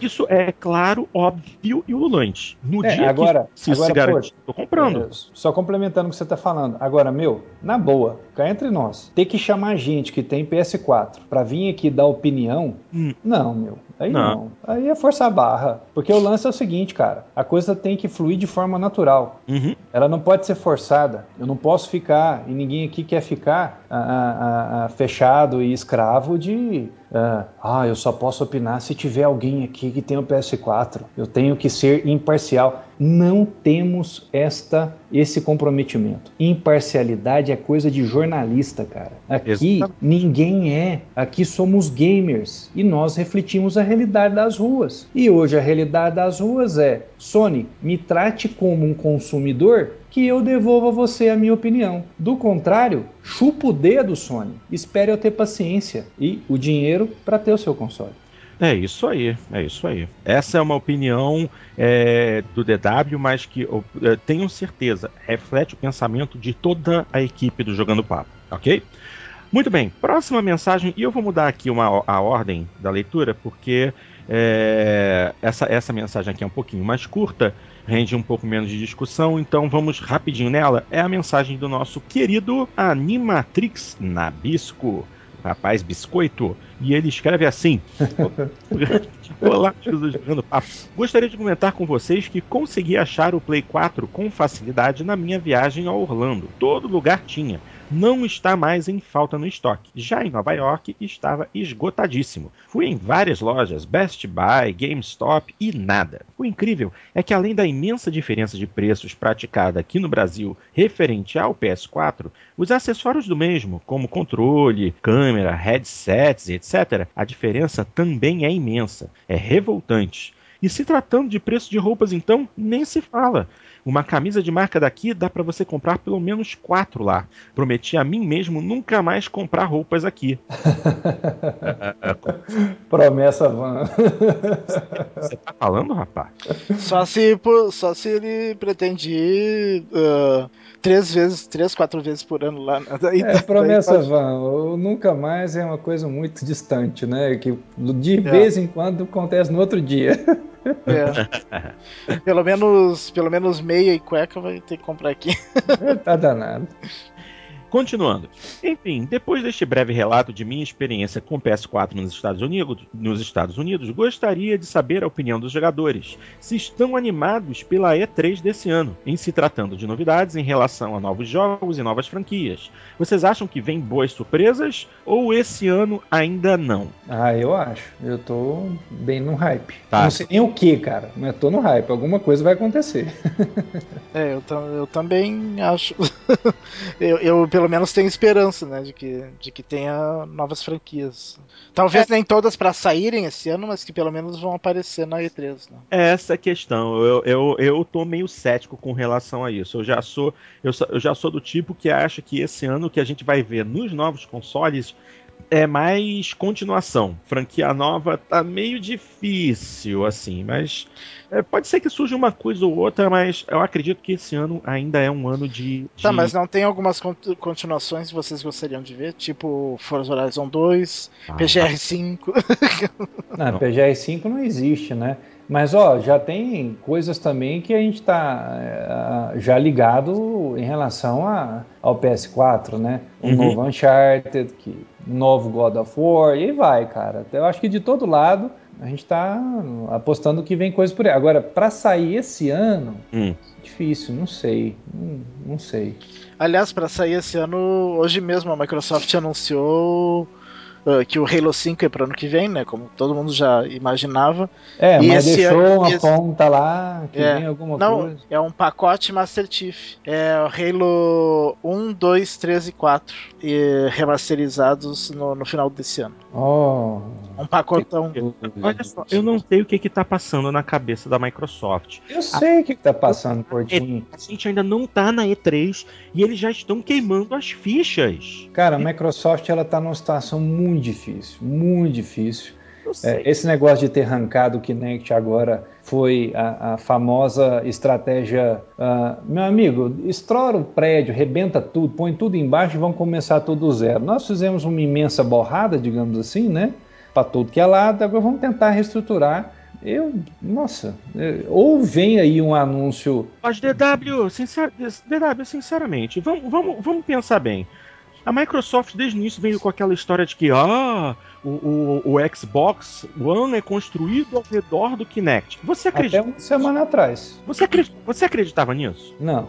Isso é claro, óbvio e ululante. No é, dia agora, que se, agora, se garante, tô comprando. É, só complementando o que você está falando. Agora, meu, na boa, cá entre nós, ter que chamar gente que tem PS4 para vir aqui dar opinião, hum. não, meu. Aí não. não. Aí é forçar a barra. Porque o lance é o seguinte, cara. A coisa tem que fluir de forma natural. Uhum. Ela não pode ser forçada. Eu não posso ficar, e ninguém aqui quer ficar a, a, a, fechado e escravo de Uh, ah, eu só posso opinar se tiver alguém aqui que tem o PS4. Eu tenho que ser imparcial. Não temos esta esse comprometimento. Imparcialidade é coisa de jornalista, cara. Aqui Exatamente. ninguém é. Aqui somos gamers e nós refletimos a realidade das ruas. E hoje a realidade das ruas é: Sony, me trate como um consumidor que eu devolva a você a minha opinião. Do contrário, chupa o dedo, Sony. Espere eu ter paciência e o dinheiro para ter o seu console. É isso aí, é isso aí. Essa é uma opinião é, do DW, mas que eu, eu tenho certeza reflete o pensamento de toda a equipe do Jogando Papo, ok? Muito bem, próxima mensagem, e eu vou mudar aqui uma, a ordem da leitura, porque é, essa, essa mensagem aqui é um pouquinho mais curta, rende um pouco menos de discussão, então vamos rapidinho nela. É a mensagem do nosso querido Animatrix Nabisco, rapaz biscoito, e ele escreve assim: Olá, Jesus jogando papo. Gostaria de comentar com vocês que consegui achar o Play 4 com facilidade na minha viagem a Orlando. Todo lugar tinha não está mais em falta no estoque. Já em Nova York estava esgotadíssimo. Fui em várias lojas, Best Buy, GameStop e nada. O incrível é que além da imensa diferença de preços praticada aqui no Brasil referente ao PS4, os acessórios do mesmo, como controle, câmera, headsets, etc., a diferença também é imensa. É revoltante. E se tratando de preço de roupas, então, nem se fala. Uma camisa de marca daqui dá para você comprar pelo menos quatro lá. Prometi a mim mesmo nunca mais comprar roupas aqui. Promessa van. Você tá falando, rapaz? Só se, só se ele pretende ir uh, três vezes, três, quatro vezes por ano lá. Daí, é, promessa daí. O nunca mais é uma coisa muito distante, né? Que de é. vez em quando acontece no outro dia. É. pelo menos, pelo menos meia e cueca vai ter que comprar aqui. tá danado. Continuando. Enfim, depois deste breve relato de minha experiência com PS4 nos Estados Unidos, nos Estados Unidos, gostaria de saber a opinião dos jogadores. Se estão animados pela E3 desse ano, em se tratando de novidades em relação a novos jogos e novas franquias. Vocês acham que vem boas surpresas ou esse ano ainda não? Ah, eu acho. Eu tô bem no hype. Tá. Não sei nem o que, cara, mas tô no hype. Alguma coisa vai acontecer. é, eu, eu também acho. eu, eu, pelo pelo menos tem esperança, né, de que, de que tenha novas franquias. Talvez é. nem todas para saírem esse ano, mas que pelo menos vão aparecer na E3. Né? É essa a questão. Eu, eu, eu tô meio cético com relação a isso. Eu já sou eu, eu já sou do tipo que acha que esse ano que a gente vai ver nos novos consoles é mais continuação. Franquia nova tá meio difícil, assim, mas é, pode ser que surja uma coisa ou outra, mas eu acredito que esse ano ainda é um ano de. de... Tá, mas não tem algumas continuações que vocês gostariam de ver? Tipo Forza Horizon 2, ah, PGR5. não, PGR5 não existe, né? Mas ó, já tem coisas também que a gente está uh, já ligado em relação a, ao PS4, né? Um uhum. novo Uncharted, que, novo God of War, e vai, cara. Eu acho que de todo lado a gente está apostando que vem coisa por aí. Agora, para sair esse ano, hum. difícil, não sei. Não, não sei. Aliás, para sair esse ano, hoje mesmo a Microsoft anunciou uh, que o Halo 5 é para ano que vem, né? Como todo mundo já imaginava. É, e mas deixou ano, uma esse... ponta lá que é, vem alguma não, coisa. É um pacote Master Chief. É o Halo 1, 2, 3 e 4. E remasterizados no, no final desse ano. Oh. Um pacotão. Olha só, eu não sei o que que tá passando na cabeça da Microsoft. Eu sei o que, que tá passando, Portinho. A gente ainda não tá na E3 e eles já estão queimando as fichas. Cara, a Microsoft ela tá numa situação muito muito difícil, muito difícil. É, esse negócio de ter arrancado o Kinect agora foi a, a famosa estratégia. Uh, meu amigo, estoura o prédio, rebenta tudo, põe tudo embaixo e vamos começar tudo do zero. Nós fizemos uma imensa borrada, digamos assim, né? Para tudo que é lado, agora vamos tentar reestruturar. Eu, nossa, é, ou vem aí um anúncio. Mas DW, sincer, DW sinceramente, vamos, vamos, vamos pensar bem. A Microsoft desde o início veio com aquela história de que ah, o, o, o Xbox One é construído ao redor do Kinect. Você acredita? Até uma semana atrás. Você, acredita, você acreditava nisso? Não.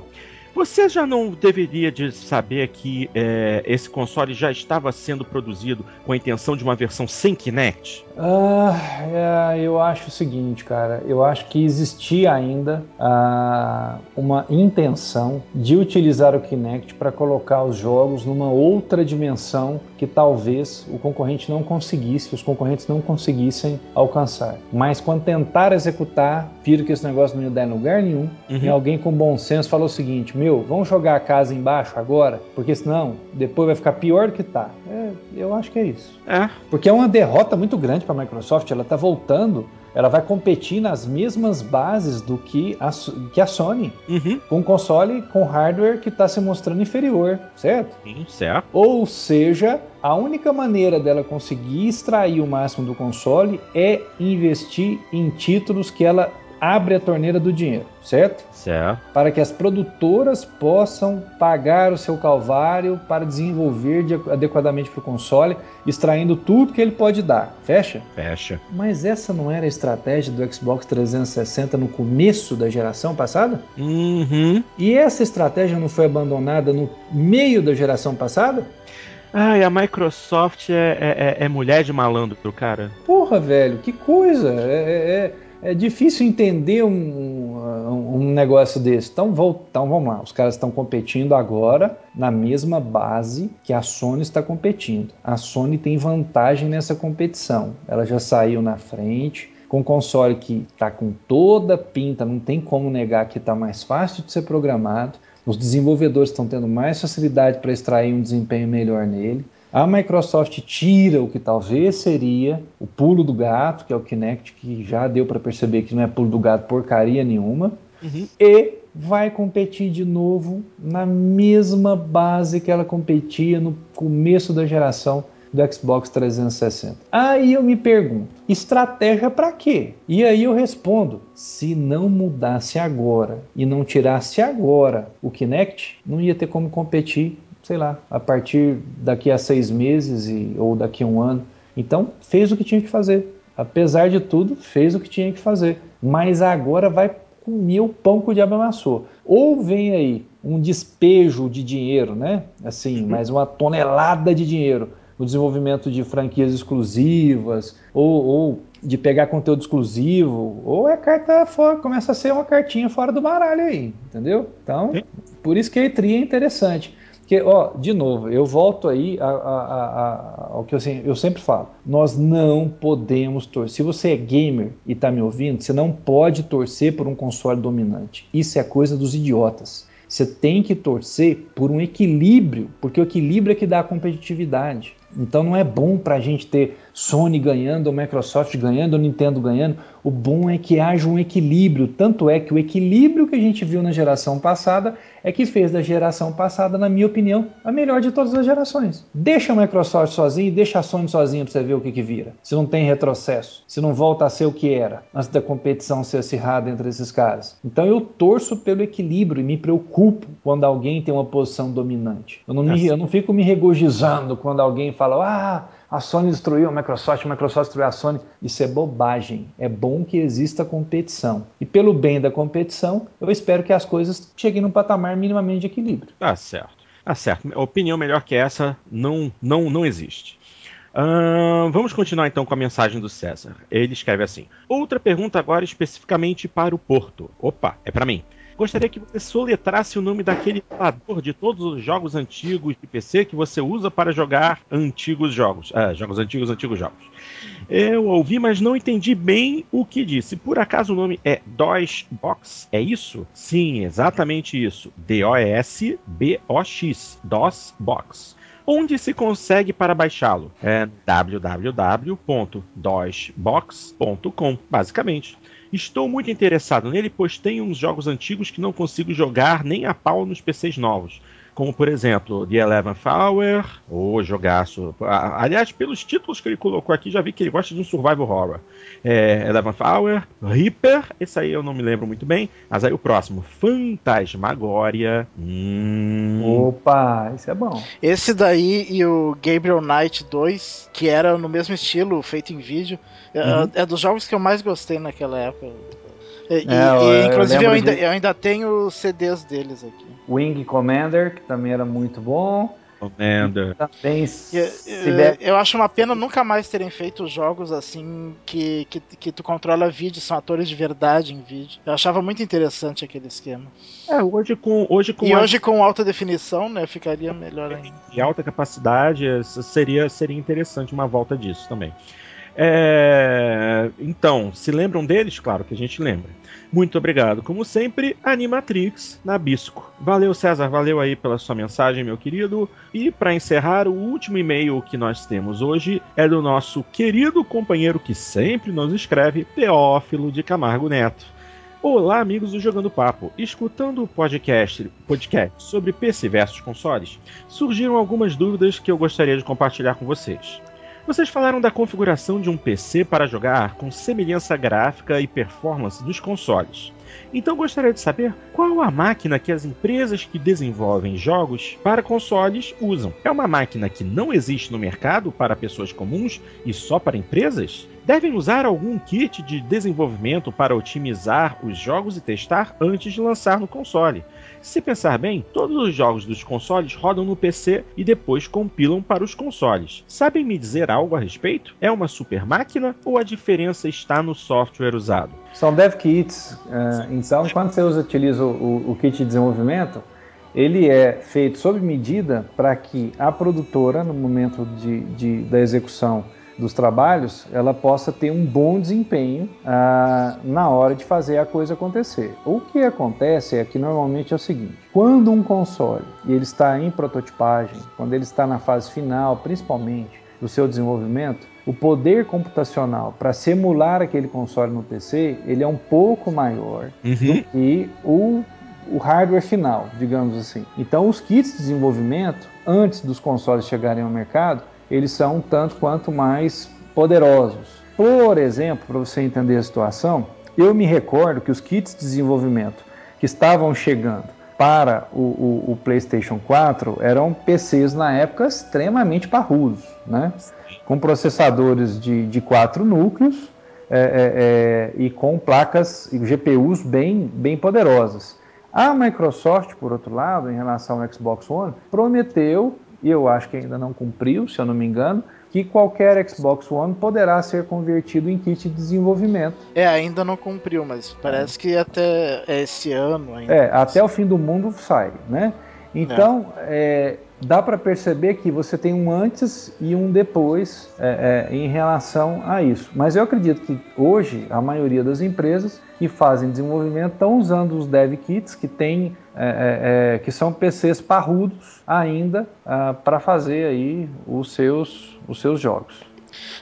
Você já não deveria de saber que é, esse console já estava sendo produzido com a intenção de uma versão sem Kinect? Ah, é, eu acho o seguinte, cara. Eu acho que existia ainda ah, uma intenção de utilizar o Kinect para colocar os jogos numa outra dimensão que talvez o concorrente não conseguisse, os concorrentes não conseguissem alcançar. Mas quando tentaram executar, viram que esse negócio não ia dar em lugar nenhum. Uhum. E alguém com bom senso falou o seguinte: meu, vamos jogar a casa embaixo agora, porque senão depois vai ficar pior do que tá. É, eu acho que é isso. É. Porque é uma derrota muito grande para a Microsoft, ela está voltando ela vai competir nas mesmas bases do que a, que a Sony, uhum. com um console com hardware que está se mostrando inferior, certo? Sim, certo. Ou seja, a única maneira dela conseguir extrair o máximo do console é investir em títulos que ela abre a torneira do dinheiro, certo? Certo. Para que as produtoras possam pagar o seu calvário para desenvolver de, adequadamente para o console, extraindo tudo que ele pode dar. Fecha? Fecha. Mas essa não era a estratégia do Xbox 360 no começo da geração passada? Uhum. E essa estratégia não foi abandonada no meio da geração passada? Ai, a Microsoft é, é, é, é mulher de malandro, cara. Porra, velho, que coisa! É, é, difícil entender um, um, um negócio desse. Então, vou, então vamos lá, os caras estão competindo agora na mesma base que a Sony está competindo. A Sony tem vantagem nessa competição. Ela já saiu na frente, com um console que está com toda pinta, não tem como negar que está mais fácil de ser programado. Os desenvolvedores estão tendo mais facilidade para extrair um desempenho melhor nele. A Microsoft tira o que talvez seria o pulo do gato, que é o Kinect, que já deu para perceber que não é pulo do gato porcaria nenhuma, uhum. e vai competir de novo na mesma base que ela competia no começo da geração do Xbox 360. Aí eu me pergunto, estratégia para quê? E aí eu respondo, se não mudasse agora e não tirasse agora o Kinect, não ia ter como competir sei lá, a partir daqui a seis meses e, ou daqui a um ano. Então, fez o que tinha que fazer. Apesar de tudo, fez o que tinha que fazer. Mas agora vai comer o pão que o diabo amassou. Ou vem aí um despejo de dinheiro, né? Assim, uhum. mais uma tonelada de dinheiro no desenvolvimento de franquias exclusivas, ou, ou de pegar conteúdo exclusivo, ou é carta fora, começa a ser uma cartinha fora do baralho aí, entendeu? Então, por isso que a E3 é interessante. Porque, ó, de novo, eu volto aí a, a, a, ao que eu, eu, sempre falo. Nós não podemos torcer. Se você é gamer e está me ouvindo, você não pode torcer por um console dominante. Isso é coisa dos idiotas. Você tem que torcer por um equilíbrio, porque o equilíbrio é que dá a competitividade. Então não é bom para a gente ter Sony ganhando, ou Microsoft ganhando, ou Nintendo ganhando. O bom é que haja um equilíbrio. Tanto é que o equilíbrio que a gente viu na geração passada é que fez da geração passada, na minha opinião, a melhor de todas as gerações. Deixa a Microsoft sozinha e deixa a Sony sozinha para você ver o que, que vira. Se não tem retrocesso, se não volta a ser o que era antes da competição ser acirrada entre esses caras. Então eu torço pelo equilíbrio e me preocupo quando alguém tem uma posição dominante. Eu não, me, eu não fico me regozijando quando alguém fala, ah, a Sony destruiu a Microsoft, a Microsoft destruiu a Sony. Isso é bobagem. É bom que exista competição. E pelo bem da competição, eu espero que as coisas cheguem num patamar minimamente de equilíbrio. Tá certo. Tá certo. Opinião melhor que essa não, não, não existe. Uh, vamos continuar então com a mensagem do César. Ele escreve assim: Outra pergunta agora especificamente para o Porto. Opa, é para mim. Gostaria que você soletrasse o nome daquele emulador de todos os jogos antigos de PC que você usa para jogar antigos jogos. Ah, jogos antigos, antigos jogos. Eu ouvi, mas não entendi bem o que disse. Por acaso o nome é DOSBox? É isso? Sim, exatamente isso. D-O-S-B-O-X. DOSBox onde se consegue para baixá-lo? É www.dosbox.com, basicamente. Estou muito interessado nele, pois tem uns jogos antigos que não consigo jogar nem a pau nos PCs novos. Como, por exemplo, The Eleventh Hour, ou jogaço. Aliás, pelos títulos que ele colocou aqui, já vi que ele gosta de um survival horror. É, Eleventh Hour, Reaper, esse aí eu não me lembro muito bem. Mas aí o próximo, Fantasmagória. Hum... Opa, esse é bom. Esse daí e o Gabriel Knight 2, que era no mesmo estilo, feito em vídeo. É, uhum. É, dos jogos que eu mais gostei naquela época. E, é, e, inclusive eu, eu ainda, de... eu ainda tenho CDs deles aqui. Wing Commander, que também era muito bom. Commander. Também eu, eu, acho uma pena nunca mais terem feito jogos assim que, que, que tu controla vídeo, são atores de verdade em vídeo. Eu achava muito interessante aquele esquema. É, hoje com hoje com E a... hoje com alta definição, né, ficaria melhor ainda. E alta capacidade, seria seria interessante uma volta disso também. É... Então, se lembram deles? Claro que a gente lembra. Muito obrigado, como sempre, Animatrix Nabisco. Valeu, César, valeu aí pela sua mensagem, meu querido. E para encerrar, o último e-mail que nós temos hoje é do nosso querido companheiro que sempre nos escreve, Teófilo de Camargo Neto. Olá, amigos do Jogando Papo. Escutando o podcast, podcast sobre PC versus consoles, surgiram algumas dúvidas que eu gostaria de compartilhar com vocês. Vocês falaram da configuração de um PC para jogar com semelhança gráfica e performance dos consoles. Então gostaria de saber qual a máquina que as empresas que desenvolvem jogos para consoles usam. É uma máquina que não existe no mercado para pessoas comuns e só para empresas? devem usar algum kit de desenvolvimento para otimizar os jogos e testar antes de lançar no console. Se pensar bem, todos os jogos dos consoles rodam no PC e depois compilam para os consoles. Sabem me dizer algo a respeito? É uma super máquina ou a diferença está no software usado? São dev kits. Uh, então, quando você usa, utiliza o, o kit de desenvolvimento, ele é feito sob medida para que a produtora, no momento de, de, da execução dos trabalhos, ela possa ter um bom desempenho ah, na hora de fazer a coisa acontecer. O que acontece é que normalmente é o seguinte: quando um console ele está em prototipagem, quando ele está na fase final, principalmente do seu desenvolvimento, o poder computacional para simular aquele console no PC ele é um pouco maior uhum. do que o o hardware final, digamos assim. Então, os kits de desenvolvimento, antes dos consoles chegarem ao mercado, eles são tanto quanto mais poderosos. Por exemplo, para você entender a situação, eu me recordo que os kits de desenvolvimento que estavam chegando para o, o, o PlayStation 4 eram PCs na época extremamente parrudos, né? com processadores de, de quatro núcleos é, é, é, e com placas e GPUs bem, bem poderosas. A Microsoft, por outro lado, em relação ao Xbox One, prometeu e eu acho que ainda não cumpriu, se eu não me engano, que qualquer Xbox One poderá ser convertido em kit de desenvolvimento. É, ainda não cumpriu, mas parece que até esse ano ainda. É, até o fim do mundo sai, né? Então, é. É, dá para perceber que você tem um antes e um depois é, é, em relação a isso. Mas eu acredito que hoje a maioria das empresas que fazem desenvolvimento estão usando os dev kits que tem, é, é, é que são PCs parrudos ainda ah, para fazer aí os seus, os seus jogos.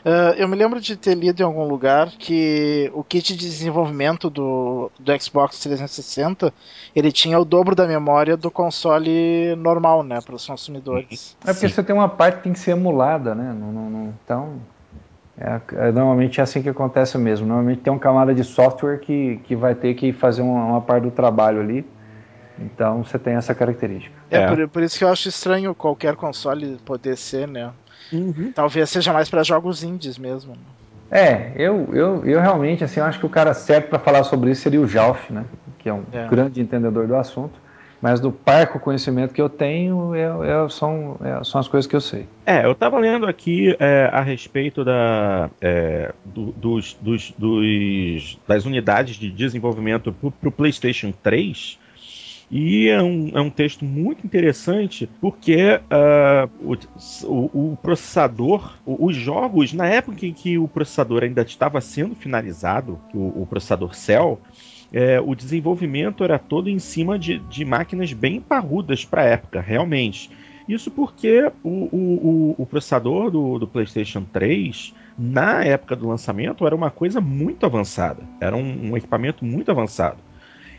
Uh, eu me lembro de ter lido em algum lugar que o kit de desenvolvimento do, do Xbox 360 ele tinha o dobro da memória do console normal, né, para os consumidores. É porque Sim. você tem uma parte que tem que ser emulada, né? Não, não, não, então, é, é, normalmente é assim que acontece mesmo. Normalmente tem um camada de software que, que vai ter que fazer uma, uma parte do trabalho ali. Então você tem essa característica. É, é. Por, por, isso que eu acho estranho qualquer console poder ser, né? Uhum. Talvez seja mais para jogos indies mesmo. É, eu, eu, eu realmente assim, eu acho que o cara certo para falar sobre isso seria o Jalf, né? Que é um é. grande entendedor do assunto. Mas do parco conhecimento que eu tenho é, é, são, é, são as coisas que eu sei. É, eu estava lendo aqui é, a respeito da, é, do, dos, dos, dos, das unidades de desenvolvimento para o PlayStation 3 e é um, é um texto muito interessante porque uh, o, o, processador, os jogos, na época em que o processador ainda estava sendo finalizado, o, o processador Cell, é, o desenvolvimento era todo em cima de, de máquinas bem parrudas para a época, realmente. Isso porque o, o, o processador do, do, PlayStation 3, na época do lançamento, era uma coisa muito avançada. Era um, um equipamento muito avançado.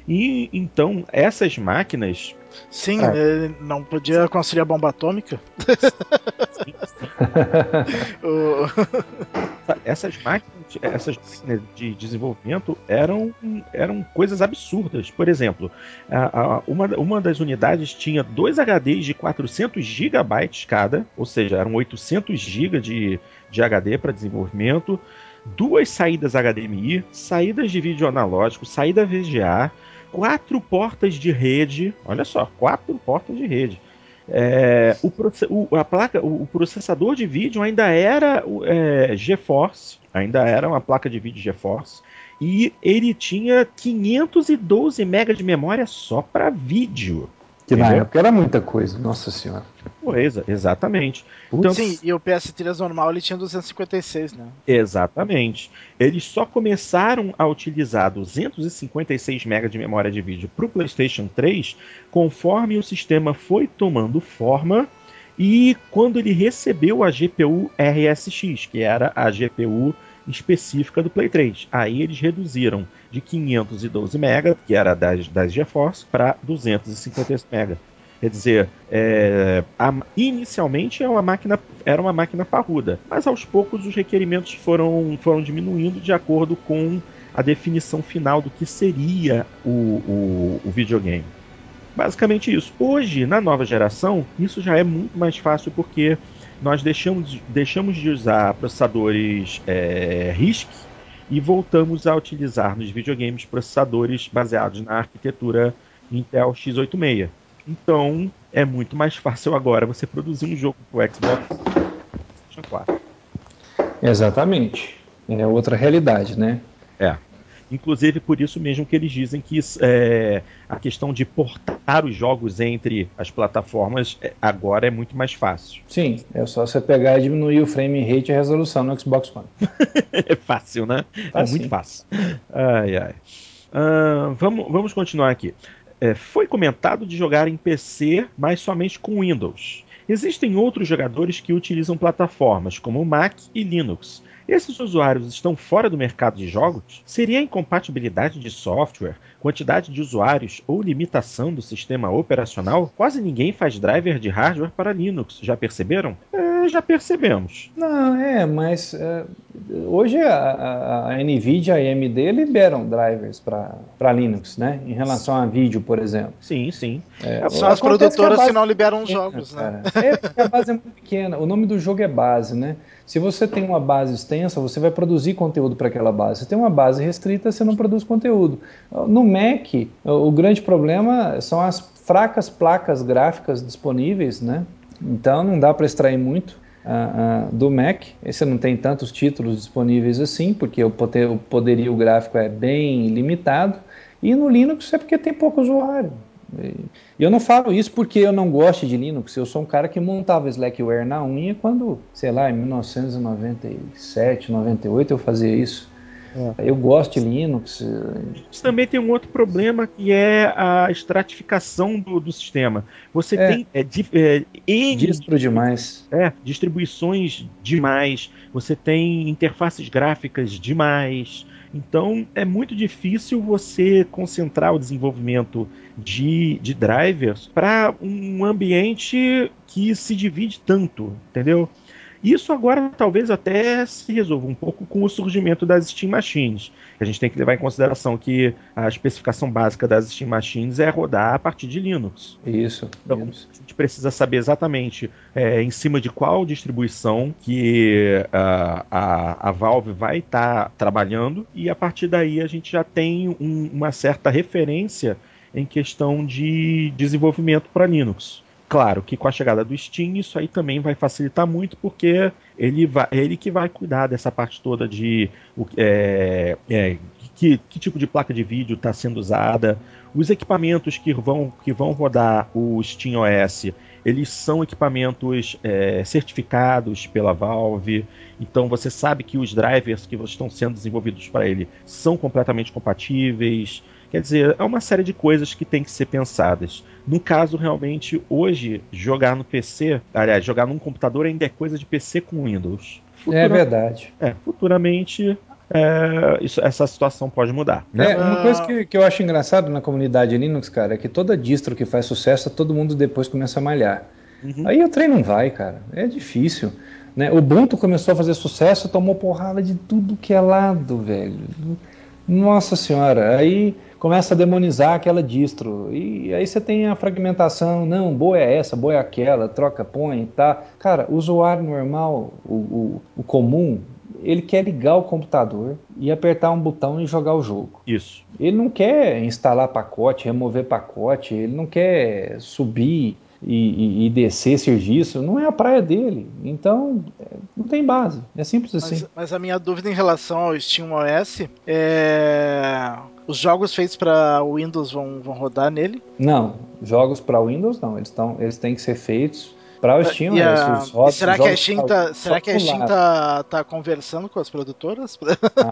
E então essas máquinas. Sim, é. não podia construir a bomba atômica? Sim, sim. essas máquinas, essas máquinas de desenvolvimento eram, eram coisas absurdas. Por exemplo, uma, uma das unidades tinha dois HDs de 400 GB cada, ou seja, eram 800 GB de, de HD para desenvolvimento duas saídas HDMI, saídas de vídeo analógico, saída VGA, quatro portas de rede. Olha só, quatro portas de rede. É, o, o, a placa, o, processador de vídeo ainda era é, GeForce, ainda era uma placa de vídeo GeForce, e ele tinha 512 MB de memória só para vídeo. Que na época era muita coisa, nossa senhora. Coisa, exatamente. Então, Sim, e o PS3 normal ele tinha 256, né? Exatamente. Eles só começaram a utilizar 256 MB de memória de vídeo para o PlayStation 3 conforme o sistema foi tomando forma e quando ele recebeu a GPU RSX, que era a GPU específica do Play 3. Aí eles reduziram de 512 MB, que era das, das GeForce, para 256 MB. Quer dizer, é, a, inicialmente é uma, máquina, era uma máquina parruda, mas aos poucos os requerimentos foram, foram diminuindo de acordo com a definição final do que seria o, o, o videogame. Basicamente isso. Hoje, na nova geração, isso já é muito mais fácil porque nós deixamos, deixamos de usar processadores é, RISC e voltamos a utilizar nos videogames processadores baseados na arquitetura Intel x86. Então é muito mais fácil agora você produzir um jogo para o Xbox PlayStation 4. Exatamente. É outra realidade, né? É. Inclusive por isso mesmo que eles dizem que é, a questão de portar os jogos entre as plataformas é, agora é muito mais fácil. Sim, é só você pegar e diminuir o frame rate e a resolução no Xbox One. é fácil, né? é muito fácil. Ai, ai. Uh, vamos, vamos continuar aqui. É, foi comentado de jogar em PC, mas somente com Windows. Existem outros jogadores que utilizam plataformas como Mac e Linux. Esses usuários estão fora do mercado de jogos? Seria a incompatibilidade de software, quantidade de usuários ou limitação do sistema operacional? Quase ninguém faz driver de hardware para Linux, já perceberam? É, já percebemos. Não, é, mas é, hoje a, a, a, NVIDIA e a AMD liberam drivers para Linux, né? Em relação a vídeo, por exemplo. Sim, sim. É, São as produtoras que, que, não liberam os jogos, né? É, a base é muito pequena. O nome do jogo é base, né? Se você tem uma base extensa, você vai produzir conteúdo para aquela base. Se tem uma base restrita, você não produz conteúdo. No Mac, o grande problema são as fracas placas gráficas disponíveis, né? Então não dá para extrair muito uh, uh, do Mac. Esse não tem tantos títulos disponíveis assim, porque o, poder, o poderio gráfico é bem limitado. E no Linux é porque tem pouco usuário. E eu não falo isso porque eu não gosto de Linux. Eu sou um cara que montava Slackware na unha quando, sei lá, em 1997, 98 eu fazia isso. É. Eu gosto de Linux. Isso também tem um outro problema que é a estratificação do, do sistema. Você é. tem é, di, é, N, distro demais. É, distribuições demais. Você tem interfaces gráficas demais. Então é muito difícil você concentrar o desenvolvimento de, de drivers para um ambiente que se divide tanto, entendeu? Isso agora talvez até se resolva um pouco com o surgimento das Steam Machines. A gente tem que levar em consideração que a especificação básica das Steam Machines é rodar a partir de Linux. Isso. Então isso. a gente precisa saber exatamente é, em cima de qual distribuição que uh, a, a Valve vai estar tá trabalhando e a partir daí a gente já tem um, uma certa referência em questão de desenvolvimento para Linux. Claro que com a chegada do Steam, isso aí também vai facilitar muito, porque ele, vai, ele que vai cuidar dessa parte toda de é, é, que, que, tipo de placa de vídeo está sendo usada. Os equipamentos que vão, que vão rodar o Steam OS, eles são equipamentos é, certificados pela Valve, então você sabe que os drivers que estão sendo desenvolvidos para ele são completamente compatíveis. Quer dizer, é uma série de coisas que tem que ser pensadas. No caso, realmente, hoje, jogar no PC, aliás, jogar num computador ainda é coisa de PC com Windows. Futura... É verdade. É, futuramente é, isso, essa situação pode mudar. Né? É, uma coisa que, que eu acho engraçado na comunidade Linux, cara, é que toda distro que faz sucesso, todo mundo depois começa a malhar. Uhum. Aí o trem não vai, cara. É difícil. Né? O Ubuntu começou a fazer sucesso, tomou porrada de tudo que é lado, velho. Nossa senhora, aí começa a demonizar aquela distro. E aí você tem a fragmentação, não, boa é essa, boa é aquela, troca, põe, tá. Cara, o usuário normal, o, o, o comum, ele quer ligar o computador e apertar um botão e jogar o jogo. Isso. Ele não quer instalar pacote, remover pacote, ele não quer subir e, e, e, descer serviço, não é a praia dele. Então, é, não tem base. É simples assim. Mas, a minha dúvida em relação ao SteamOS é. Os jogos feitos para Windows vão, vão rodar nele? Não, jogos para Windows não. Eles, tão, eles têm que ser feitos para o Steam, a, né? os rodos, será que a Steam, tá, será que a Steam tá, tá conversando com as produtoras?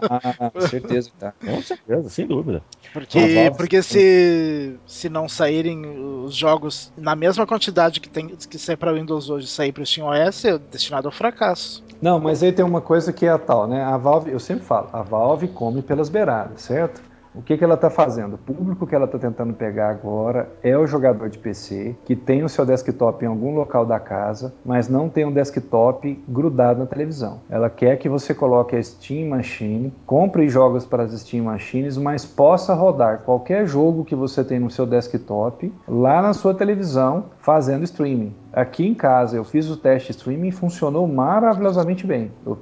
Ah, com certeza que tá. Com certeza, sem dúvida. Porque, porque se, se não saírem os jogos na mesma quantidade que tem que sai para Windows hoje sair para o Steam OS, é destinado ao fracasso. Não, mas aí tem uma coisa que é a tal, né? A Valve, eu sempre falo, a Valve come pelas beiradas, certo? O que, que ela está fazendo? O público que ela está tentando pegar agora é o jogador de PC que tem o seu desktop em algum local da casa, mas não tem um desktop grudado na televisão. Ela quer que você coloque a Steam Machine, compre jogos para as Steam Machines, mas possa rodar qualquer jogo que você tem no seu desktop lá na sua televisão fazendo streaming. Aqui em casa eu fiz o teste streaming e funcionou maravilhosamente bem. Eu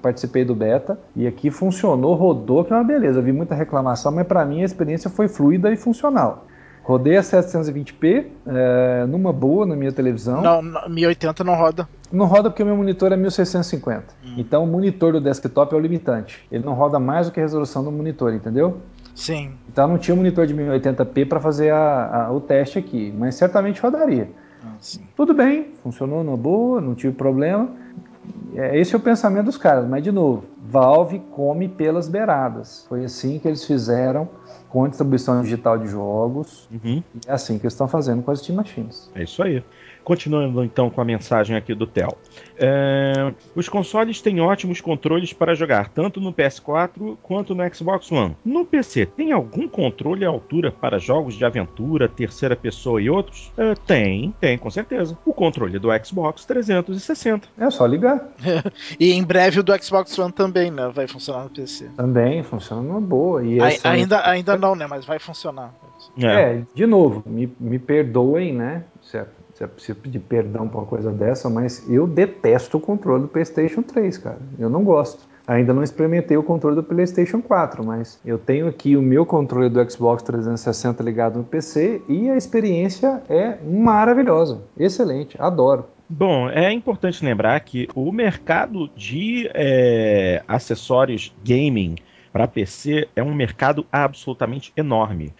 participei do beta e aqui funcionou, rodou, que é uma beleza. Vi muita reclamação, mas para mim a experiência foi fluida e funcional. Rodei a 720p é, numa boa na minha televisão. Não, 1080 não roda. Não roda porque o meu monitor é 1650. Hum. Então o monitor do desktop é o limitante. Ele não roda mais do que a resolução do monitor, entendeu? Sim. Então não tinha um monitor de 1080p para fazer a, a, o teste aqui, mas certamente rodaria. Ah, Tudo bem, funcionou numa boa, não tive problema. É, esse é o pensamento dos caras, mas de novo, Valve come pelas beiradas. Foi assim que eles fizeram com a distribuição digital de jogos. Uhum. E é assim que eles estão fazendo com as Steam Machines. É isso aí. Continuando então com a mensagem aqui do Theo. É, os consoles têm ótimos controles para jogar, tanto no PS4 quanto no Xbox One. No PC, tem algum controle à altura para jogos de aventura, terceira pessoa e outros? É, tem, tem, com certeza. O controle do Xbox 360. É só ligar. e em breve o do Xbox One também, né? Vai funcionar no PC. Também, funciona numa boa. E ainda, ainda não, né? Mas vai funcionar. É, é de novo, me, me perdoem, né? Certo você precisa pedir perdão por uma coisa dessa, mas eu detesto o controle do PlayStation 3, cara. Eu não gosto. Ainda não experimentei o controle do PlayStation 4, mas eu tenho aqui o meu controle do Xbox 360 ligado no PC e a experiência é maravilhosa, excelente, adoro. Bom, é importante lembrar que o mercado de é, acessórios gaming para PC é um mercado absolutamente enorme.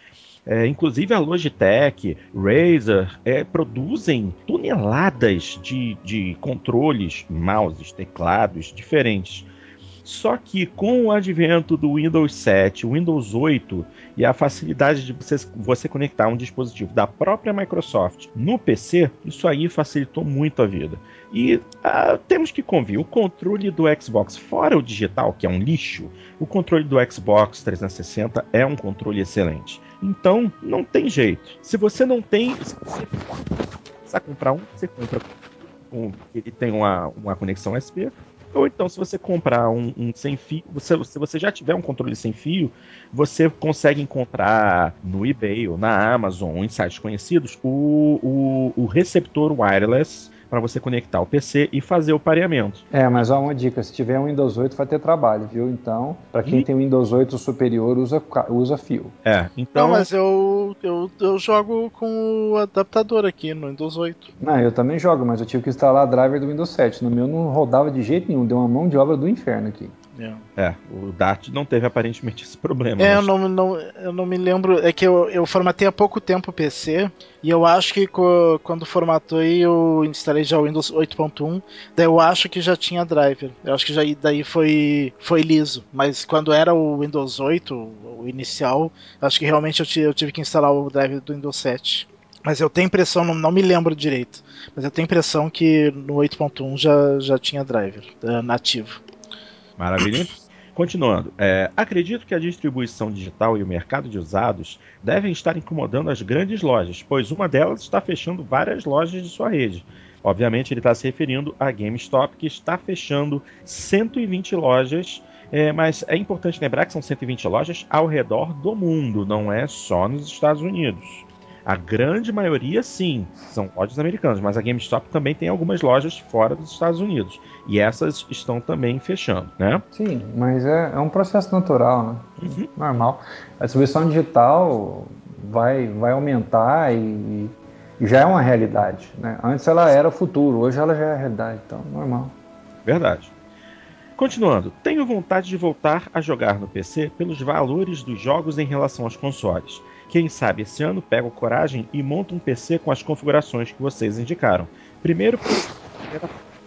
É, inclusive a Logitech, Razer, é, produzem toneladas de, de controles, mouses, teclados diferentes. Só que com o advento do Windows 7, Windows 8 e a facilidade de você, você conectar um dispositivo da própria Microsoft no PC, isso aí facilitou muito a vida. E uh, temos que convir, o controle do Xbox, fora o digital, que é um lixo, o controle do Xbox 360 é um controle excelente. Então, não tem jeito. Se você não tem. Se você precisar comprar um, você compra um, ele tem uma, uma conexão USB. Ou então, se você comprar um, um, sem fio, você, se você já tiver um controle sem fio, você consegue encontrar no eBay ou na Amazon, em sites conhecidos, o, o, o receptor wireless para você conectar o PC e fazer o pareamento. É, mas ó, uma dica: se tiver um Windows 8 vai ter trabalho, viu? Então, para quem tem Windows 8 superior, usa, usa fio. É, então. Não, mas eu, eu, eu jogo com o adaptador aqui no Windows 8. Não, eu também jogo, mas eu tive que instalar driver do Windows 7. No meu não rodava de jeito nenhum, deu uma mão de obra do inferno aqui. É. é, o Dart não teve aparentemente esse problema. É, mas... eu, não, não, eu não me lembro. É que eu, eu formatei há pouco tempo o PC e eu acho que co, quando formatou eu instalei já o Windows 8.1. Daí eu acho que já tinha driver. Eu acho que já daí foi, foi liso. Mas quando era o Windows 8, o inicial, acho que realmente eu, eu tive que instalar o driver do Windows 7. Mas eu tenho impressão, não, não me lembro direito, mas eu tenho impressão que no 8.1 já, já tinha driver uh, nativo. Maravilha. Continuando, é, acredito que a distribuição digital e o mercado de usados devem estar incomodando as grandes lojas, pois uma delas está fechando várias lojas de sua rede. Obviamente, ele está se referindo à GameStop, que está fechando 120 lojas, é, mas é importante lembrar que são 120 lojas ao redor do mundo, não é só nos Estados Unidos. A grande maioria, sim, são lojas americanas, mas a GameStop também tem algumas lojas fora dos Estados Unidos. E essas estão também fechando, né? Sim, mas é, é um processo natural, né? Uhum. Normal. A distribuição digital vai, vai aumentar e, e já é uma realidade. Né? Antes ela era o futuro, hoje ela já é a realidade, então normal. Verdade. Continuando, tenho vontade de voltar a jogar no PC pelos valores dos jogos em relação aos consoles. Quem sabe esse ano pego coragem e monto um PC com as configurações que vocês indicaram. Primeiro,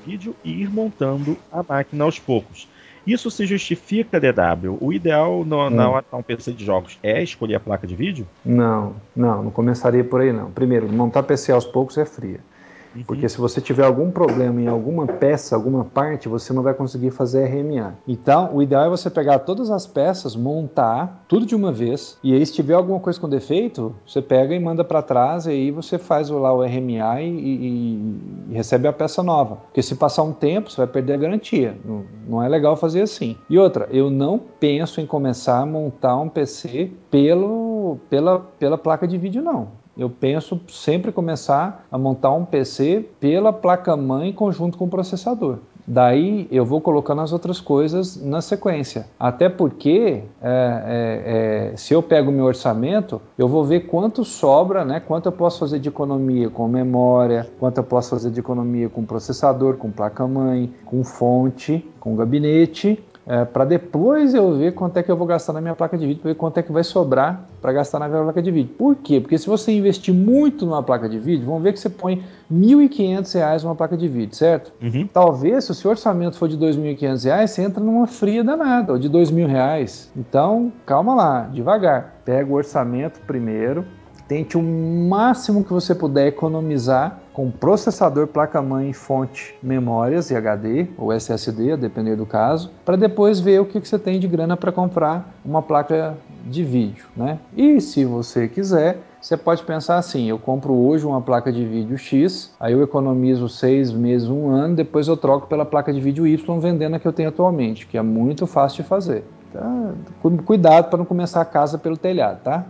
vídeo e ir montando a máquina aos poucos. Isso se justifica, DW? O ideal no, hum. na hora de um PC de jogos é escolher a placa de vídeo? Não, não, não começaria por aí não. Primeiro, montar PC aos poucos é fria. Porque se você tiver algum problema em alguma peça, alguma parte, você não vai conseguir fazer RMA. Então, o ideal é você pegar todas as peças, montar tudo de uma vez, e aí se tiver alguma coisa com defeito, você pega e manda para trás, e aí você faz lá o RMA e, e, e, recebe a peça nova. Porque se passar um tempo, você vai perder a garantia. Não, não é legal fazer assim. E outra, eu não penso em começar a montar um PC pelo, pela, pela placa de vídeo, não eu penso sempre começar a montar um PC pela placa-mãe conjunto com o processador. Daí eu vou colocando as outras coisas na sequência. Até porque, é, é, é, se eu pego o meu orçamento, eu vou ver quanto sobra, né? quanto eu posso fazer de economia com memória, quanto eu posso fazer de economia com processador, com placa-mãe, com fonte, com gabinete é, para depois eu ver quanto é que eu vou gastar na minha placa de vídeo, para ver quanto é que vai sobrar para gastar na minha placa de vídeo. Por quê? Porque se você investir muito numa placa de vídeo, vamos ver que você põe R$ 1.500 numa placa de vídeo, certo? Uhum. Talvez, se o seu orçamento for de R$ 2.500, você entra numa fria danada, ou de R$ 2.000. Então, calma lá, devagar. Pega o orçamento primeiro, Tente o máximo que você puder economizar com processador, placa-mãe, fonte, memórias e HD ou SSD, a depender do caso, para depois ver o que, você tem de grana para comprar uma placa de vídeo, né? E se você quiser, você pode pensar assim: eu compro hoje uma placa de vídeo X, aí eu economizo seis meses, um ano, depois eu troco pela placa de vídeo Y vendendo a que eu tenho atualmente, que é muito fácil de fazer. Tá? Cuidado para não começar a casa pelo telhado, tá?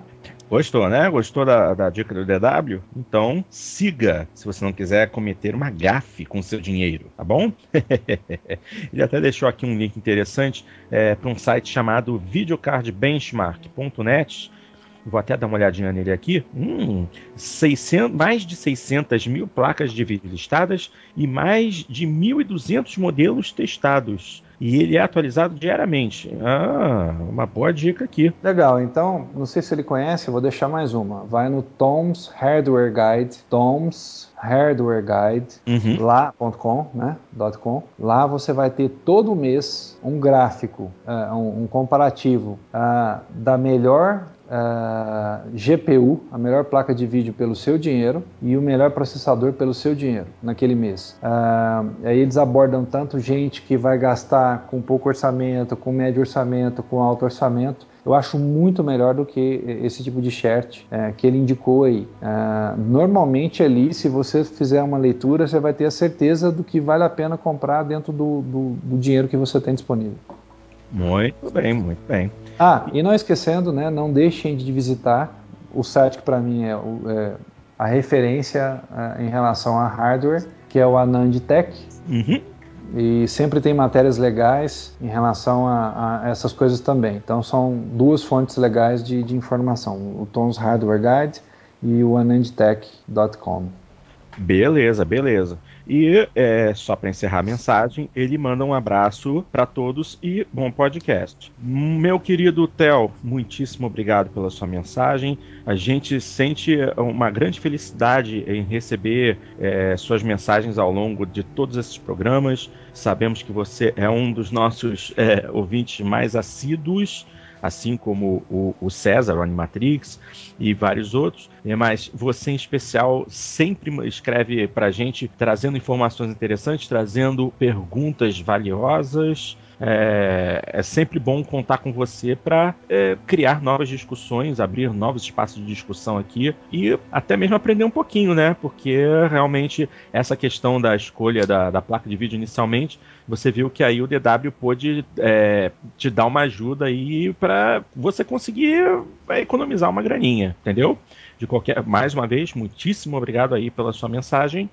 Gostou, né? Gostou da, da dica do DW? Então siga, se você não quiser cometer uma gafe com seu dinheiro, tá bom? Ele até deixou aqui um link interessante é, para um site chamado videocardbenchmark.net. Vou até dar uma olhadinha nele aqui. Hum, 600, mais de 600 mil placas de vídeo listadas e mais de 1.200 modelos testados. E ele é atualizado diariamente. Ah, uma boa dica aqui. Legal, então, não sei se ele conhece, vou deixar mais uma. Vai no Tom's Hardware Guide, Tom's Hardware Guide, uhum. lá.com, né? .com. Lá você vai ter todo mês um gráfico, uh, um, um, comparativo uh, da melhor uh, GPU, a melhor placa de vídeo pelo seu dinheiro e o melhor processador pelo seu dinheiro naquele mês. Uh, aí eles abordam tanto gente que vai gastar com pouco orçamento, com médio orçamento, com alto orçamento. Eu acho muito melhor do que esse tipo de chat é, que ele indicou aí. Normalmente ali, se você fizer uma leitura, você vai ter a certeza do que vale a pena comprar dentro do, do, do dinheiro que você tem disponível. Muito bem, muito bem. Ah, e não esquecendo, né, não deixem de visitar o site que para mim é, é, a referência é, em relação a hardware, que é o Anand Tech. Uhum. E sempre tem matérias legais em relação a, a, essas coisas também. Então são duas fontes legais de, de informação: o Tons Hardware Guide e o anandtech.com. Beleza, beleza. E é, só para encerrar a mensagem, ele manda um abraço para todos e bom podcast. Meu querido Theo, muitíssimo obrigado pela sua mensagem. A gente sente uma grande felicidade em receber é, suas mensagens ao longo de todos esses programas. Sabemos que você é um dos nossos é, ouvintes mais assíduos assim como o, o César, o Animatrix e vários outros. É, mas você, em especial, sempre escreve para gente trazendo informações interessantes, trazendo perguntas valiosas. É, é, sempre bom contar com você para é, criar novas discussões, abrir novos espaços de discussão aqui e até mesmo aprender um pouquinho, né? Porque realmente essa questão da escolha da, da placa de vídeo inicialmente você viu que aí o DW pôde é, te dar uma ajuda aí para você conseguir é, economizar uma graninha, entendeu? De qualquer, mais uma vez, muitíssimo obrigado aí pela sua mensagem.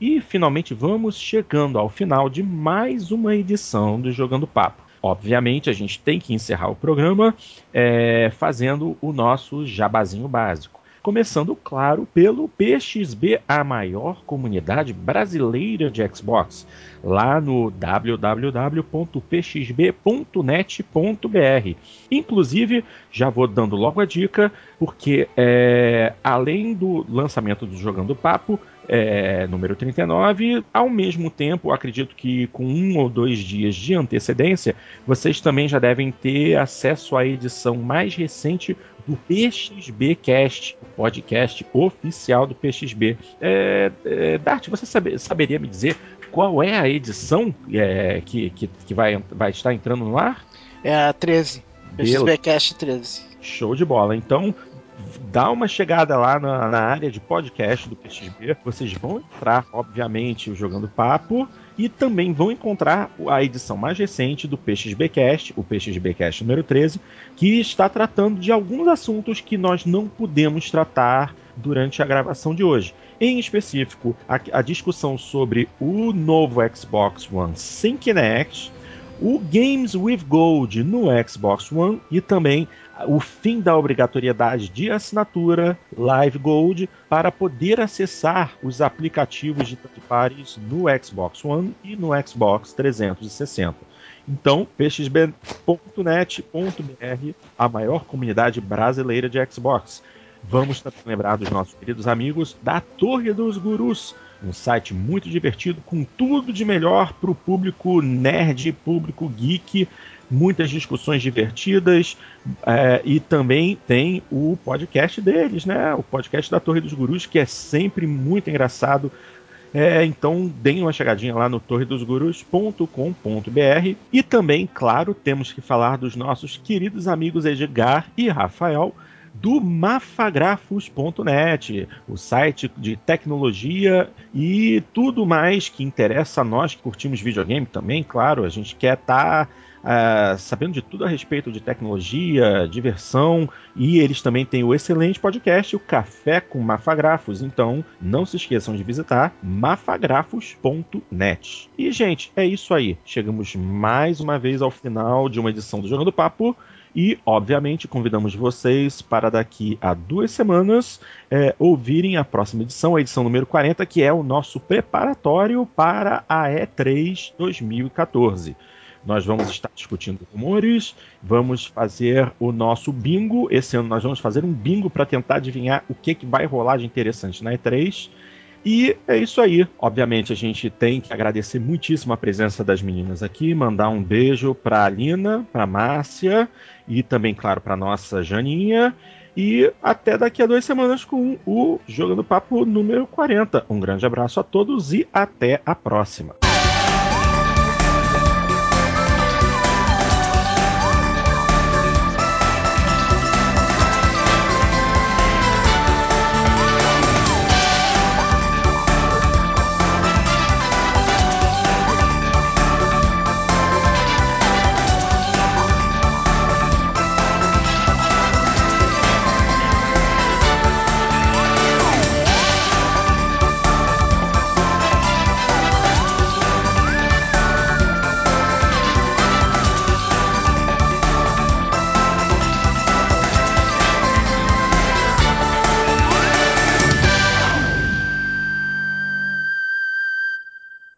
E finalmente vamos chegando ao final de mais uma edição do Jogando Papo. Obviamente, a gente tem que encerrar o programa é, fazendo o nosso jabazinho básico. Começando, claro, pelo PXB, a maior comunidade brasileira de Xbox, lá no www.pxb.net.br. Inclusive, já vou dando logo a dica, porque é, além do lançamento do Jogando Papo, é, número 39. Ao mesmo tempo, acredito que com um ou dois dias de antecedência, vocês também já devem ter acesso à edição mais recente do PXB Cast, o podcast oficial do PXB. É, é, Dart, você sabe, saberia me dizer qual é a edição é, que, que, que vai, vai estar entrando no ar? É a 13. PXB Cast 13. Show de bola. Então, dá uma chegada lá na, na, área de podcast do PXB. Vocês vão entrar, obviamente, Jogando Papo. E também vão encontrar a edição mais recente do PXBcast, o PXBcast número 13, que está tratando de alguns assuntos que nós não pudemos tratar durante a gravação de hoje. Em específico, a, a discussão sobre o novo Xbox One sem Kinect, o Games with Gold no Xbox One e também o fim da obrigatoriedade de assinatura Live Gold para poder acessar os aplicativos de third no Xbox One e no Xbox 360. Então, pxb.net.br, a maior comunidade brasileira de Xbox. Vamos também lembrar dos nossos queridos amigos da Torre dos Gurus, um site muito divertido com tudo de melhor para o público nerd, público geek, muitas discussões divertidas é, e também tem o podcast deles, né? O podcast da Torre dos Gurus, que é sempre muito engraçado. É, então deem uma chegadinha lá no torredosgurus.com.br e também, claro, temos que falar dos nossos queridos amigos Edgar e Rafael do mafagrafos.net, o site de tecnologia e tudo mais que interessa a nós que curtimos videogame também, claro, a gente quer estar tá, uh, sabendo de tudo a respeito de tecnologia, diversão e eles também têm o excelente podcast, o Café com Mafagrafos, então não se esqueçam de visitar mafagrafos.net. E gente, é isso aí, chegamos mais uma vez ao final de uma edição do Jogando Papo. E, obviamente, convidamos vocês para daqui a duas semanas é, ouvirem a próxima edição, a edição número 40, que é o nosso preparatório para a E3 2014. Nós vamos estar discutindo rumores, vamos fazer o nosso bingo. Esse ano nós vamos fazer um bingo para tentar adivinhar o que, que vai rolar de interessante na E3. E é isso aí. Obviamente, a gente tem que agradecer muitíssimo a presença das meninas aqui, mandar um beijo para a Lina, para Márcia e também, claro, para nossa Janinha. E até daqui a duas semanas com o Jogando Papo número 40. Um grande abraço a todos e até a próxima.